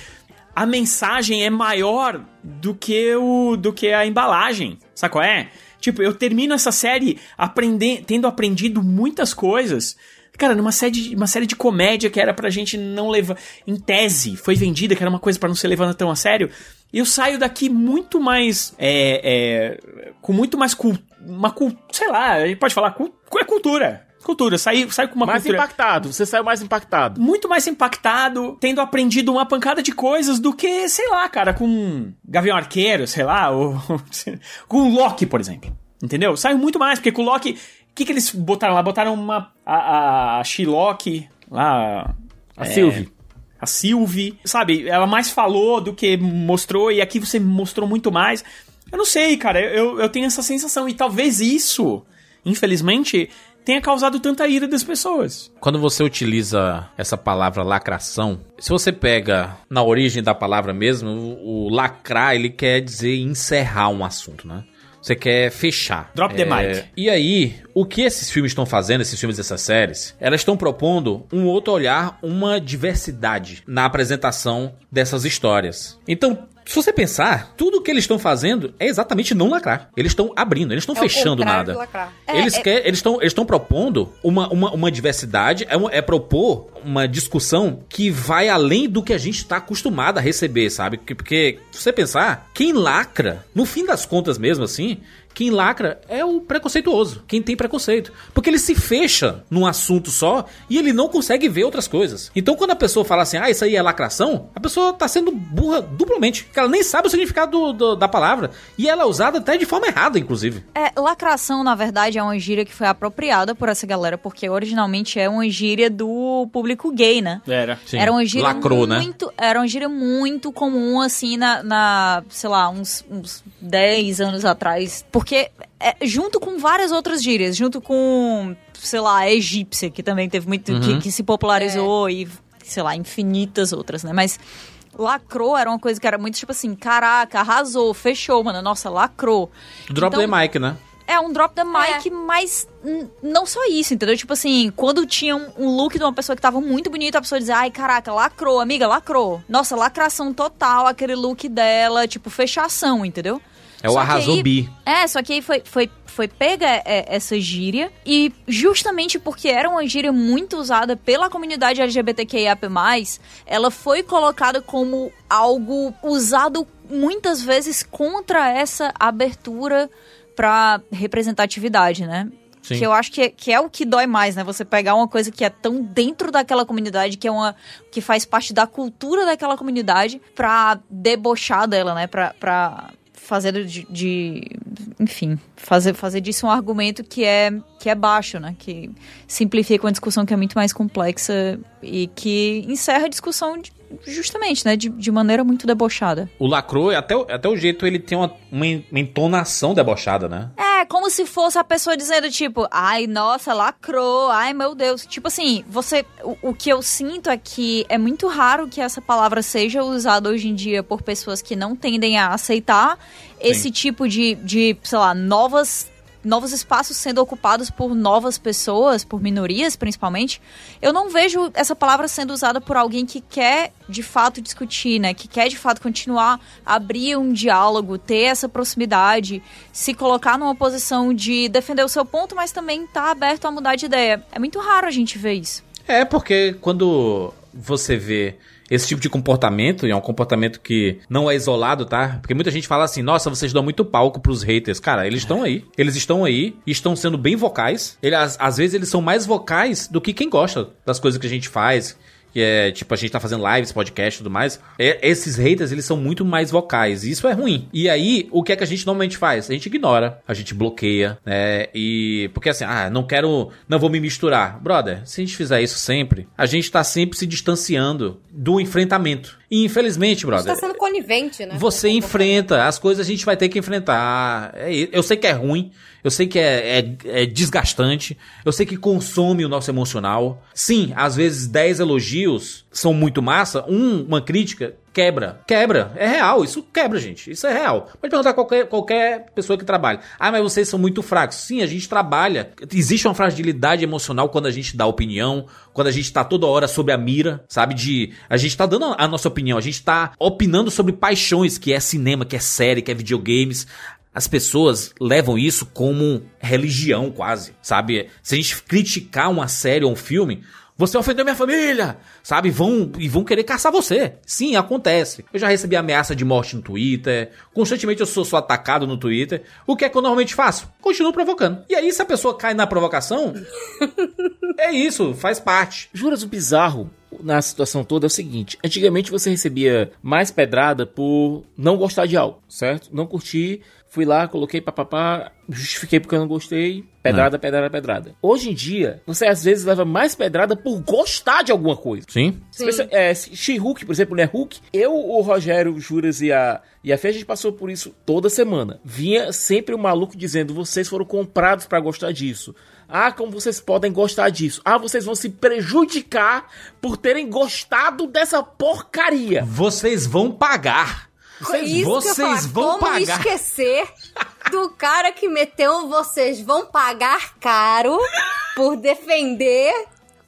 a mensagem é maior do que o do que a embalagem, sabe qual é? Tipo, eu termino essa série aprender, tendo aprendido muitas coisas. Cara, numa série, de, uma série de comédia que era pra gente não levar. Em tese, foi vendida, que era uma coisa pra não ser levada tão a sério. Eu saio daqui muito mais. É, é, com muito mais. Cul, uma cul, Sei lá, a gente pode falar. Cul, é cultura. Cultura. Saio, saio com uma mais cultura impactado, você saiu mais impactado. muito mais impactado, tendo aprendido uma pancada de coisas do que, sei lá, cara, com Gavião Arqueiro, sei lá, ou (laughs) com Loki, por exemplo. Entendeu? Saiu muito mais, porque com o Loki. O que, que eles botaram lá? Botaram uma. A, a, lá. A é, Sylvie. A Sylvie, sabe? Ela mais falou do que mostrou, e aqui você mostrou muito mais. Eu não sei, cara, eu, eu tenho essa sensação. E talvez isso, infelizmente, tenha causado tanta ira das pessoas. Quando você utiliza essa palavra lacração, se você pega na origem da palavra mesmo, o, o lacrar, ele quer dizer encerrar um assunto, né? Você quer fechar. Drop the mic. E aí, o que esses filmes estão fazendo, esses filmes dessas séries, elas estão propondo um outro olhar, uma diversidade na apresentação dessas histórias. Então, se você pensar, tudo que eles estão fazendo é exatamente não lacrar. Eles estão abrindo, eles não estão É fechando nada. É, eles é- quer- eles estão eles estão propondo uma, uma, uma diversidade, é, uma- é propor uma discussão que vai além do que a gente está acostumado a receber, sabe? Porque, porque, se você pensar, quem lacra, no fim das contas mesmo assim, Quem lacra é o preconceituoso, quem tem preconceito. Porque ele se fecha num assunto só e ele não consegue ver outras coisas. Então quando a pessoa fala assim, ah, isso aí é lacração, a pessoa tá sendo burra duplamente. Porque ela nem sabe o significado do- do- da palavra. E ela é usada até de forma errada, inclusive. É, lacração, na verdade, é uma gíria que foi apropriada por essa galera, porque originalmente é uma gíria do público gay, né? Era. Sim. Era uma gíria Lacrou, né? muito, era uma gíria muito comum, assim, na, na, sei lá, uns, uns 10 anos atrás. Porque, é, junto com várias outras gírias, junto com, sei lá, a egípcia, que também teve muito, Uhum. que, que se popularizou e, sei lá, infinitas outras, né? Mas lacrou era uma coisa que era muito tipo assim, caraca, arrasou, fechou, mano, nossa, lacrou. Drop Então, the mic, né? é um drop the mic, mas n- não só isso, entendeu? Tipo assim, quando tinha um, um look de uma pessoa que tava muito bonita, a pessoa dizia, ai, caraca, lacrou, amiga, lacrou. Nossa, lacração total, aquele look dela, tipo, fechação, entendeu? É o arrasou bi. É, só que aí foi, foi, foi pega é, essa gíria e justamente porque era uma gíria muito usada pela comunidade LGBTQIAP+, ela foi colocada como algo usado muitas vezes contra essa abertura pra representatividade, né? Sim. Que eu acho que é, que é o que dói mais, né? Você pegar uma coisa que é tão dentro daquela comunidade, que é uma que faz parte da cultura daquela comunidade, pra debochar dela, né? Pra, pra fazer de, de- enfim, fazer, fazer disso um argumento que é que é baixo, né? Que simplifica uma discussão que é muito mais complexa e que encerra a discussão de- justamente, né? De, de maneira muito debochada. O lacrou, até, o- até o jeito ele tem uma, uma entonação debochada, né? É, como se fosse a pessoa dizendo, tipo, ai, nossa, lacrou, ai, meu Deus. Tipo assim, você. O, o que eu sinto é que é muito raro que essa palavra seja usada hoje em dia por pessoas que não tendem a aceitar esse tipo de, de, sei lá, novas. Novos espaços sendo ocupados por novas pessoas, por minorias principalmente. Eu não vejo essa palavra sendo usada por alguém que quer de fato discutir, né? Que quer de fato continuar abrir um diálogo, ter essa proximidade, se colocar numa posição de defender o seu ponto, mas também tá aberto a mudar de ideia. É muito raro a gente ver isso. É, porque quando você vê esse tipo de comportamento, e é um comportamento que não é isolado, tá? Porque muita gente fala assim, nossa, vocês dão muito palco pros haters. Cara, eles estão aí. Eles estão aí e estão sendo bem vocais. Ele, às, às vezes eles são mais vocais do que quem gosta das coisas que a gente faz. Que é, tipo, a gente tá fazendo lives, podcast e tudo mais. É, esses haters, eles são muito mais vocais. E isso é ruim. E aí, o que é que a gente normalmente faz? A gente ignora, a gente bloqueia, né? E. Porque assim, ah, não quero. Não vou me misturar. Brother, se a gente fizer isso sempre, a gente tá sempre se distanciando do enfrentamento. E infelizmente, Você brother. tá sendo conivente, né? Você enfrenta, as coisas a gente vai ter que enfrentar. É eu sei que é ruim, eu sei que é, é- é desgastante, eu sei que consome o nosso emocional. Sim, às vezes 10 elogios são muito massa, um- uma crítica quebra. Quebra, é real, isso quebra, gente. Isso é real. Pode perguntar a qualquer, qualquer pessoa que trabalha. Ah, mas vocês são muito fracos. Sim, a gente trabalha. Existe uma fragilidade emocional quando a gente dá opinião, quando a gente tá toda hora sobre a mira, sabe? De. A gente tá dando a nossa opinião, a gente tá opinando sobre paixões, que é cinema, que é série, que é videogames. As pessoas levam isso como religião, quase, sabe? Se a gente criticar uma série ou um filme, você ofendeu minha família, sabe? Vão e vão querer caçar você. Sim, acontece. Eu já recebi ameaça de morte no Twitter. Constantemente eu sou, sou atacado no Twitter. O que é que eu normalmente faço? Continuo provocando. E aí, se a pessoa cai na provocação, (laughs) é isso, faz parte. Juras, o bizarro na situação toda é o seguinte: antigamente você recebia mais pedrada por não gostar de algo, certo? Não curti, fui lá, coloquei papapá, justifiquei porque eu não gostei, pedrada, pedrada, pedrada. Hoje em dia, você às vezes leva mais pedrada por gostar de alguma coisa. Sim. Sim. É, She-Hulk, por exemplo, né? Hulk. Eu, o Rogério, o Juras e a, e a Fê, a gente passou por isso toda semana. Vinha sempre o maluco dizendo: vocês foram comprados pra gostar disso. Ah, como vocês podem gostar disso? Ah, vocês vão se prejudicar por terem gostado dessa porcaria. Vocês vão pagar. Isso eu ia vocês falar, vão como pagar. esquecer do cara que meteu vocês vão pagar caro por defender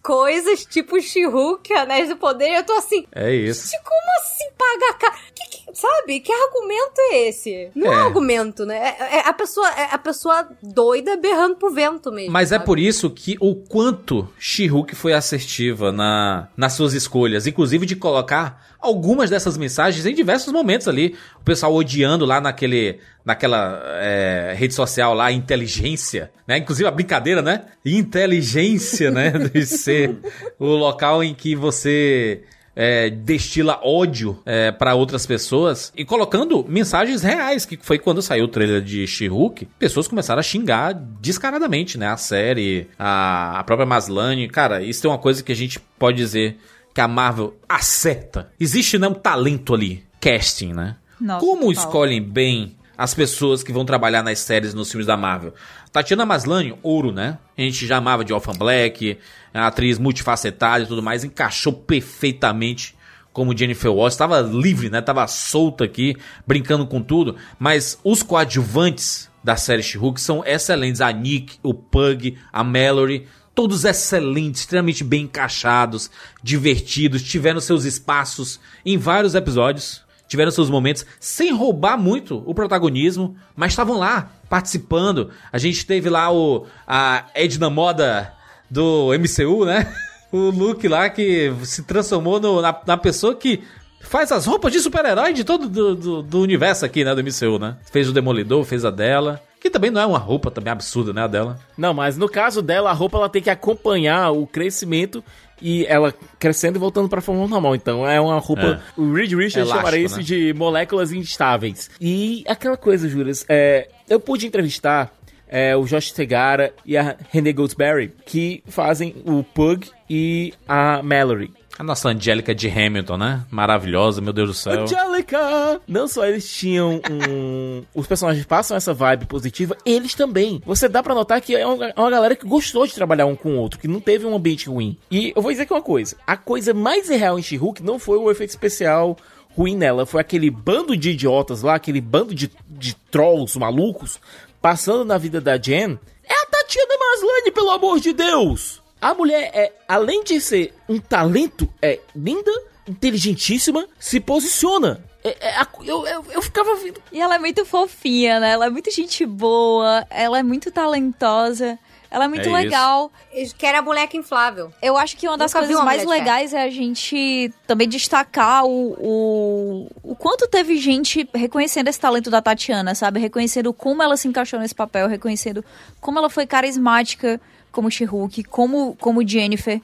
coisas tipo She-Hulk, Anéis do Poder, e eu tô assim, É isso. como assim pagar caro? Que, que, sabe? Que argumento é esse? Não é, É. argumento, né? É, é a pessoa, é a pessoa doida berrando pro vento mesmo. Mas é sabe? por isso que o quanto She-Hulk foi assertiva na, nas suas escolhas, inclusive de colocar algumas dessas mensagens em diversos momentos ali. O pessoal odiando lá naquele, naquela é, rede social lá, inteligência, né? Inclusive a brincadeira, né? Inteligência, né? (laughs) De ser o local em que você é, destila ódio é, para outras pessoas e colocando mensagens reais, que foi quando saiu o trailer de She-Hulk, pessoas começaram a xingar descaradamente, né? A série, a, a própria Maslany. Cara, isso é uma coisa que a gente pode dizer que a Marvel acerta. Existe né, um talento ali, casting, né? Nossa, Como escolhem bem as pessoas que vão trabalhar nas séries, nos filmes da Marvel? Tatiana Maslany, ouro, né? A gente já amava de Orphan Black, atriz multifacetada e tudo mais, encaixou perfeitamente como Jennifer Waltz, estava livre, né? Tava solta aqui, brincando com tudo, mas os coadjuvantes da série She-Hulk são excelentes, a Nick, o Pug, a Mallory, todos excelentes, extremamente bem encaixados, divertidos, tiveram seus espaços em vários episódios, tiveram seus momentos, sem roubar muito o protagonismo, mas estavam lá, participando. A gente teve lá o a Edna Moda do MCU, né? (laughs) O Luke lá que se transformou no- na, na pessoa que faz as roupas de super-herói de todo do, do, do universo aqui, né? Do MCU, né? Fez o Demolidor, fez a dela. Que também não é uma roupa também absurda, né? A dela. Não, mas no caso dela, a roupa ela tem que acompanhar o crescimento e ela crescendo e voltando pra forma normal. Então é uma roupa. O Reed Richards Elástico, chamaria isso né? de moléculas instáveis. E aquela coisa, Juras, é, eu pude entrevistar é, o Josh Tegara e a Renee Goldsberry, que fazem o Pug e a Mallory. A nossa Angélica de Hamilton, né? Maravilhosa, meu Deus do céu. Angelica! Não só eles tinham um. Os personagens passam essa vibe positiva, eles também. Você dá pra notar que é uma, é uma galera que gostou de trabalhar um com o outro, que não teve um ambiente ruim. E eu vou dizer aqui uma coisa: a coisa mais real em She-Hulk não foi o efeito especial ruim nela, foi aquele bando de idiotas lá, aquele bando de, de trolls malucos passando na vida da Jen. É a Tatiana Maslany, pelo amor de Deus! A mulher é, além de ser um talento, é linda, inteligentíssima, se posiciona. É- é a- eu, eu, eu ficava vendo. E ela é muito fofinha, né? Ela é muito gente boa, ela é muito talentosa, ela é muito É legal. Eles querem a boneca inflável. Eu acho que uma das Nunca coisas uma mais legais é a gente também destacar o, o, o quanto teve gente reconhecendo esse talento da Tatiana, sabe? Reconhecendo como ela se encaixou nesse papel, reconhecendo como ela foi carismática como She-Hulk, como, como Jennifer.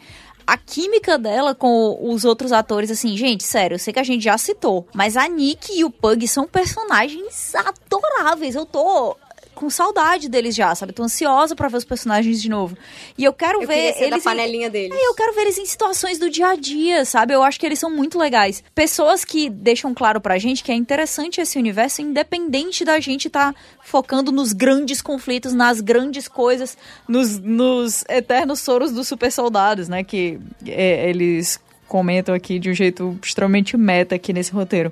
A química dela com os outros atores, assim, gente, sério, eu sei que a gente já citou, mas a Nick e o Pug são personagens adoráveis. Eu tô com saudade deles já, sabe? Tô ansiosa pra ver os personagens de novo. E eu quero Eu ver ser da eles em- panelinha deles. é, eu quero ver eles em situações do dia a dia, sabe? Eu acho que eles são muito legais. Pessoas que deixam claro pra gente que é interessante esse universo, independente da gente estar focando nos grandes conflitos, nas grandes coisas, nos, nos eternos soros dos super soldados, né? Que é, eles comentam aqui de um jeito extremamente meta aqui nesse roteiro.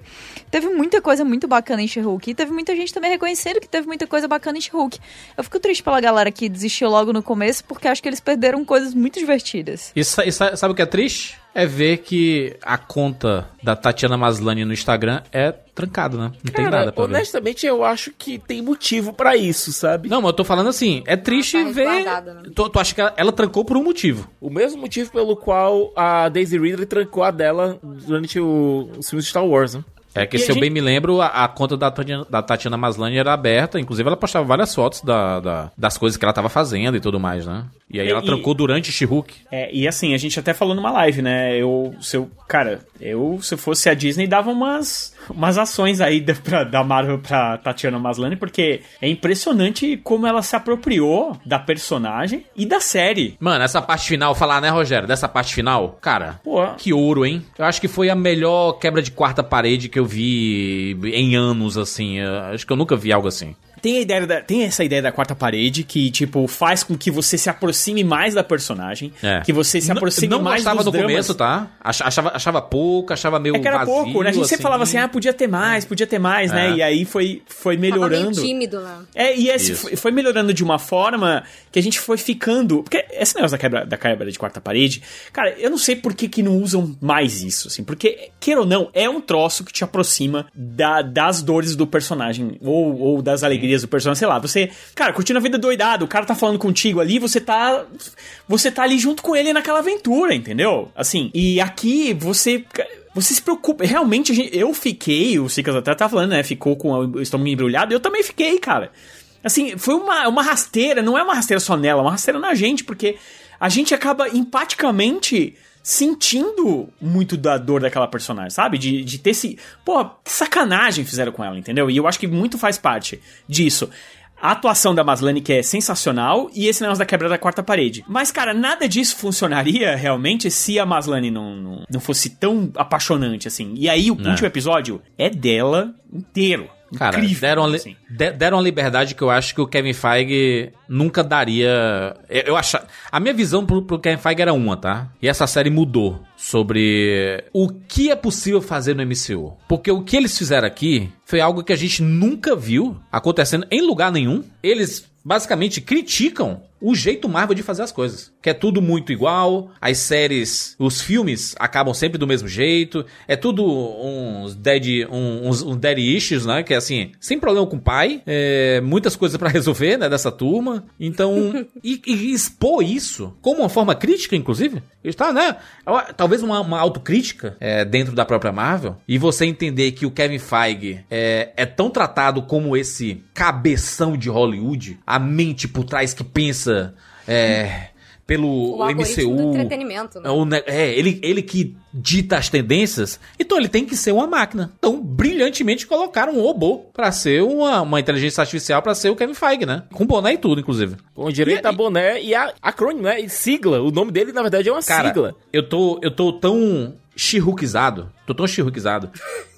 Teve muita coisa muito bacana em She-Hulk e teve muita gente também reconhecendo que teve muita coisa bacana em She-Hulk. Eu fico triste pela galera que desistiu logo no começo porque acho que eles perderam coisas muito divertidas. E e sa- sabe o que é triste? É ver que a conta da Tatiana Maslany no Instagram é trancada, né? Não tem Cara, nada pra ver. honestamente, eu acho que tem motivo pra isso, sabe? Não, mas eu tô falando assim, é triste tá ver... né? Tu, tu acha que ela, ela trancou por um motivo. O mesmo motivo pelo qual a Daisy Ridley trancou a dela durante o, os filmes de Star Wars, né? É que, E se eu gente- bem me lembro, a, a conta da Tatiana, da Tatiana Maslany era aberta. Inclusive, ela postava várias fotos da, da- das coisas que ela tava fazendo e tudo mais, né? E aí E- ela e- trancou durante She-Hulk. É, e assim, a gente até falou numa live, né? Eu, se eu, cara, eu, se eu fosse a Disney, dava umas, umas ações aí da, pra- da Marvel pra Tatiana Maslany, porque é impressionante como ela se apropriou da personagem e da série. Mano, essa parte final, falar, né, Rogério? Dessa parte final, cara, Pô. que ouro, hein? Eu acho que foi a melhor quebra de quarta parede que eu vi em anos, assim. Eu acho que eu nunca vi algo assim. Tem a ideia da, tem essa ideia da quarta parede que, tipo, faz com que você se aproxime mais da personagem, É. que você se Não- aproxime não mais gostava dos no dramas. começo, tá? Ach- Achava, achava pouco, achava meio É que era vazio, pouco, né? A gente sempre assim. falava assim, ah, podia ter mais, podia ter mais, né? É. E aí foi, foi Tava meio melhorando. tímido, né? É, e esse foi, foi melhorando de uma forma que a gente foi ficando. Porque esse negócio da quebra, da quebra de quarta parede, cara, eu não sei por que, que não usam mais isso, assim. Porque, queira ou não, é um troço que te aproxima da- das dores do personagem. Ou, ou das alegrias do personagem, sei lá. Você, cara, curtindo a vida doidado, o cara tá falando contigo ali, você tá. Você tá ali junto com ele naquela aventura, entendeu? Assim, e aqui você. Você se preocupa. Realmente, eu fiquei, o Sicas até tá falando, né? Ficou com o estômago embrulhado. Eu também fiquei, cara. Assim, foi uma, uma rasteira, não é uma rasteira só nela, é uma rasteira na gente, porque a gente acaba empaticamente sentindo muito da dor daquela personagem, sabe? De, de ter esse. Pô, que sacanagem fizeram com ela, entendeu? E eu acho que muito faz parte disso. A atuação da Maslany, que é sensacional, e esse negócio da quebra da quarta parede. Mas, cara, nada disso funcionaria (laughs) realmente se a Maslany não, não, não fosse tão apaixonante assim. E aí, o É. último episódio é dela inteiro. Cara, Incrível. deram, a assim. de- deram a liberdade que eu acho que o Kevin Feige nunca daria. Eu, eu acha, a minha visão pro, pro Kevin Feige era uma, tá? E essa série mudou sobre o que é possível fazer no MCU. Porque o que eles fizeram aqui foi algo que a gente nunca viu acontecendo em lugar nenhum. Eles basicamente criticam o jeito Marvel de fazer as coisas. Que é tudo muito igual, as séries, os filmes acabam sempre do mesmo jeito, é tudo uns dead, uns, uns dead issues, né? Que é assim, sem problema com o pai, é, muitas coisas pra (laughs) resolver, né? Dessa turma. Então, (laughs) e, e expor isso como uma forma crítica, inclusive, está, né? Talvez uma, uma autocrítica é, dentro da própria Marvel, e você entender que o Kevin Feige é, é tão tratado como esse cabeção de Hollywood, a mente por trás que pensa é, pelo O algoritmo do MCU. entretenimento, né? É, o é, ele, ele que dita as tendências, então ele tem que ser uma máquina. Então, brilhantemente colocaram um robô pra ser uma, uma inteligência artificial pra ser o Kevin Feige, né? Com boné e tudo, inclusive. Com direito E- a boné e a acrônimo, né? E sigla. O nome dele, na verdade, é uma Cara, sigla. eu tô, eu tô tão chirruquizado, tô tão chirruquizado,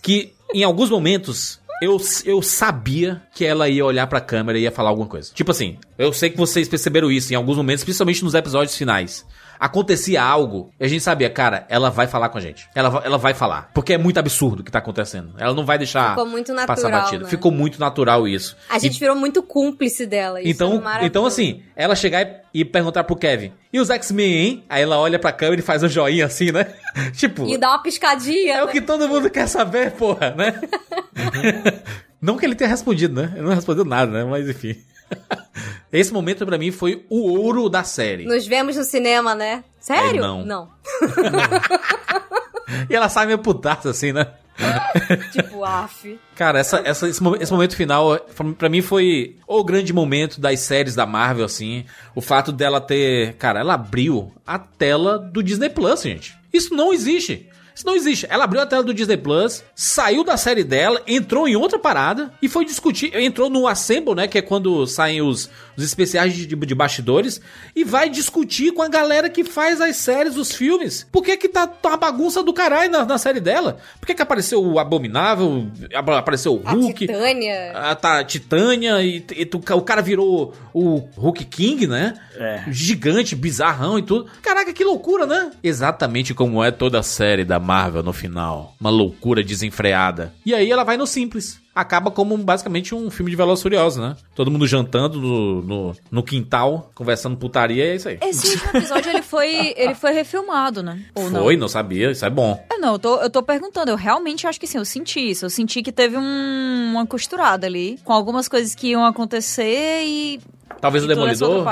que em alguns momentos eu, eu sabia que ela ia olhar pra câmera e ia falar alguma coisa. Tipo assim, eu sei que vocês perceberam isso em alguns momentos, principalmente nos episódios finais. Acontecia algo e a gente sabia, cara, ela vai falar com a gente. Ela, ela vai falar. Porque é muito absurdo o que tá acontecendo. Ela não vai deixar Ficou muito passar natural, batida. né? Ficou muito natural isso. A gente virou muito cúmplice dela. Isso é Então, então assim, ela chegar e, e perguntar pro Kevin, e os X-Men, hein? Aí ela olha pra câmera e faz um joinha assim, né? (laughs) tipo, E dá uma piscadinha. é o né? que todo mundo quer saber, porra, né? (laughs) não que ele tenha respondido, né? Ele não respondeu nada, né? Mas enfim. (laughs) Esse momento pra mim foi o ouro da série. Nos vemos no cinema, né? Sério? É, não. Não. (laughs) E ela sai meio putaça assim, né? (laughs) Tipo, af. Cara, essa, essa- esse, esse momento final, pra mim, foi o grande momento das séries da Marvel, assim. O fato dela ter. Cara, ela abriu a tela do Disney Plus, gente. Isso não existe. Isso não existe. Ela abriu a tela do Disney Plus, saiu da série dela, entrou em outra parada e foi discutir. Entrou no Assemble, né? Que é quando saem os, os especiais de, de bastidores. E vai discutir com a galera que faz as séries, os filmes. Por que, que tá, tá uma bagunça do caralho na, na série dela? Por que, que apareceu o Abominável? ap- Apareceu o A Hulk? Titânia. A tá, Titânia e, e tu- o cara virou o Hulk King, né? É. Gigante, bizarrão e tudo. Caraca, que loucura, né? Exatamente como é toda a série da Marvel no final. Uma loucura desenfreada. E aí ela vai no simples. Acaba como basicamente um filme de Velozes Furiosos, né? Todo mundo jantando no, no, no quintal, conversando putaria, é isso aí. Esse último episódio ele foi, ele foi refilmado, né? Ou não? Foi, não sabia, isso é bom. É, não, eu tô, eu tô perguntando. Eu realmente acho que sim, eu senti isso. Eu senti que teve um- uma costurada ali, com algumas coisas que iam acontecer e. Talvez o Demolidor.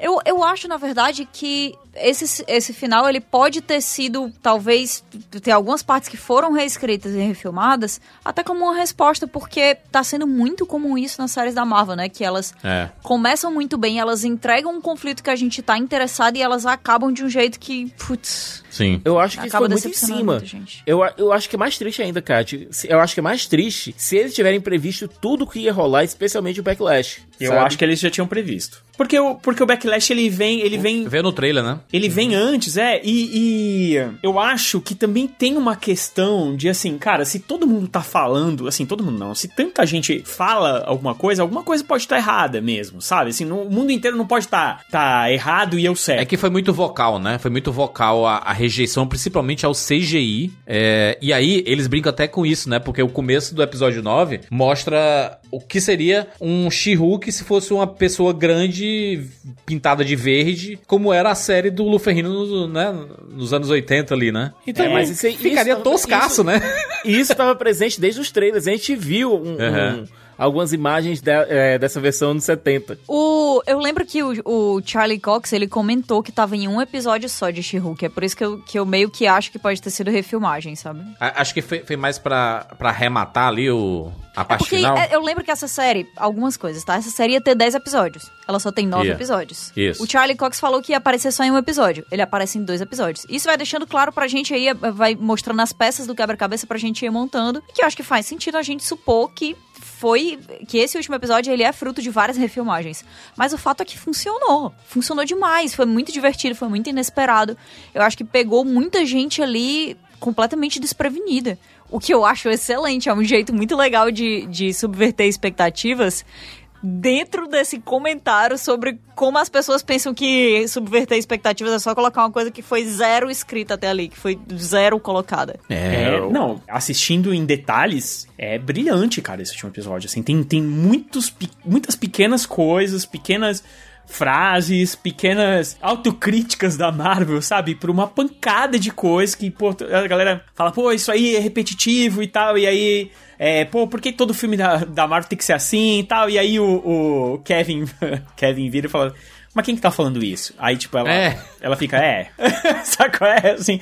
Eu, eu acho, na verdade, que esse, esse final ele pode ter sido, talvez, tem algumas partes que foram reescritas e refilmadas, até como uma resposta, porque tá sendo muito comum isso nas séries da Marvel, né? Que elas É. começam muito bem, elas entregam um conflito que a gente tá interessado e elas acabam de um jeito que, putz, Sim. Eu acho que Acaba foi muito em cima. gente. Eu, eu acho que é mais triste ainda, Kat. Eu acho que é mais triste se eles tiverem previsto tudo que ia rolar, especialmente o Backlash. Eu sabe? acho que eles já tinham previsto. Porque o, porque o Backlash, ele vem, ele vem Vê no trailer, né? Ele vem antes, é, e, e eu acho que também tem uma questão de assim, cara, se todo mundo tá falando, assim, todo mundo não, se tanta gente fala alguma coisa, alguma coisa pode estar errada mesmo, sabe? Assim, no, o mundo inteiro não pode estar tá errado e eu certo. É que foi muito vocal, né? Foi muito vocal a, a rejeição, principalmente ao CGI. É, e aí, eles brincam até com isso, né? Porque o começo do episódio 9 mostra o que seria um She-Hulk se fosse uma pessoa grande, pintada de verde, como era a série do Luferrino no, né? nos anos 80 ali, né? Então, É, mas isso aí- ficaria isso- toscaço, isso- né? Isso estava presente desde os trailers. A gente viu um- Uhum. um- algumas imagens de- é, dessa versão nos 70. O, eu lembro que o, o Charlie Cox, ele comentou que tava em um episódio só de She-Hulk. É por isso que eu, que eu meio que acho que pode ter sido refilmagem, sabe? A- Acho que foi, foi mais pra, pra arrematar ali o, a É parte porque final. é, eu lembro que essa série, algumas coisas, tá? Essa série ia ter 10 episódios. Ela só tem 9 Ia. episódios. Isso. O Charlie Cox falou que ia aparecer só em um episódio. Ele aparece em dois episódios. Isso vai deixando claro pra gente aí, vai mostrando as peças do quebra-cabeça pra gente ir montando. Que eu acho que faz sentido a gente supor que foi que esse último episódio ele é fruto de várias refilmagens. Mas o fato é que funcionou. Funcionou demais, foi muito divertido, foi muito inesperado. Eu acho que pegou muita gente ali completamente desprevenida. O que eu acho excelente, é um jeito muito legal de, de subverter expectativas dentro desse comentário sobre como as pessoas pensam que subverter expectativas é só colocar uma coisa que foi zero escrita até ali, que foi zero colocada. É, não, assistindo em detalhes, é brilhante, cara, esse último episódio. Assim, tem, tem muitos, muitas pequenas coisas, pequenas frases, pequenas autocríticas da Marvel, sabe? Por uma pancada de coisas que, pô, a galera fala, pô, isso aí é repetitivo e tal, e aí. É, pô, por que todo filme da, da Marvel tem que ser assim e tal? E aí o, o Kevin, (laughs) Kevin vira e fala, mas quem que tá falando isso? Aí, tipo, ela, É. ela fica, é. (laughs) Saco? É, assim.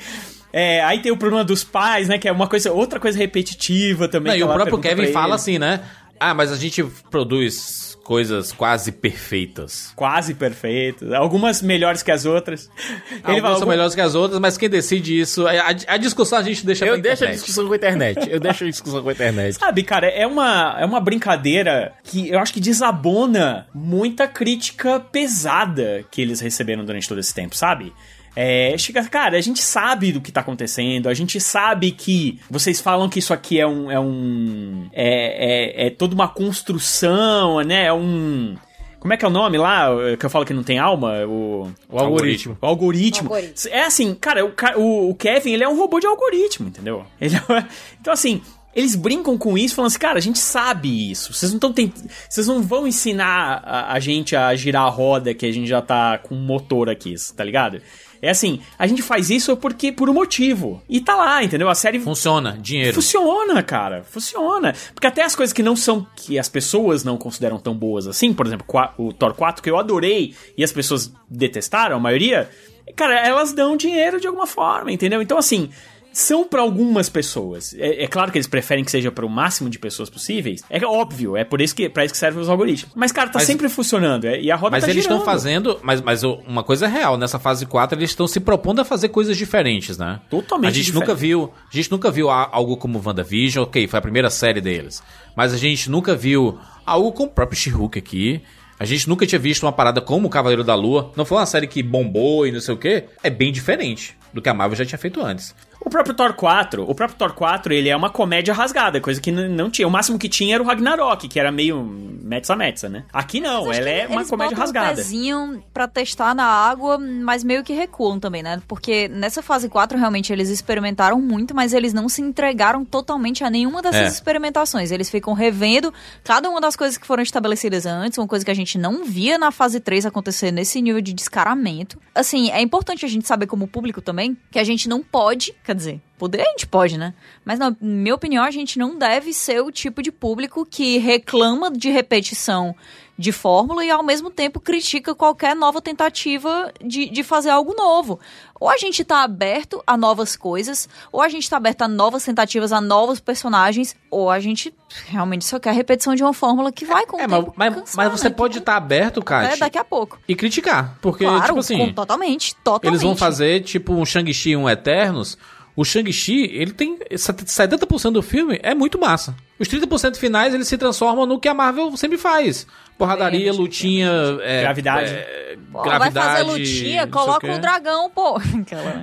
É, aí tem o problema dos pais, né? Que é uma coisa, outra coisa repetitiva também. Não, e o próprio Kevin fala assim, né? Ah, mas a gente produz coisas quase perfeitas. Quase perfeito. Algumas melhores que as outras. (laughs) Algumas fala, são algum- melhores que as outras, mas quem decide isso... A, a- discussão a gente deixa Eu pra deixo a discussão com a internet. Eu deixo a discussão com a internet. (laughs) Sabe, cara, é uma, é uma brincadeira que eu acho que desabona muita crítica pesada que eles receberam durante todo esse tempo, sabe? É, chega, cara, a gente sabe do que tá acontecendo, a gente sabe que vocês falam que isso aqui é um. É, um, é, é, é toda uma construção, né? É um. Como é que é o nome lá? Que eu falo que não tem alma? O, O algoritmo. o algoritmo. Algoritmo. É assim, cara, o, o- o Kevin, ele é um robô de algoritmo, entendeu? (laughs) Ele é- então, assim, eles brincam com isso, falando assim, cara, a gente sabe isso. Vocês não estão tent... Vocês não vão ensinar a, a gente a girar a roda que a gente já tá com motor aqui, tá ligado? É assim, a gente faz isso porque por um motivo. E tá lá, entendeu? A série Funciona, dinheiro. Funciona, cara. Funciona. Porque até as coisas que não são. que as pessoas não consideram tão boas assim, por exemplo, o Thor 4, que eu adorei e as pessoas detestaram, a maioria, cara, elas dão dinheiro de alguma forma, entendeu? Então, assim. São pra algumas pessoas. É, é claro que eles preferem que seja para o máximo de pessoas possíveis. É óbvio, é por isso que para isso que servem os algoritmos. Mas cara, tá Mas- sempre funcionando. é, e a roda Mas tá eles estão fazendo. Mas, mas uma coisa é real, nessa fase 4 eles estão se propondo a fazer coisas diferentes, né? Totalmente A gente diferente. nunca viu. A gente nunca viu algo como WandaVision, ok, foi a primeira série deles. Mas a gente nunca viu algo com o próprio She-Hulk aqui. A gente nunca tinha visto uma parada como o Cavaleiro da Lua. Não foi uma série que bombou e não sei o quê. É bem diferente do que a Marvel já tinha feito antes. O próprio Thor 4, o próprio Thor 4, ele é uma comédia rasgada, coisa que não tinha. O máximo que tinha era o Ragnarok, que era meio metza-metza, né? Aqui não, ela é uma comédia rasgada. Um pezinho pra testar na água, mas meio que recuam também, né? Porque nessa fase 4 realmente eles experimentaram muito, mas eles não se entregaram totalmente a nenhuma dessas É. experimentações. Eles ficam revendo cada uma das coisas que foram estabelecidas antes, uma coisa que a gente não via na fase 3 acontecer nesse nível de descaramento. Assim, é importante a gente saber como público também que a gente não pode, quer dizer, Poder a gente pode, né? Mas na minha opinião, a gente não deve ser o tipo de público que reclama de repetição de fórmula e ao mesmo tempo critica qualquer nova tentativa de, de fazer algo novo. Ou a gente tá aberto a novas coisas, ou a gente tá aberto a novas tentativas, a novos personagens, ou a gente realmente só quer repetição de uma fórmula que vai com o É, mas, tempo mas, mas você né? pode estar aberto, É, Kat, daqui a pouco. e criticar. Porque, claro, tipo assim, com- totalmente, totalmente. eles vão fazer tipo um Shang-Chi e um Eternos. O Shang-Chi, ele tem 70% do filme, é muito massa. Os 30% finais, eles se transformam no que a Marvel sempre faz. Porradaria, É, lutinha... é, Gravidade. é, Pô, vai fazer gravidade, lutinha, coloca o um dragão, pô.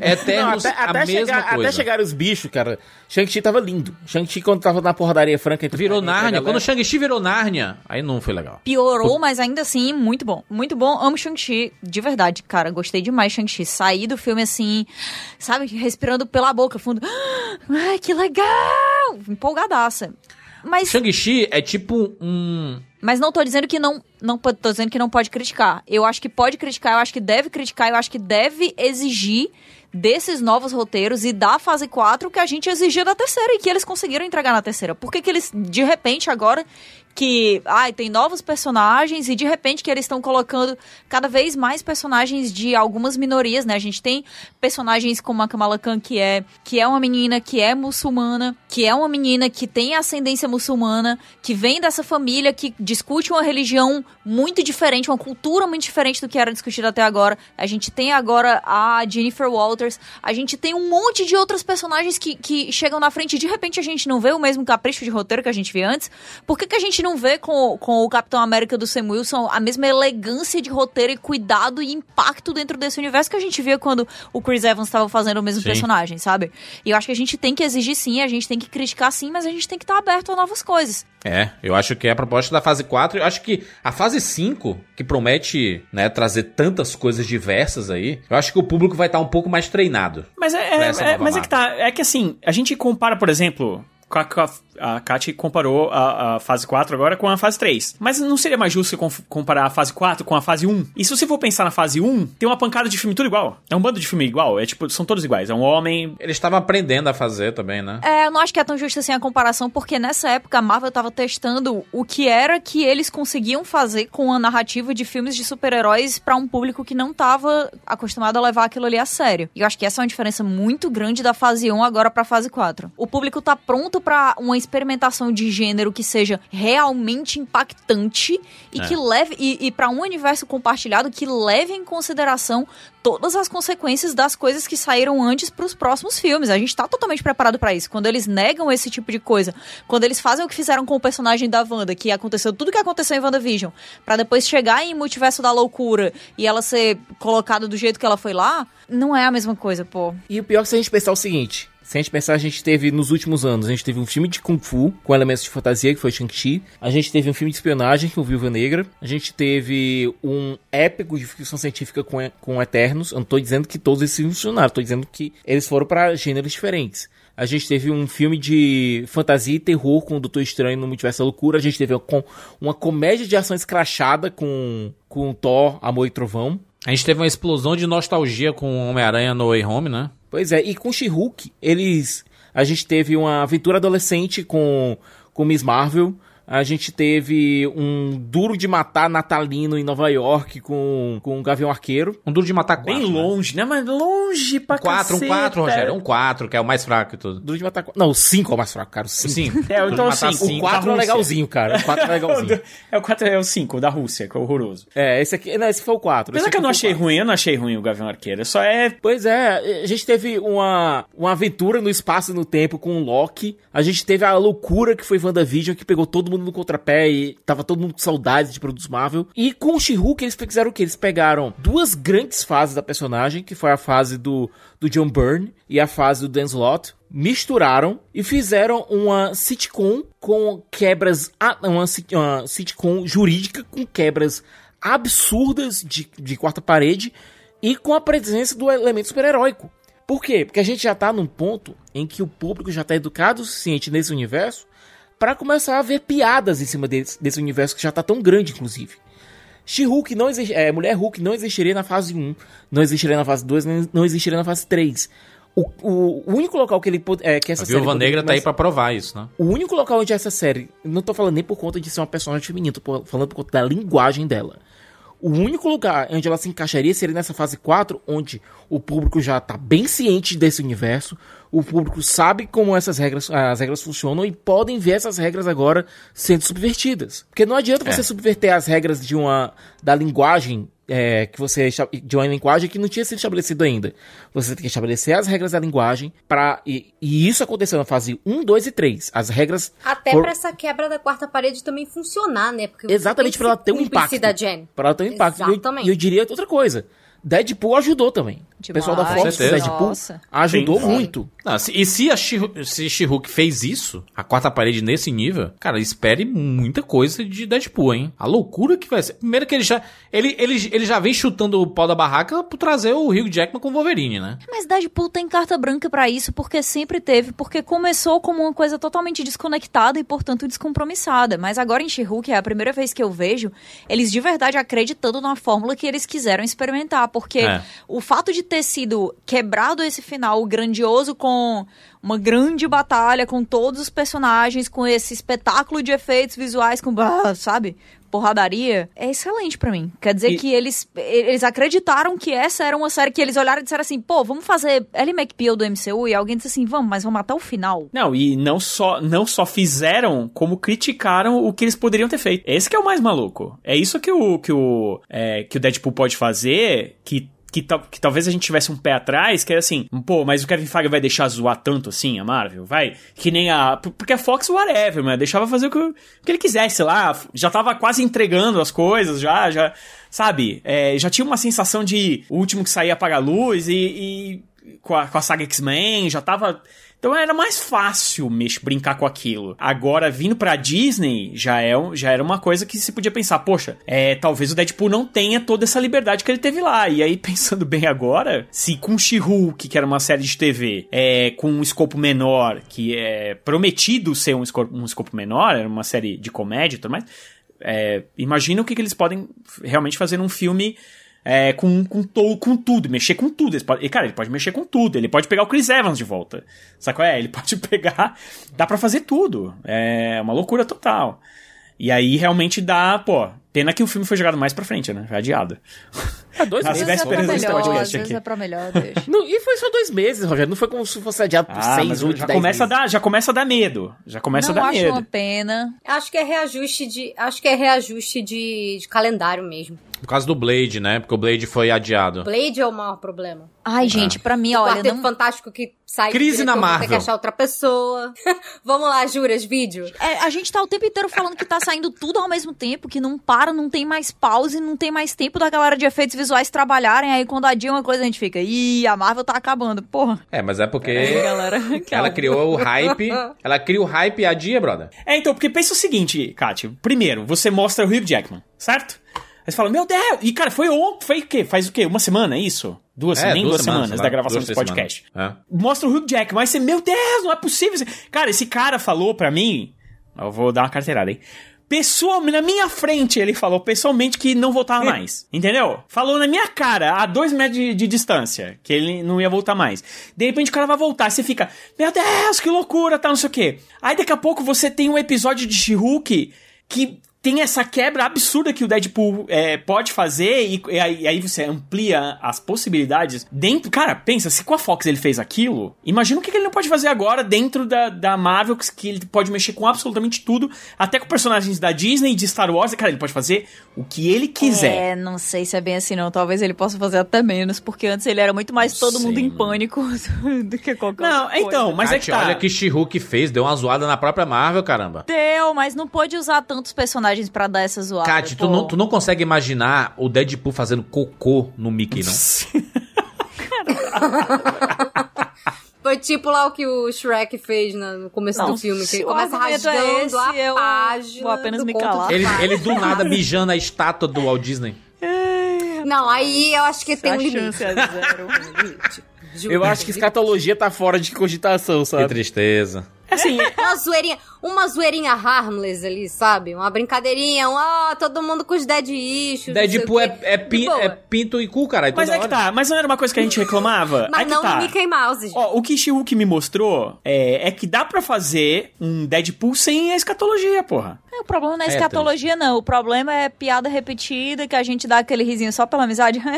Eternos, Não, até, a até mesma chegar, coisa. até chegar os bichos, cara. Shang-Chi tava lindo. Shang-Chi, quando tava na porradaria franca... entre- Virou a Nárnia. Quando o Shang-Chi virou Nárnia, aí não foi legal. Piorou, mas ainda assim, muito bom. Muito bom. Amo Shang-Chi, de verdade, cara. Gostei demais de Shang-Chi. Saí do filme assim, sabe, respirando pela boca, fundo. (gasps) Ai, que legal! Empolgadaça. Mas, Shang-Chi é tipo um... mas não tô dizendo que não, não tô dizendo que não pode criticar. Eu acho que pode criticar, eu acho que deve criticar, eu acho que deve exigir desses novos roteiros e da fase 4 que a gente exigia da terceira e que eles conseguiram entregar na terceira. Por que, que eles, de repente, agora que ai, tem novos personagens e de repente que eles estão colocando cada vez mais personagens de algumas minorias, né? A gente tem personagens como a Kamala Khan, que é, que é uma menina que é muçulmana, que é uma menina que tem ascendência muçulmana, que vem dessa família que discute uma religião muito diferente, uma cultura muito diferente do que era discutido até agora. A gente tem agora a Jennifer Walters, a gente tem um monte de outros personagens que, que chegam na frente e de repente a gente não vê o mesmo capricho de roteiro que a gente via antes. Por que, que a gente não vê com, com o Capitão América do Sam Wilson a mesma elegância de roteiro e cuidado e impacto dentro desse universo que a gente via quando o Chris Evans estava fazendo o mesmo Sim. personagem, sabe? E eu acho que a gente tem que exigir sim, a gente tem que criticar sim, mas a gente tem que estar aberto a novas coisas. É, eu acho que é a proposta da fase 4. Eu acho que a fase 5, que promete né, trazer tantas coisas diversas aí, eu acho que o público vai estar um pouco mais treinado. Mas é, é- é- mas é que tá. É que assim, a gente compara, por exemplo. com a- com a- A Kat comparou a, a fase 4 agora com a fase 3. Mas não seria mais justo comparar a fase 4 com a fase 1? E se você for pensar na fase 1, tem uma pancada de filme tudo igual. É um bando de filme igual. É tipo, são todos iguais. É um homem. Eles estavam aprendendo a fazer também, né? É, eu não acho que é tão justo assim a comparação, porque nessa época a Marvel tava testando o que era que eles conseguiam fazer com a narrativa de filmes de super-heróis pra um público que não tava acostumado a levar aquilo ali a sério. E eu acho que essa é uma diferença muito grande da fase 1 agora pra fase 4. O público tá pronto pra uma experimentação de gênero que seja realmente impactante e É. que leve e, e para um universo compartilhado que leve em consideração todas as consequências das coisas que saíram antes pros próximos filmes. A gente tá totalmente preparado pra isso. Quando eles negam esse tipo de coisa, quando eles fazem o que fizeram com o personagem da Wanda, que aconteceu tudo que aconteceu em WandaVision, pra depois chegar em Multiverso da Loucura e ela ser colocada do jeito que ela foi lá, não é a mesma coisa, pô. E o pior é que se a gente pensar o seguinte. Se a gente pensar, a gente teve nos últimos anos, a gente teve um filme de Kung Fu com elementos de fantasia, que foi Shang-Chi. A gente teve um filme de espionagem com Viúva Negra. A gente teve um épico de ficção científica com, com Eternos. Eu não tô dizendo que todos esses funcionaram, tô dizendo que eles foram para gêneros diferentes. A gente teve um filme de fantasia e terror com o Doutor Estranho no Multiverso da Loucura. A gente teve com uma comédia de ação escrachada com, com Thor, Amor e Trovão. A gente teve uma explosão de nostalgia com Homem-Aranha no Way Home, né? Pois é, e com She-Hulk, eles. A gente teve uma aventura adolescente com, com Miss Marvel. A gente teve um duro de matar natalino em Nova York com, com o Gavião Arqueiro. Um duro de matar Bem quatro, né? longe, né? Mas longe pra Um 4, um caceta. 4, Rogério. Um 4, que é o mais fraco e tudo. Duro de matar. qu- Não, o 5 é o mais fraco, cara. O 5. Sim. É, Duro então matar assim, cinco. O 4 da é legalzinho, cara. O 4 é legalzinho. (laughs) É o 4 é o 5, da Rússia, que é horroroso. é, esse aqui. Não, esse foi o 4. Apesar que eu não achei ruim, eu não achei ruim o Gavião Arqueiro. Só é. Pois é, a gente teve uma, uma aventura no espaço e no tempo com o Loki. A gente teve a loucura que foi WandaVision, que pegou todo mundo no contrapé e tava todo mundo com saudades de produtos Marvel. E com o She-Hulk eles fizeram o quê? Eles pegaram duas grandes fases da personagem, que foi a fase do, do John Byrne e a fase do Dan Slott. Misturaram e fizeram uma sitcom com quebras. Uma, uma sitcom jurídica com quebras absurdas de, de quarta parede e com a presença do elemento super-heróico. Por quê? Porque a gente já tá num ponto em que o público já tá educado o suficiente nesse universo para começar a ver piadas em cima desse, desse universo que já tá tão grande, inclusive. She-Hulk não existe, é, Mulher Hulk não existiria na fase 1, não existiria na fase 2, nem- não existiria na fase 3. O, o, o único local que ele é, que essa A série Viúva Negra tá aí pra provar isso, né? o único local onde essa série, não tô falando nem por conta de ser uma personagem feminina, tô falando por conta da linguagem dela. O único lugar onde ela se encaixaria seria nessa fase 4, onde o público já tá bem ciente desse universo, o público sabe como essas regras, as regras funcionam e podem ver essas regras agora sendo subvertidas. Porque não adianta você É. subverter as regras de uma da linguagem é, que você de uma linguagem que não tinha sido estabelecido ainda. Você tem que estabelecer as regras da linguagem para e, e isso aconteceu na fase 1, 2 e 3. As regras Até For- pra essa quebra da quarta parede também funcionar, né? Porque Exatamente, pra ela ter um impacto. para ela ter um impacto. E eu- Exatamente. E eu, diria outra coisa. Deadpool ajudou também. O pessoal da Fox certeza. Deadpool Nossa. ajudou Sim. muito. Não, se- e se a She-Hulk fez isso, a quarta parede nesse nível, cara, espere muita coisa de Deadpool, hein? A loucura que vai ser. Primeiro que ele já ele, ele, ele já vem chutando o pau da barraca por trazer o Hugh Jackman com o Wolverine, né? Mas Deadpool tem carta branca pra isso porque sempre teve, porque começou como uma coisa totalmente desconectada e, portanto, descompromissada. Mas agora em She-Hulk é a primeira vez que eu vejo eles de verdade acreditando na fórmula que eles quiseram experimentar, porque É. o fato de ter sido quebrado esse final grandioso com uma grande batalha com todos os personagens, com esse espetáculo de efeitos visuais, com, sabe, porradaria, é excelente pra mim. Quer dizer E- que eles, eles acreditaram que essa era uma série que eles olharam e disseram assim, pô, vamos fazer Ellie McBeal do MCU, e alguém disse assim, vamos, mas vamos até o final. Não, e não só, não só fizeram, como criticaram o que eles poderiam ter feito. Esse que é o mais maluco. É isso que o, que o, é, que o Deadpool pode fazer, que que, que talvez a gente tivesse um pé atrás, que é assim, pô, mas o Kevin Feige vai deixar zoar tanto assim a Marvel? Vai? Que nem a. Porque a Fox, whatever, mano, deixava fazer o que, o que ele quisesse lá, já tava quase entregando as coisas, já, já. Sabe? É, já tinha uma sensação de o último que saía apaga a luz e. e com, a, com a saga X-Men, já tava. Então era mais fácil mex, brincar com aquilo. Agora, vindo pra Disney, já, é, já era uma coisa que se podia pensar, poxa, é, talvez o Deadpool não tenha toda essa liberdade que ele teve lá. E aí, (laughs) pensando bem agora, se com She-Hulk, que era uma série de TV, é, com um escopo menor, que é prometido ser um escopo, um escopo menor, era uma série de comédia e tudo mais, é, imagina o que, que eles podem realmente fazer num filme é, com, com, to- com tudo, mexer com tudo. Ele pode, e, cara, ele pode mexer com tudo. Ele pode pegar o Chris Evans de volta. Sabe qual é? Ele (laughs) pode pegar. Dá pra fazer tudo. É uma loucura total. E aí realmente dá, pô. Pena que o filme foi jogado mais pra frente, né? Foi adiado. É dois Às Às meses. vezes é pra vésperas desse melhor, às vezes aqui. é pra melhor. Não, e foi só dois meses, Rogério. Não foi como se fosse adiado por Ah, seis, oito, já dez começa, a meses. dar, já começa a dar medo. Já começa Não a dar acho medo. uma pena. Acho que é reajuste de. Acho que é reajuste de, de calendário mesmo. Por causa do Blade, né? Porque o Blade foi adiado. Blade é o maior problema. Ai, gente, pra mim, o olha, Quarteto não... Fantástico que sai Crise diretor, na Tem Marvel. que achar outra pessoa. (laughs) Vamos lá, juras, vídeo. É, a gente tá o tempo inteiro falando que tá saindo tudo ao mesmo tempo, que não para, não tem mais pause, não tem mais tempo da galera de efeitos visuais trabalharem. Aí quando adia uma coisa, a gente fica, ih, a Marvel tá acabando. Porra. É, mas é porque Aí, galera. (laughs) ela criou o hype. (laughs) Ela cria o hype e adia, brother. É, então, porque pensa o seguinte, Kátia. Primeiro, você mostra o Hugh Jackman, certo? Aí você fala, meu Deus! E, cara, foi ontem, foi o quê? Faz o quê? Uma semana, é isso? Duas, É, nem duas, semanas, sei da gravação duas, desse podcast. semanas. Mostra o Hugh Jackman, aí você, meu Deus, não é possível. Cara, esse cara falou pra mim, eu vou dar uma carteirada, hein? Pessoalmente, na minha frente, ele falou pessoalmente que não voltava mais. Entendeu? Falou na minha cara, a dois metros de, de distância, que ele não ia voltar mais. De repente o cara vai voltar, você fica, meu Deus, que loucura, tá, não sei o quê. Aí daqui a pouco você tem um episódio de She-Hulk que tem essa quebra absurda que o Deadpool é, pode fazer e, e aí, e aí você amplia as possibilidades dentro. Cara, pensa, se com a Fox ele fez aquilo, imagina o que, que ele não pode fazer agora dentro da, da Marvel, que, que ele pode mexer com absolutamente tudo, até com personagens da Disney e de Star Wars. Cara, ele pode fazer o que ele quiser. É, não sei se é bem assim, não. Talvez ele possa fazer até menos, porque antes ele era muito mais Não todo sei, mundo em pânico (laughs) do que qualquer Não, outra coisa. então, mas é que tá. olha que She-Hulk fez, deu uma zoada na própria Marvel, caramba. Deu, mas não pôde usar tantos personagens pra dar essa zoada. Kátia, tu não, tu não consegue imaginar o Deadpool fazendo cocô no Mickey, não? (laughs) Foi tipo lá o que o Shrek fez no começo Não, do filme, que ele o começa é rasgando esse, a eu página. vou apenas do me calar. Ele, ele do nada mijando a estátua do Walt Disney. Não, aí eu acho que tem um limite. chance é zero. (laughs) Eu acho que escatologia tá fora de cogitação, Que sabe? tristeza. Assim, (laughs) Uma zoeirinha, uma zoeirinha harmless ali, sabe? Uma brincadeirinha, um, ah, todo mundo com os dead issues. Deadpool o é, é, pin- é pinto e cu, caralho. mas é que tá. Mas não era uma coisa que a gente reclamava? Mas que não tá. no Mickey Mouse. gente. Ó, o que She-Hulk me mostrou é, é que dá pra fazer um Deadpool sem a escatologia, porra. É, o problema não é É escatologia, não. O problema é piada repetida, que a gente dá aquele risinho só pela amizade. (laughs)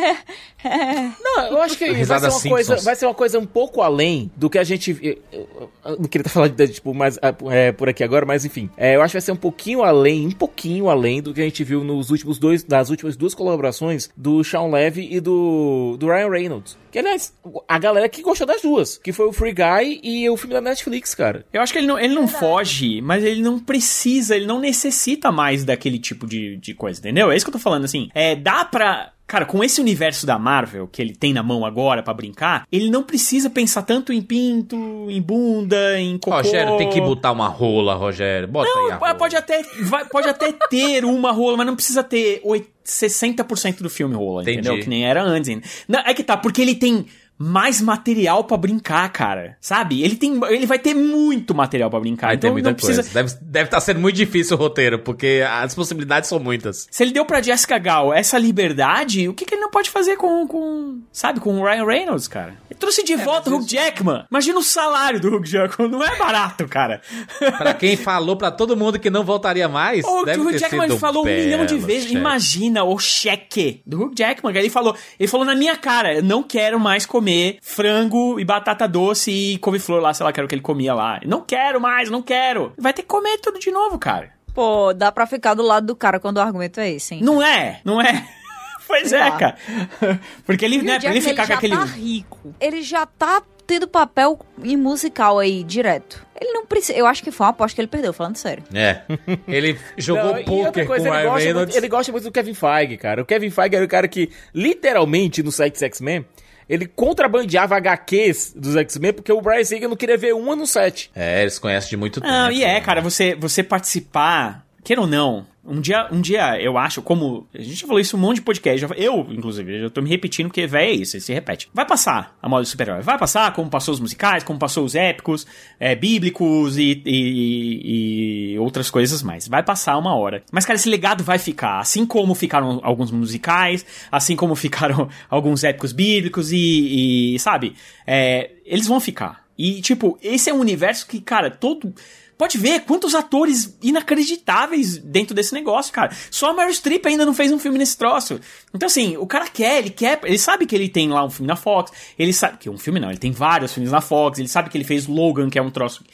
Não, eu acho que vai ser, uma coisa, vai ser uma coisa um pouco além do que a gente. Eu, eu- eu não queria estar falando de, tipo, mais, é, por aqui agora, mas enfim. É, eu acho que vai ser um pouquinho além, um pouquinho além do que a gente viu nos últimos dois, nas últimas duas colaborações do Sean Levy e do, do Ryan Reynolds. Que, aliás, a galera que gostou das duas, que foi o Free Guy e o filme da Netflix, cara. Eu acho que ele não, ele não foge, mas ele não precisa, ele não necessita mais daquele tipo de, de coisa, entendeu? É isso que eu tô falando, assim. É, dá pra. Cara, com esse universo da Marvel que ele tem na mão agora pra brincar, ele não precisa pensar tanto em pinto, em bunda, em cocô. Rogério, tem que botar uma rola, Rogério. Bota aí a Não, rola. pode até, vai- pode até ter uma rola, mas não precisa ter oit- 60% do filme rola, Entendi. entendeu? Que nem era antes. Não, é que tá, porque ele tem mais material pra brincar, cara. Sabe? Ele tem, ele vai ter muito material pra brincar. Vai ter então muita não precisa. coisa. Deve estar deve tá sendo muito difícil o roteiro, porque as possibilidades são muitas. Se ele deu pra Jessica Gal essa liberdade, o que, que ele não pode fazer com, com sabe, com o Ryan Reynolds, cara? Ele trouxe É, de volta o Hugh Jackman. Imagina o salário do Hugh Jackman, não é barato, cara. Pra quem falou pra todo mundo que não voltaria mais, O deve Hugh ter Jackman sido falou um milhão de vezes. cheque. Imagina o cheque do Hugh Jackman. Ele falou, ele falou na minha cara: eu não quero mais comer frango e batata doce e couve-flor lá, sei lá, que era o que ele comia lá. Não quero mais, não quero. Vai ter que comer tudo de novo, cara. Pô, dá pra ficar do lado do cara quando o argumento é esse, hein? Não é, não é. (laughs) Pois é, cara. Porque ele, E né, pra ele ficar com já aquele. tá rico. Ele já tá tendo papel em musical aí, direto. Ele não precisa... Eu acho que foi uma aposta que ele perdeu, falando sério. É. (laughs) Ele jogou Não, poker com o coisa, ele Ryan gosta, muito, ele gosta muito do Kevin Feige, cara. O Kevin Feige era o cara que, literalmente, no site X-Men, ele contrabandeava HQs dos X-Men porque o Brian Singer não queria ver uma no set. É, eles conhecem de muito tempo. Não, e é, cara, você, você participar, queira ou não, um dia, um dia eu acho, como. A gente já falou isso um monte de podcast. eu, inclusive, eu tô me repetindo porque, velho, é isso, se repete. Vai passar a moda super-herói. Vai passar, como passou os musicais, como passou os épicos, é, bíblicos e, e- e outras coisas mais. Vai passar uma hora. Mas, cara, esse legado vai ficar. Assim como ficaram alguns musicais, assim como ficaram (laughs) alguns épicos bíblicos e, e, sabe? É, eles vão ficar. E, tipo, esse é um universo que, cara, todo. Pode ver quantos atores inacreditáveis dentro desse negócio, cara. Só a Meryl Streep ainda não fez um filme nesse troço. Então, assim, o cara quer, ele quer. Ele sabe que ele tem lá um filme na Fox. Ele sabe. Que um filme não, ele tem vários filmes na Fox. Ele sabe que ele fez Logan, que é um troço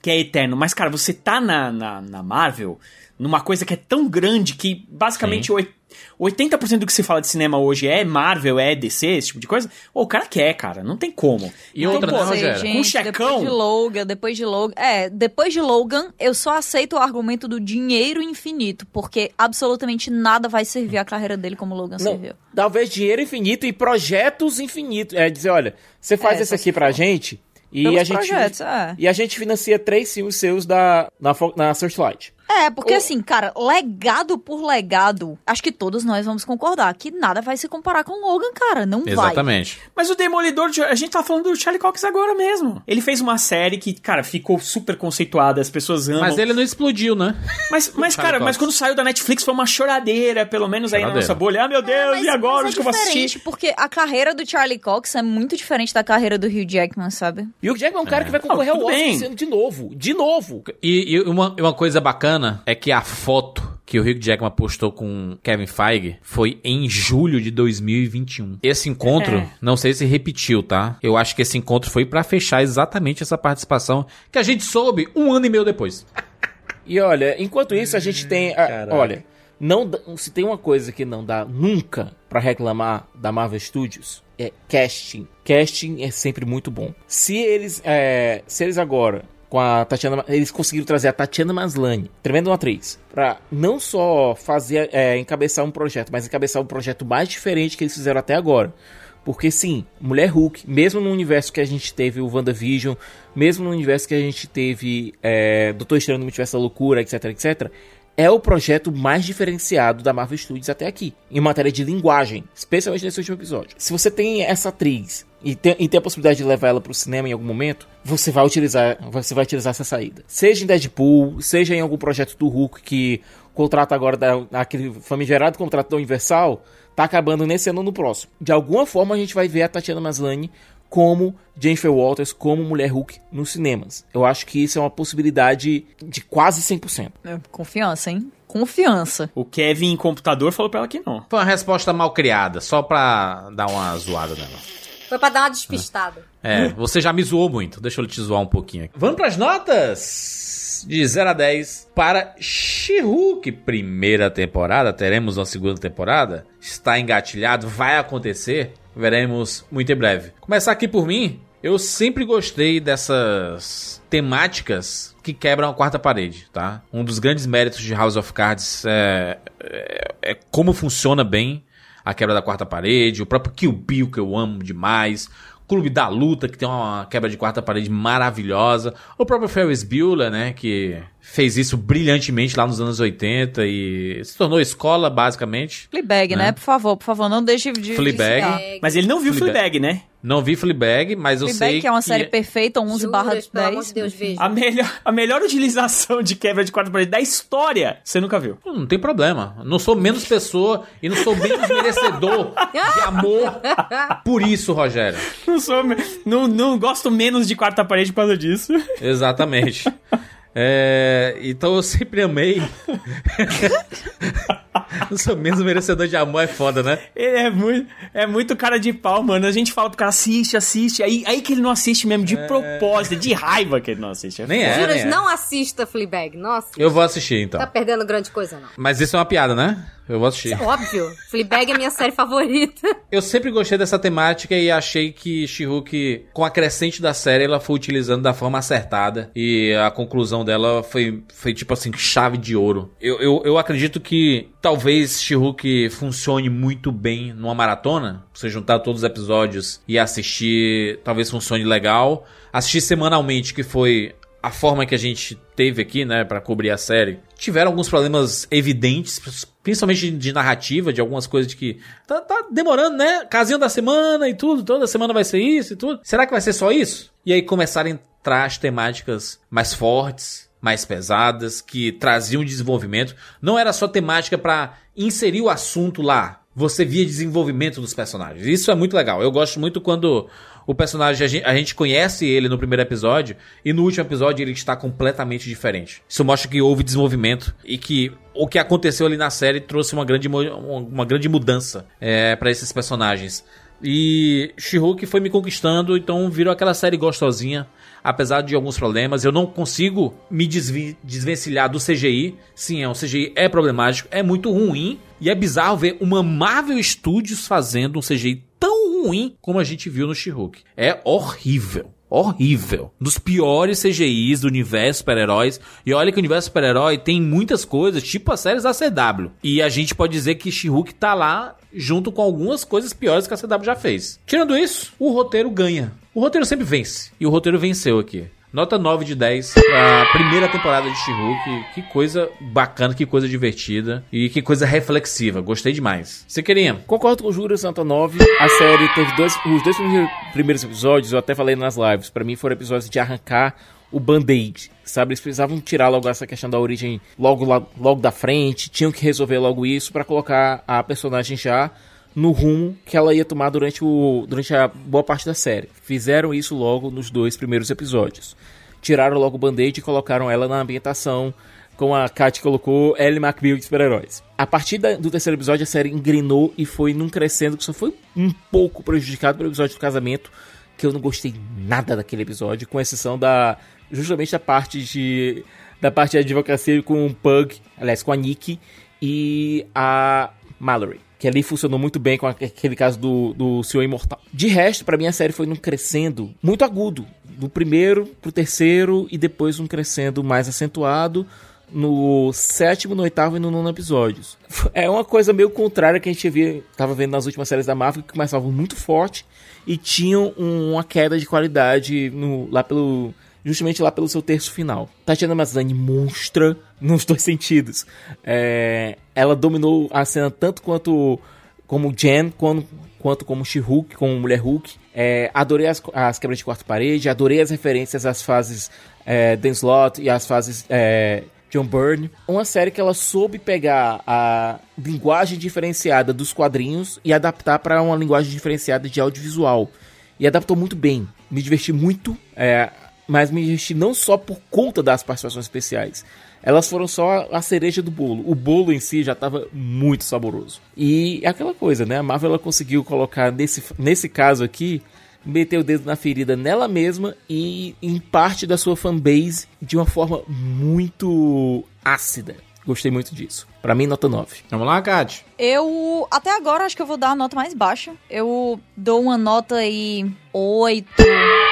que é eterno. Mas, cara, você tá na, na, na Marvel numa coisa que é tão grande que basicamente oit- 80% do que se fala de cinema hoje é Marvel, é DC, esse tipo de coisa. Ô, o cara quer, cara. Não tem como. E outra, né, Não sei, gente, Com checão? Depois de Logan, depois de Logan. É, depois de Logan, eu só aceito o argumento do dinheiro infinito, porque absolutamente nada vai servir a carreira dele como Logan Não, serviu. talvez dinheiro infinito e projetos infinitos. É dizer, olha, você faz É, esse aqui pra for. gente e Pelos a gente projetos, é. e a gente financia três filmes seus da na, na Searchlight. É, porque O- assim, cara, legado por legado, acho que todos nós vamos concordar que nada vai se comparar com Logan, cara. Não vai. Exatamente. Mas o Demolidor, a gente tá falando do Charlie Cox agora mesmo. Ele fez uma série que, cara, ficou super conceituada, as pessoas amam. Mas ele não explodiu, né? Mas, mas cara, Cox. mas quando saiu da Netflix foi uma choradeira, pelo menos aí na Choradeira. nossa bolha. Ah, meu Deus, É, mas- e agora? mas Onde é que eu vou diferente, assistir? porque a carreira do Charlie Cox é muito diferente da carreira do Hugh Jackman, sabe? E o Jackman é um cara que vai concorrer Não, ao Oscar bem. de novo, de novo. E, e uma, uma coisa bacana é que a foto que o Hugh Jackman postou com Kevin Feige foi em julho de 2021. Esse encontro, É. não sei se repetiu, tá? Eu acho que esse encontro foi pra fechar exatamente essa participação que a gente soube um ano e meio depois. E olha, enquanto isso a gente tem, a- olha, não se tem uma coisa que não dá nunca pra reclamar da Marvel Studios é casting. Casting é sempre muito bom. Se eles, é, se eles agora com a Tatiana, eles conseguiram trazer a Tatiana Maslany, tremenda atriz, pra não só fazer, é, encabeçar um projeto, mas encabeçar um projeto mais diferente que eles fizeram até agora. Porque sim, Mulher Hulk, mesmo no universo que a gente teve o WandaVision, mesmo no universo que a gente teve é, Doutor Estranho no Multiverso da Loucura, etc, etc, é o projeto mais diferenciado da Marvel Studios até aqui, em matéria de linguagem, especialmente nesse último episódio. Se você tem essa atriz e tem, e tem a possibilidade de levar ela pro cinema em algum momento, você vai utilizar, você vai utilizar essa saída. Seja em Deadpool, seja em algum projeto do Hulk que o contrato agora da, aquele famigerado contrato da Universal tá acabando nesse ano ou no próximo. De alguma forma a gente vai ver a Tatiana Maslany como Jennifer Walters como Mulher Hulk nos cinemas. Eu acho que isso é uma possibilidade de quase 100%. É, Confiança, hein? Confiança. O Kevin em computador falou pra ela que não. Foi uma resposta mal criada, só pra dar uma zoada nela. Foi pra dar uma despistada. É, você já me zoou muito. Deixa eu te zoar um pouquinho aqui. Vamos pras notas de 0 a 10 para She-Hulk. Primeira temporada, teremos uma segunda temporada. Está engatilhado, vai acontecer. Veremos muito em breve. Começar aqui por mim. Eu sempre gostei dessas temáticas que quebram a quarta parede, tá? Um dos grandes méritos de House of Cards é, é, é como funciona bem a quebra da quarta parede, o próprio Kill Bill que eu amo demais, Clube da Luta que tem uma quebra de quarta parede maravilhosa, o próprio Ferris Bueller, né, que fez isso brilhantemente lá nos anos 80 e se tornou escola basicamente. Fleabag, né? Né? Por favor, por favor, não deixe de... de Fleabag. citar. Mas ele não viu Fleabag. Fleabag, né? Não vi Fleabag, mas eu Fleabag, sei que é uma série perfeita, 11 Juras, barra pelo amor 10. de Deus, veja. A melhor, a melhor utilização de quebra de quarta parede da história, você nunca viu. Pô, Não tem problema. Não sou menos pessoa e não sou menos merecedor (laughs) de amor por isso, Rogério. Não, sou, não, não gosto menos de quarta parede por causa disso. Exatamente. É, então eu sempre amei. (laughs) não sou menos merecedor de amor, é foda, né? Ele é muito, é muito cara de pau, mano. A gente fala pro cara, assiste, assiste. Aí, aí que ele não assiste mesmo, de propósito, de raiva que ele não assiste. Nem é, Juras, nem é. não assista Fleabag. Nossa, Eu vou assistir então. tá perdendo grande coisa, não. Mas isso é uma piada, né? Eu vou assistir. Óbvio, Fleabag é minha série favorita. (laughs) Eu sempre gostei dessa temática e achei que She-Hulk, com a crescente da série, ela foi utilizando da forma acertada. E a conclusão dela foi, foi tipo assim, chave de ouro. Eu, eu, eu acredito que talvez She-Hulk funcione muito bem numa maratona. Você juntar todos os episódios e assistir, talvez funcione legal. Assistir semanalmente, que foi a forma que a gente teve aqui, né, pra cobrir a série, tiveram alguns problemas evidentes, principalmente de narrativa, de algumas coisas de que tá, tá demorando, né? Casinho da semana e tudo, toda semana vai ser isso e tudo. Será que vai ser só isso? E aí começaram a entrar as temáticas mais fortes, mais pesadas, que traziam desenvolvimento. Não era só temática pra inserir o assunto lá. Você via desenvolvimento dos personagens. Isso é muito legal. Eu gosto muito quando o personagem, a gente, a gente conhece ele no primeiro episódio e no último episódio ele está completamente diferente. Isso mostra que houve desenvolvimento e que o que aconteceu ali na série trouxe uma grande, uma grande mudança é, para esses personagens. E She-Hulk foi me conquistando, então virou aquela série gostosinha, apesar de alguns problemas. Eu não consigo me desvencilhar do CGI. Sim, é um CGI é problemático, é muito ruim. E é bizarro ver uma Marvel Studios fazendo um CGI tão ruim como a gente viu no She-Hulk. É horrível. Horrível. Dos piores CGIs do universo super-heróis. E olha que o universo super-herói tem muitas coisas, tipo as séries da CW. E a gente pode dizer que She-Hulk tá lá junto com algumas coisas piores que a CW já fez. Tirando isso, o roteiro ganha. O roteiro sempre vence. E o roteiro venceu aqui. Nota 9 de 10 pra primeira temporada de She-Hulk. Que coisa bacana, que coisa divertida e que coisa reflexiva. Gostei demais. Você queria? Concordo com o Júlio Santa 9. A série teve dois, os dois primeiros- episódios, eu até falei nas lives, pra mim foram episódios de arrancar o band-aid, sabe? Eles precisavam tirar logo essa questão da origem logo, logo da frente, tinham que resolver logo isso pra colocar a personagem já no rumo que ela ia tomar durante, o, durante a boa parte da série. Fizeram isso logo nos dois primeiros episódios. Tiraram logo o band-aid e colocaram ela na ambientação como a Kat colocou, Ellie McBeal de super-heróis. A partir da- do terceiro episódio, a série engrenou e foi num crescendo que só foi um pouco prejudicado pelo episódio do casamento, que eu não gostei nada daquele episódio, com exceção da justamente da parte de da parte de advocacia com o Pug, aliás, com a Nikki e a Mallory. Que ali funcionou muito bem com aquele caso do, do Senhor Imortal. De resto, pra mim a série foi num crescendo muito agudo. Do primeiro pro terceiro e depois um crescendo mais acentuado no sétimo, no oitavo e no nono episódios. (laughs) É uma coisa meio contrária que a gente via, tava vendo nas últimas séries da Marvel, que começavam muito forte e tinham um- uma queda de qualidade no, lá pelo justamente lá pelo seu terço final. Tatiana Maslany monstra nos dois sentidos. É, ela dominou a cena tanto quanto como Jen, quanto, quanto como She-Hulk, como Mulher Hulk. É, adorei as, as quebras de quarta parede, adorei as referências às fases é, Dan Slott e às fases é, John Byrne. Uma série que ela soube pegar a linguagem diferenciada dos quadrinhos e adaptar para uma linguagem diferenciada de audiovisual. E adaptou muito bem. Me diverti muito, é, mas me diverti não só por conta das participações especiais. Elas foram só a cereja do bolo. O bolo em si já estava muito saboroso. E é aquela coisa, né? A Marvel ela conseguiu colocar nesse, nesse caso aqui meter o dedo na ferida nela mesma e em parte da sua fanbase de uma forma muito ácida. Gostei muito disso. Pra mim, nota 9. Vamos lá, Kat. Eu, até agora, acho que eu vou dar a nota mais baixa. Eu dou uma nota aí 8.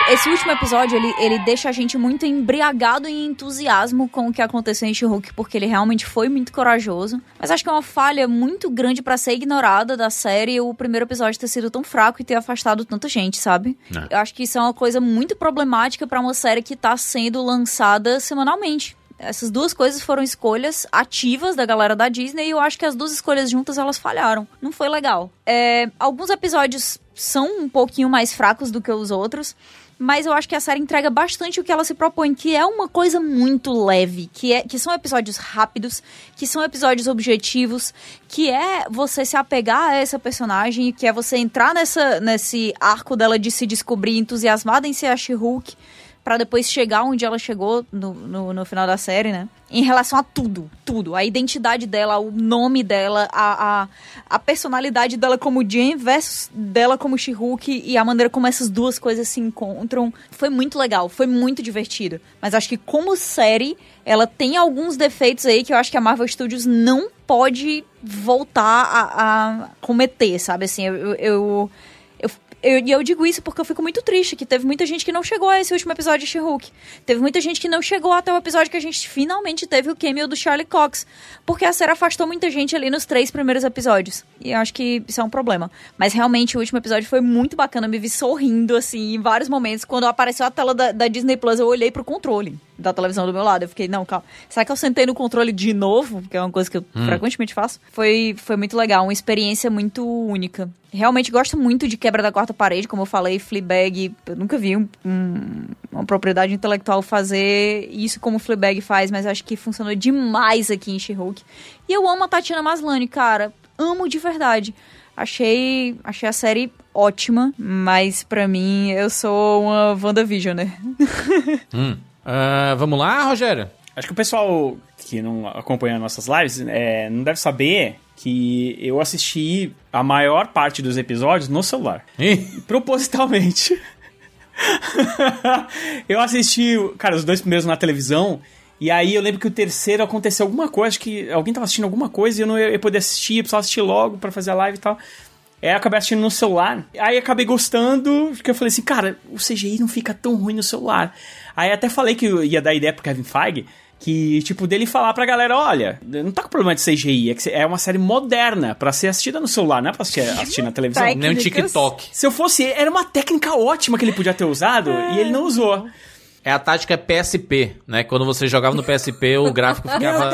Esse último episódio, ele, ele deixa a gente muito embriagado em entusiasmo com o que aconteceu em She-Hulk, porque ele realmente foi muito corajoso. Mas acho que é uma falha muito grande pra ser ignorada da série o primeiro episódio ter sido tão fraco e ter afastado tanta gente, sabe? É. Eu acho que isso é uma coisa muito problemática pra uma série que tá sendo lançada semanalmente. Essas duas coisas foram escolhas ativas da galera da Disney e eu acho que as duas escolhas juntas elas falharam. Não foi legal. É, alguns episódios são um pouquinho mais fracos do que os outros, mas eu acho que a série entrega bastante o que ela se propõe, que é uma coisa muito leve, que, é, que são episódios rápidos, que são episódios objetivos, que é você se apegar a essa personagem, que é você entrar nessa, nesse arco dela de se descobrir entusiasmada em ser a She-Hulk, pra depois chegar onde ela chegou no, no, no final da série, né? Em relação a tudo, tudo. A identidade dela, o nome dela, a, a, a personalidade dela como Jane versus dela como She-Hulk e a maneira como essas duas coisas se encontram. Foi muito legal, foi muito divertido. Mas acho que como série, ela tem alguns defeitos aí que eu acho que a Marvel Studios não pode voltar a, a cometer, sabe? Assim, eu- eu- eu e eu digo isso porque eu fico muito triste que teve muita gente que não chegou a esse último episódio de She-Hulk. Teve muita gente que não chegou até o episódio que a gente finalmente teve o cameo do Charlie Cox. Porque a série afastou muita gente ali nos três primeiros episódios. E eu acho que isso é um problema. Mas realmente o último episódio foi muito bacana. Eu me vi sorrindo, assim, em vários momentos. Quando apareceu a tela da, da Disney Plus, eu olhei pro controle da televisão do meu lado. Eu fiquei, não, calma. Será que eu sentei no controle de novo? Que é uma coisa que eu frequentemente faço. Foi, foi muito legal, uma experiência muito única. Realmente gosto muito de quebra da quarta parede, como eu falei, Fleabag. Eu nunca vi um- um- uma propriedade intelectual fazer isso como Fleabag faz, mas acho que funcionou demais aqui em She-Hulk. E eu amo a Tatiana Maslany, cara. Amo de verdade. Achei, achei a série ótima, mas pra mim eu sou uma WandaVisioner. (laughs) Hum. Ah, vamos lá, Rogério? Acho que o pessoal que não acompanha nossas lives é, não deve saber que eu assisti a maior parte dos episódios no celular. Ih, Propositalmente. (laughs) eu assisti, cara, os dois primeiros na televisão. E aí eu lembro que o terceiro aconteceu alguma coisa, acho que alguém tava assistindo alguma coisa e eu não ia poder assistir, eu precisava assistir logo pra fazer a live e tal. Aí eu acabei assistindo no celular. Aí acabei gostando, porque eu falei assim, cara, o CGI não fica tão ruim no celular. Aí até falei que ia dar ideia pro Kevin Feige, que, tipo, dele falar pra galera, olha, não tá com problema de CGI, é que é uma série moderna pra ser assistida no celular, não é pra assistir, assistir na televisão. Nem um. TikTok. Se eu fosse, era uma técnica ótima que ele podia ter usado e ele não usou. É a tática PSP, né? Quando você jogava no PSP, o gráfico ficava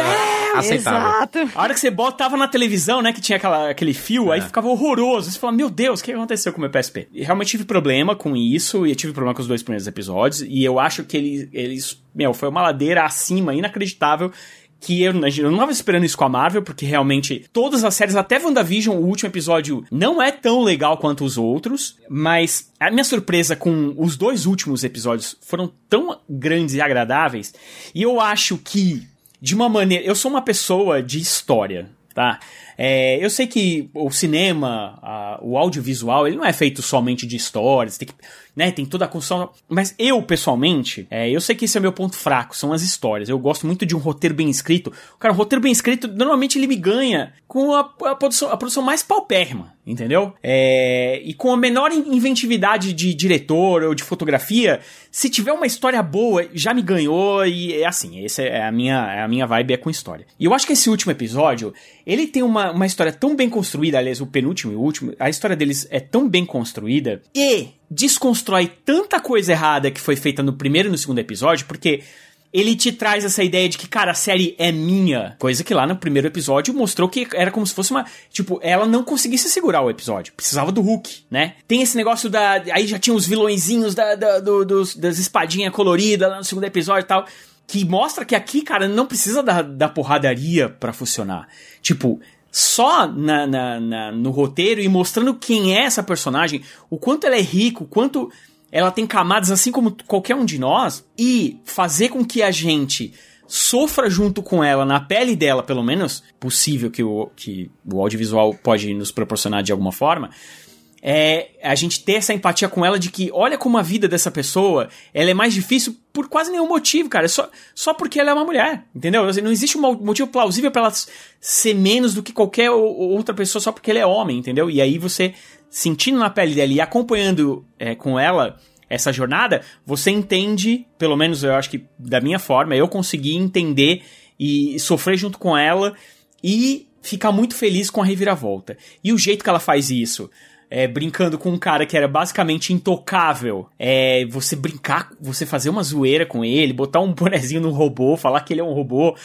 aceitável. Exato. A hora que você botava na televisão, né, que tinha aquela, aquele fio, aí ficava horroroso. Você fala, meu Deus, o que aconteceu com o meu PSP? E realmente tive problema com isso, e eu tive problema com os dois primeiros episódios, e eu acho que eles, eles meu, foi uma ladeira acima, inacreditável, que eu, eu não tava esperando isso com a Marvel, porque realmente todas as séries, até WandaVision, o último episódio, não é tão legal quanto os outros, mas a minha surpresa com os dois últimos episódios foram tão grandes e agradáveis, e eu acho que, de uma maneira. Eu sou uma pessoa de história, tá? É, eu sei que o cinema, a- o audiovisual, ele não é feito somente de histórias, tem que, né, tem toda a construção. Mas eu, pessoalmente, é, eu sei que esse é meu ponto fraco, são as histórias. Eu gosto muito de um roteiro bem escrito. Cara, um roteiro bem escrito, normalmente ele me ganha com a, a produção, a produção mais paupérrima, entendeu? É, e com a menor in- inventividade de diretor ou de fotografia, se tiver uma história boa, já me ganhou e é assim, essa é a minha, é a minha vibe é com história. E eu acho que esse último episódio, ele tem uma, uma história tão bem construída, aliás, o penúltimo e o último, a história deles é tão bem construída e desconstrói tanta coisa errada que foi feita no primeiro e no segundo episódio, porque ele te traz essa ideia de que, cara, a série é minha. Coisa que lá no primeiro episódio mostrou que era como se fosse uma. Tipo, ela não conseguisse segurar o episódio. Precisava do Hulk, né? Tem esse negócio da. Aí já tinha os vilõezinhos da, da- do- dos, das espadinhas coloridas lá no segundo episódio e tal. Que mostra que aqui, cara, não precisa da, da porradaria pra funcionar. Tipo, só na, na, na, no roteiro e mostrando quem é essa personagem, o quanto ela é rica, o quanto ela tem camadas assim como qualquer um de nós, e fazer com que a gente sofra junto com ela, na pele dela, pelo menos, possível que o, que o audiovisual pode nos proporcionar de alguma forma, é a gente ter essa empatia com ela de que olha como a vida dessa pessoa ela é mais difícil por quase nenhum motivo, cara. Só, só porque ela é uma mulher, entendeu? Assim, não existe um motivo plausível para ela ser menos do que qualquer outra pessoa só porque ela é homem, entendeu? E aí você sentindo na pele dela e acompanhando é, com ela essa jornada, você entende, pelo menos eu acho que da minha forma, eu consegui entender e sofrer junto com ela e ficar muito feliz com a reviravolta. E o jeito que ela faz isso, é, brincando com um cara que era basicamente intocável. É, você brincar, você fazer uma zoeira com ele, botar um bonezinho no robô, falar que ele é um robô,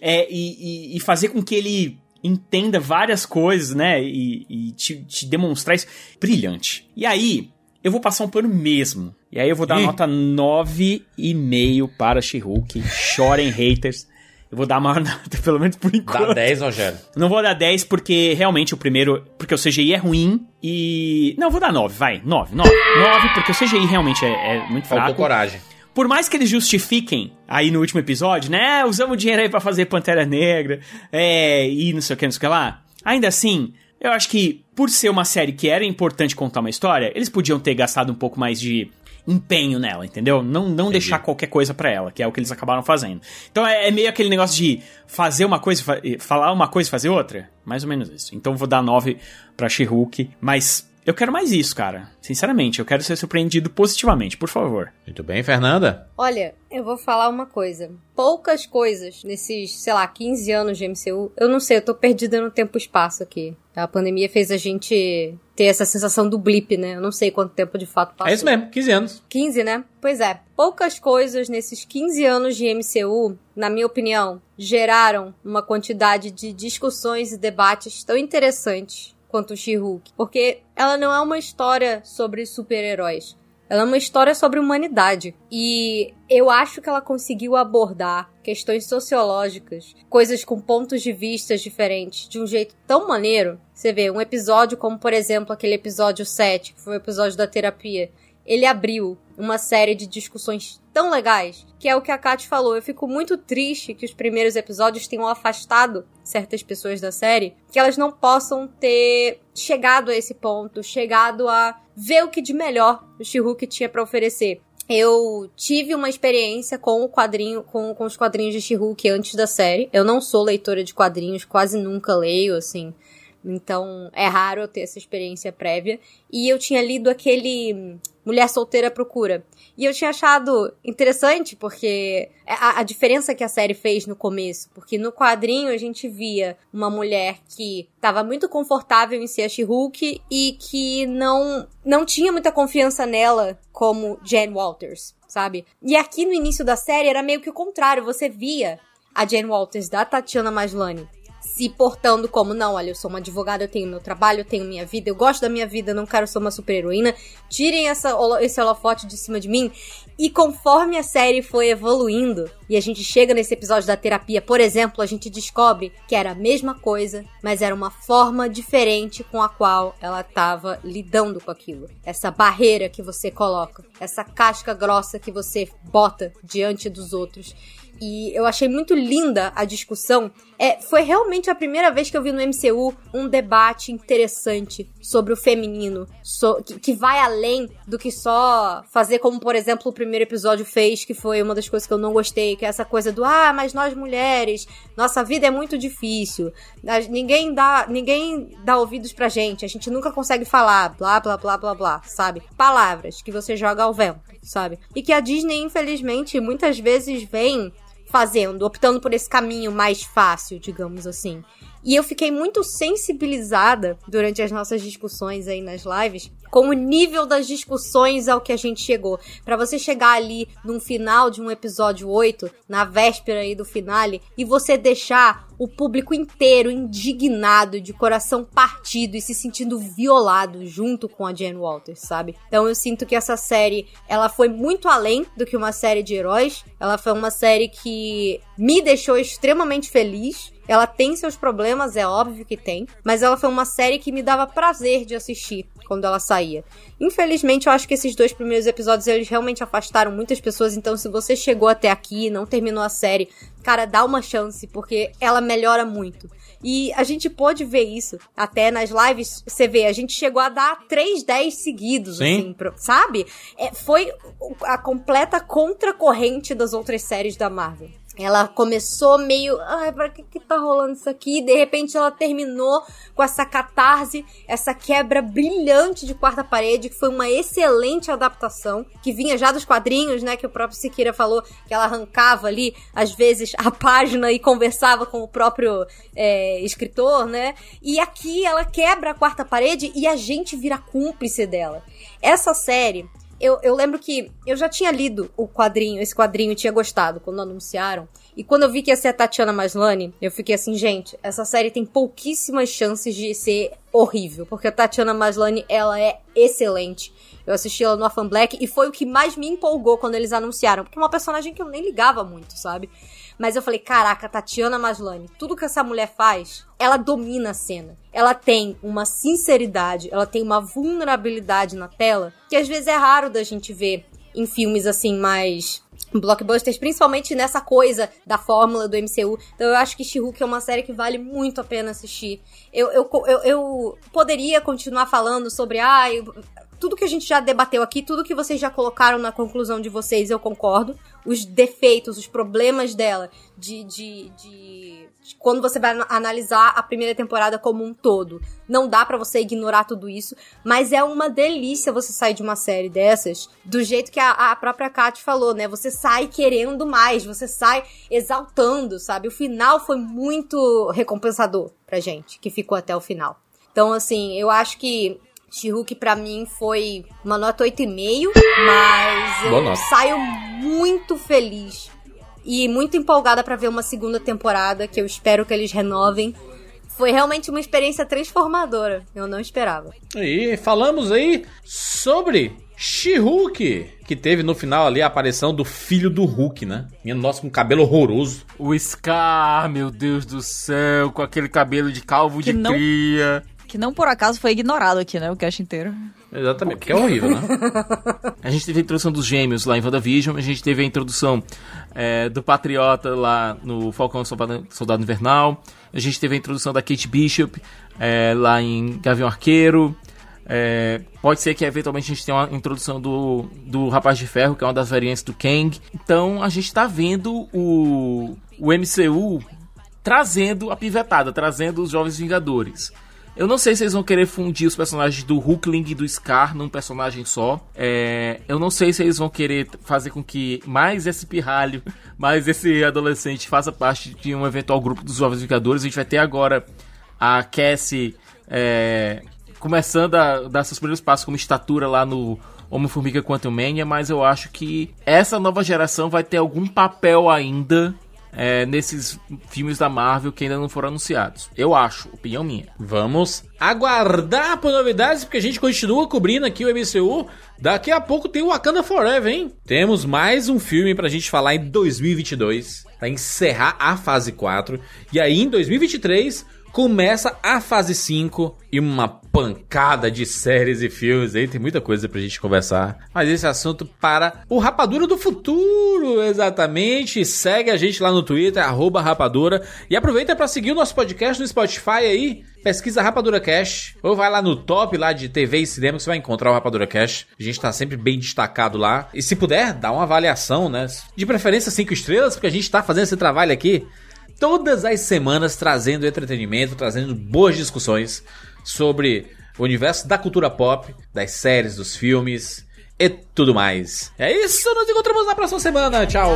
é, e, e, e fazer com que ele entenda várias coisas, né? E, e te, te, demonstrar isso. Brilhante. E aí, eu vou passar um pano mesmo. E aí eu vou dar Ih. nota 9,5 para She-Hulk. Chorem haters. Eu vou dar uma (laughs) nota, pelo menos por enquanto. Dá 10, Rogério. Não vou dar 10 porque realmente o primeiro. Porque o CGI é ruim e. Não, vou dar 9, vai. 9, 9. 9, porque o CGI realmente é, é muito fraco. Faltou coragem. Por mais que eles justifiquem aí no último episódio, né? Usamos dinheiro aí pra fazer Pantera Negra, é, e não sei o que, não sei o que lá. Ainda assim, eu acho que por ser uma série que era importante contar uma história, eles podiam ter gastado um pouco mais de empenho nela, entendeu? Não, não deixar qualquer coisa para ela, que é o que eles acabaram fazendo. Então é, é meio aquele negócio de fazer uma coisa, fa falar uma coisa e fazer outra. Mais ou menos isso. Então vou dar 9 pra She-Hulk, mas eu quero mais isso, cara. Sinceramente, eu quero ser surpreendido positivamente, por favor. Muito bem, Fernanda? Olha, eu vou falar uma coisa. Poucas coisas nesses, sei lá, 15 anos de MCU. Eu não sei, eu tô perdida no tempo e espaço aqui. A pandemia fez a gente ter essa sensação do blip, né? Eu não sei quanto tempo de fato passou. É isso mesmo, 15 anos. 15, né? Pois é. Poucas coisas nesses 15 anos de MCU, na minha opinião, geraram uma quantidade de discussões e debates tão interessantes quanto She-Hulk. Porque ela não é uma história sobre super-heróis. Ela é uma história sobre humanidade. E eu acho que ela conseguiu abordar questões sociológicas, coisas com pontos de vista diferentes, de um jeito tão maneiro. Você vê um episódio como, por exemplo, aquele episódio 7, que foi o episódio da terapia. Ele abriu uma série de discussões tão legais, que é o que a Kat falou. Eu fico muito triste que os primeiros episódios tenham afastado certas pessoas da série, que elas não possam ter chegado a esse ponto, chegado a ver o que de melhor o She-Hulk tinha para oferecer. Eu tive uma experiência com o quadrinho, com, com os quadrinhos de She-Hulk antes da série. Eu não sou leitora de quadrinhos, quase nunca leio, assim. Então é raro eu ter essa experiência prévia. E eu tinha lido aquele Mulher Solteira Procura. E eu tinha achado interessante porque a, a, diferença que a série fez no começo. Porque no quadrinho a gente via uma mulher que estava muito confortável em ser a She-Hulk e que não, não tinha muita confiança nela como Jen Walters, sabe? E aqui no início da série era meio que o contrário. Você via a Jen Walters da Tatiana Maslany se portando como, não, olha, eu sou uma advogada, eu tenho meu trabalho, eu tenho minha vida, eu gosto da minha vida, não quero ser uma super-heroína, tirem essa, esse holofote de cima de mim. E conforme a série foi evoluindo, e a gente chega nesse episódio da terapia, por exemplo, a gente descobre que era a mesma coisa, mas era uma forma diferente com a qual ela estava lidando com aquilo. Essa barreira que você coloca, essa casca grossa que você bota diante dos outros e eu achei muito linda a discussão. É, foi realmente a primeira vez que eu vi no MCU um debate interessante sobre o feminino, so, que, que, vai além do que só fazer como, por exemplo, o primeiro episódio fez, que foi uma das coisas que eu não gostei, que é essa coisa do ah, mas nós mulheres, nossa vida é muito difícil, ninguém dá, ninguém dá ouvidos pra gente, a gente nunca consegue falar, blá blá blá blá blá, sabe? Palavras que você joga ao vento, sabe? E que a Disney, infelizmente, muitas vezes vem fazendo, optando por esse caminho mais fácil, digamos assim. E eu fiquei muito sensibilizada durante as nossas discussões aí nas lives com o nível das discussões ao que a gente chegou. Para você chegar ali num final de um episódio 8, na véspera aí do finale, e você deixar o público inteiro indignado, de coração partido e se sentindo violado junto com a Jane Walters, sabe? Então eu sinto que essa série, ela foi muito além do que uma série de heróis. Ela foi uma série que me deixou extremamente feliz ela tem seus problemas, é óbvio que tem, mas ela foi uma série que me dava prazer de assistir quando ela saía. Infelizmente, eu acho que esses dois primeiros episódios eles realmente afastaram muitas pessoas, então se você chegou até aqui e não terminou a série, cara, dá uma chance, porque ela melhora muito. E a gente pôde ver isso até nas lives. Você vê, a gente chegou a dar 3 10 seguidos, Sim. assim, pro- sabe? É, foi a completa contracorrente das outras séries da Marvel. Ela começou meio, ai, pra que que tá rolando isso aqui? De repente ela terminou com essa catarse, essa quebra brilhante de quarta parede, que foi uma excelente adaptação, que vinha já dos quadrinhos, né, que o próprio Siqueira falou, que ela arrancava ali, às vezes, a (laughs) página e conversava com o próprio é, escritor, né? E aqui ela quebra a quarta parede e a gente vira cúmplice dela. Essa série, eu, eu lembro que eu já tinha lido o quadrinho, esse quadrinho e tinha gostado quando anunciaram. E quando eu vi que ia ser a Tatiana Maslany, eu fiquei assim, gente, essa série tem pouquíssimas chances de ser horrível, porque a Tatiana Maslany, ela é excelente. Eu assisti ela no Afan Black e foi o que mais me empolgou quando eles anunciaram, porque é uma personagem que eu nem ligava muito, sabe? Mas eu falei, caraca, Tatiana Maslany, tudo que essa mulher faz, ela domina a cena. Ela tem uma sinceridade, ela tem uma vulnerabilidade na tela, que às vezes é raro da gente ver em filmes assim mais blockbusters, principalmente nessa coisa da fórmula do MCU. Então eu acho que She-Hulk é uma série que vale muito a pena assistir. Eu, eu, eu, eu poderia continuar falando sobre, ah, tudo que a gente já debateu aqui, tudo que vocês já colocaram na conclusão de vocês, eu concordo. Os defeitos, os problemas dela, de, de, de, de quando você vai ana- analisar a primeira temporada como um todo. Não dá pra você ignorar tudo isso, mas é uma delícia você sair de uma série dessas do jeito que a, a própria Kat falou, né? Você sai querendo mais, você sai exaltando, sabe? O final foi muito recompensador pra gente, que ficou até o final. Então, assim, eu acho que She-Hulk pra mim foi uma nota 8,5, mas Boa eu nota. saio muito feliz e muito empolgada pra ver uma segunda temporada, que eu espero que eles renovem. Foi realmente uma experiência transformadora. Eu não esperava. E falamos aí sobre She-Hulk, que teve no final ali a aparição do filho do Hulk, né? Minha nossa, com cabelo horroroso. O Scar, meu Deus do céu, com aquele cabelo de calvo Que de não- cria. Que não por acaso foi ignorado aqui, né? O cast inteiro. Exatamente, porque é horrível, né? A gente teve a introdução dos gêmeos lá em WandaVision, a gente teve a introdução é, do Patriota lá no Falcão Soldado, Invernal, a gente teve a introdução da Kate Bishop é, lá em Gavião Arqueiro. é, pode ser que eventualmente a gente tenha uma introdução do, do Rapaz de Ferro, que é uma das variantes do Kang. Então a gente tá vendo o, o MCU trazendo a pivetada, trazendo os Jovens Vingadores. Eu não sei se eles vão querer fundir os personagens do Hulkling e do Scar num personagem só. É, eu não sei se eles vão querer fazer com que mais esse pirralho, (laughs) mais esse adolescente faça parte de um eventual grupo dos Jovens Vingadores. A gente vai ter agora a Cassie é, começando a dar seus primeiros passos como estatura lá no Homem-Formiga Quantum Mania, mas eu acho que essa nova geração vai ter algum papel ainda é, nesses filmes da Marvel que ainda não foram anunciados. Eu acho, opinião minha. Vamos aguardar por novidades, porque a gente continua cobrindo aqui o MCU. Daqui a pouco tem o Wakanda Forever, hein? Temos mais um filme pra gente falar em 2022, pra encerrar a fase 4. E aí em 2023 começa a fase 5 e uma pancada de séries e filmes aí. Tem muita coisa pra gente conversar. Mas esse assunto para o Rapadura do Futuro, exatamente. Segue a gente lá no Twitter, Rapadura. E aproveita pra seguir o nosso podcast no Spotify aí. Pesquisa Rapadura Cash. Ou vai lá no top lá de TV e cinema que você vai encontrar o Rapadura Cash. A gente tá sempre bem destacado lá. E se puder, dá uma avaliação, né? De preferência 5 estrelas, porque a gente tá fazendo esse trabalho aqui todas as semanas trazendo entretenimento, trazendo boas discussões sobre o universo da cultura pop, das séries, dos filmes e tudo mais. É isso, nos encontramos na próxima semana. Tchau!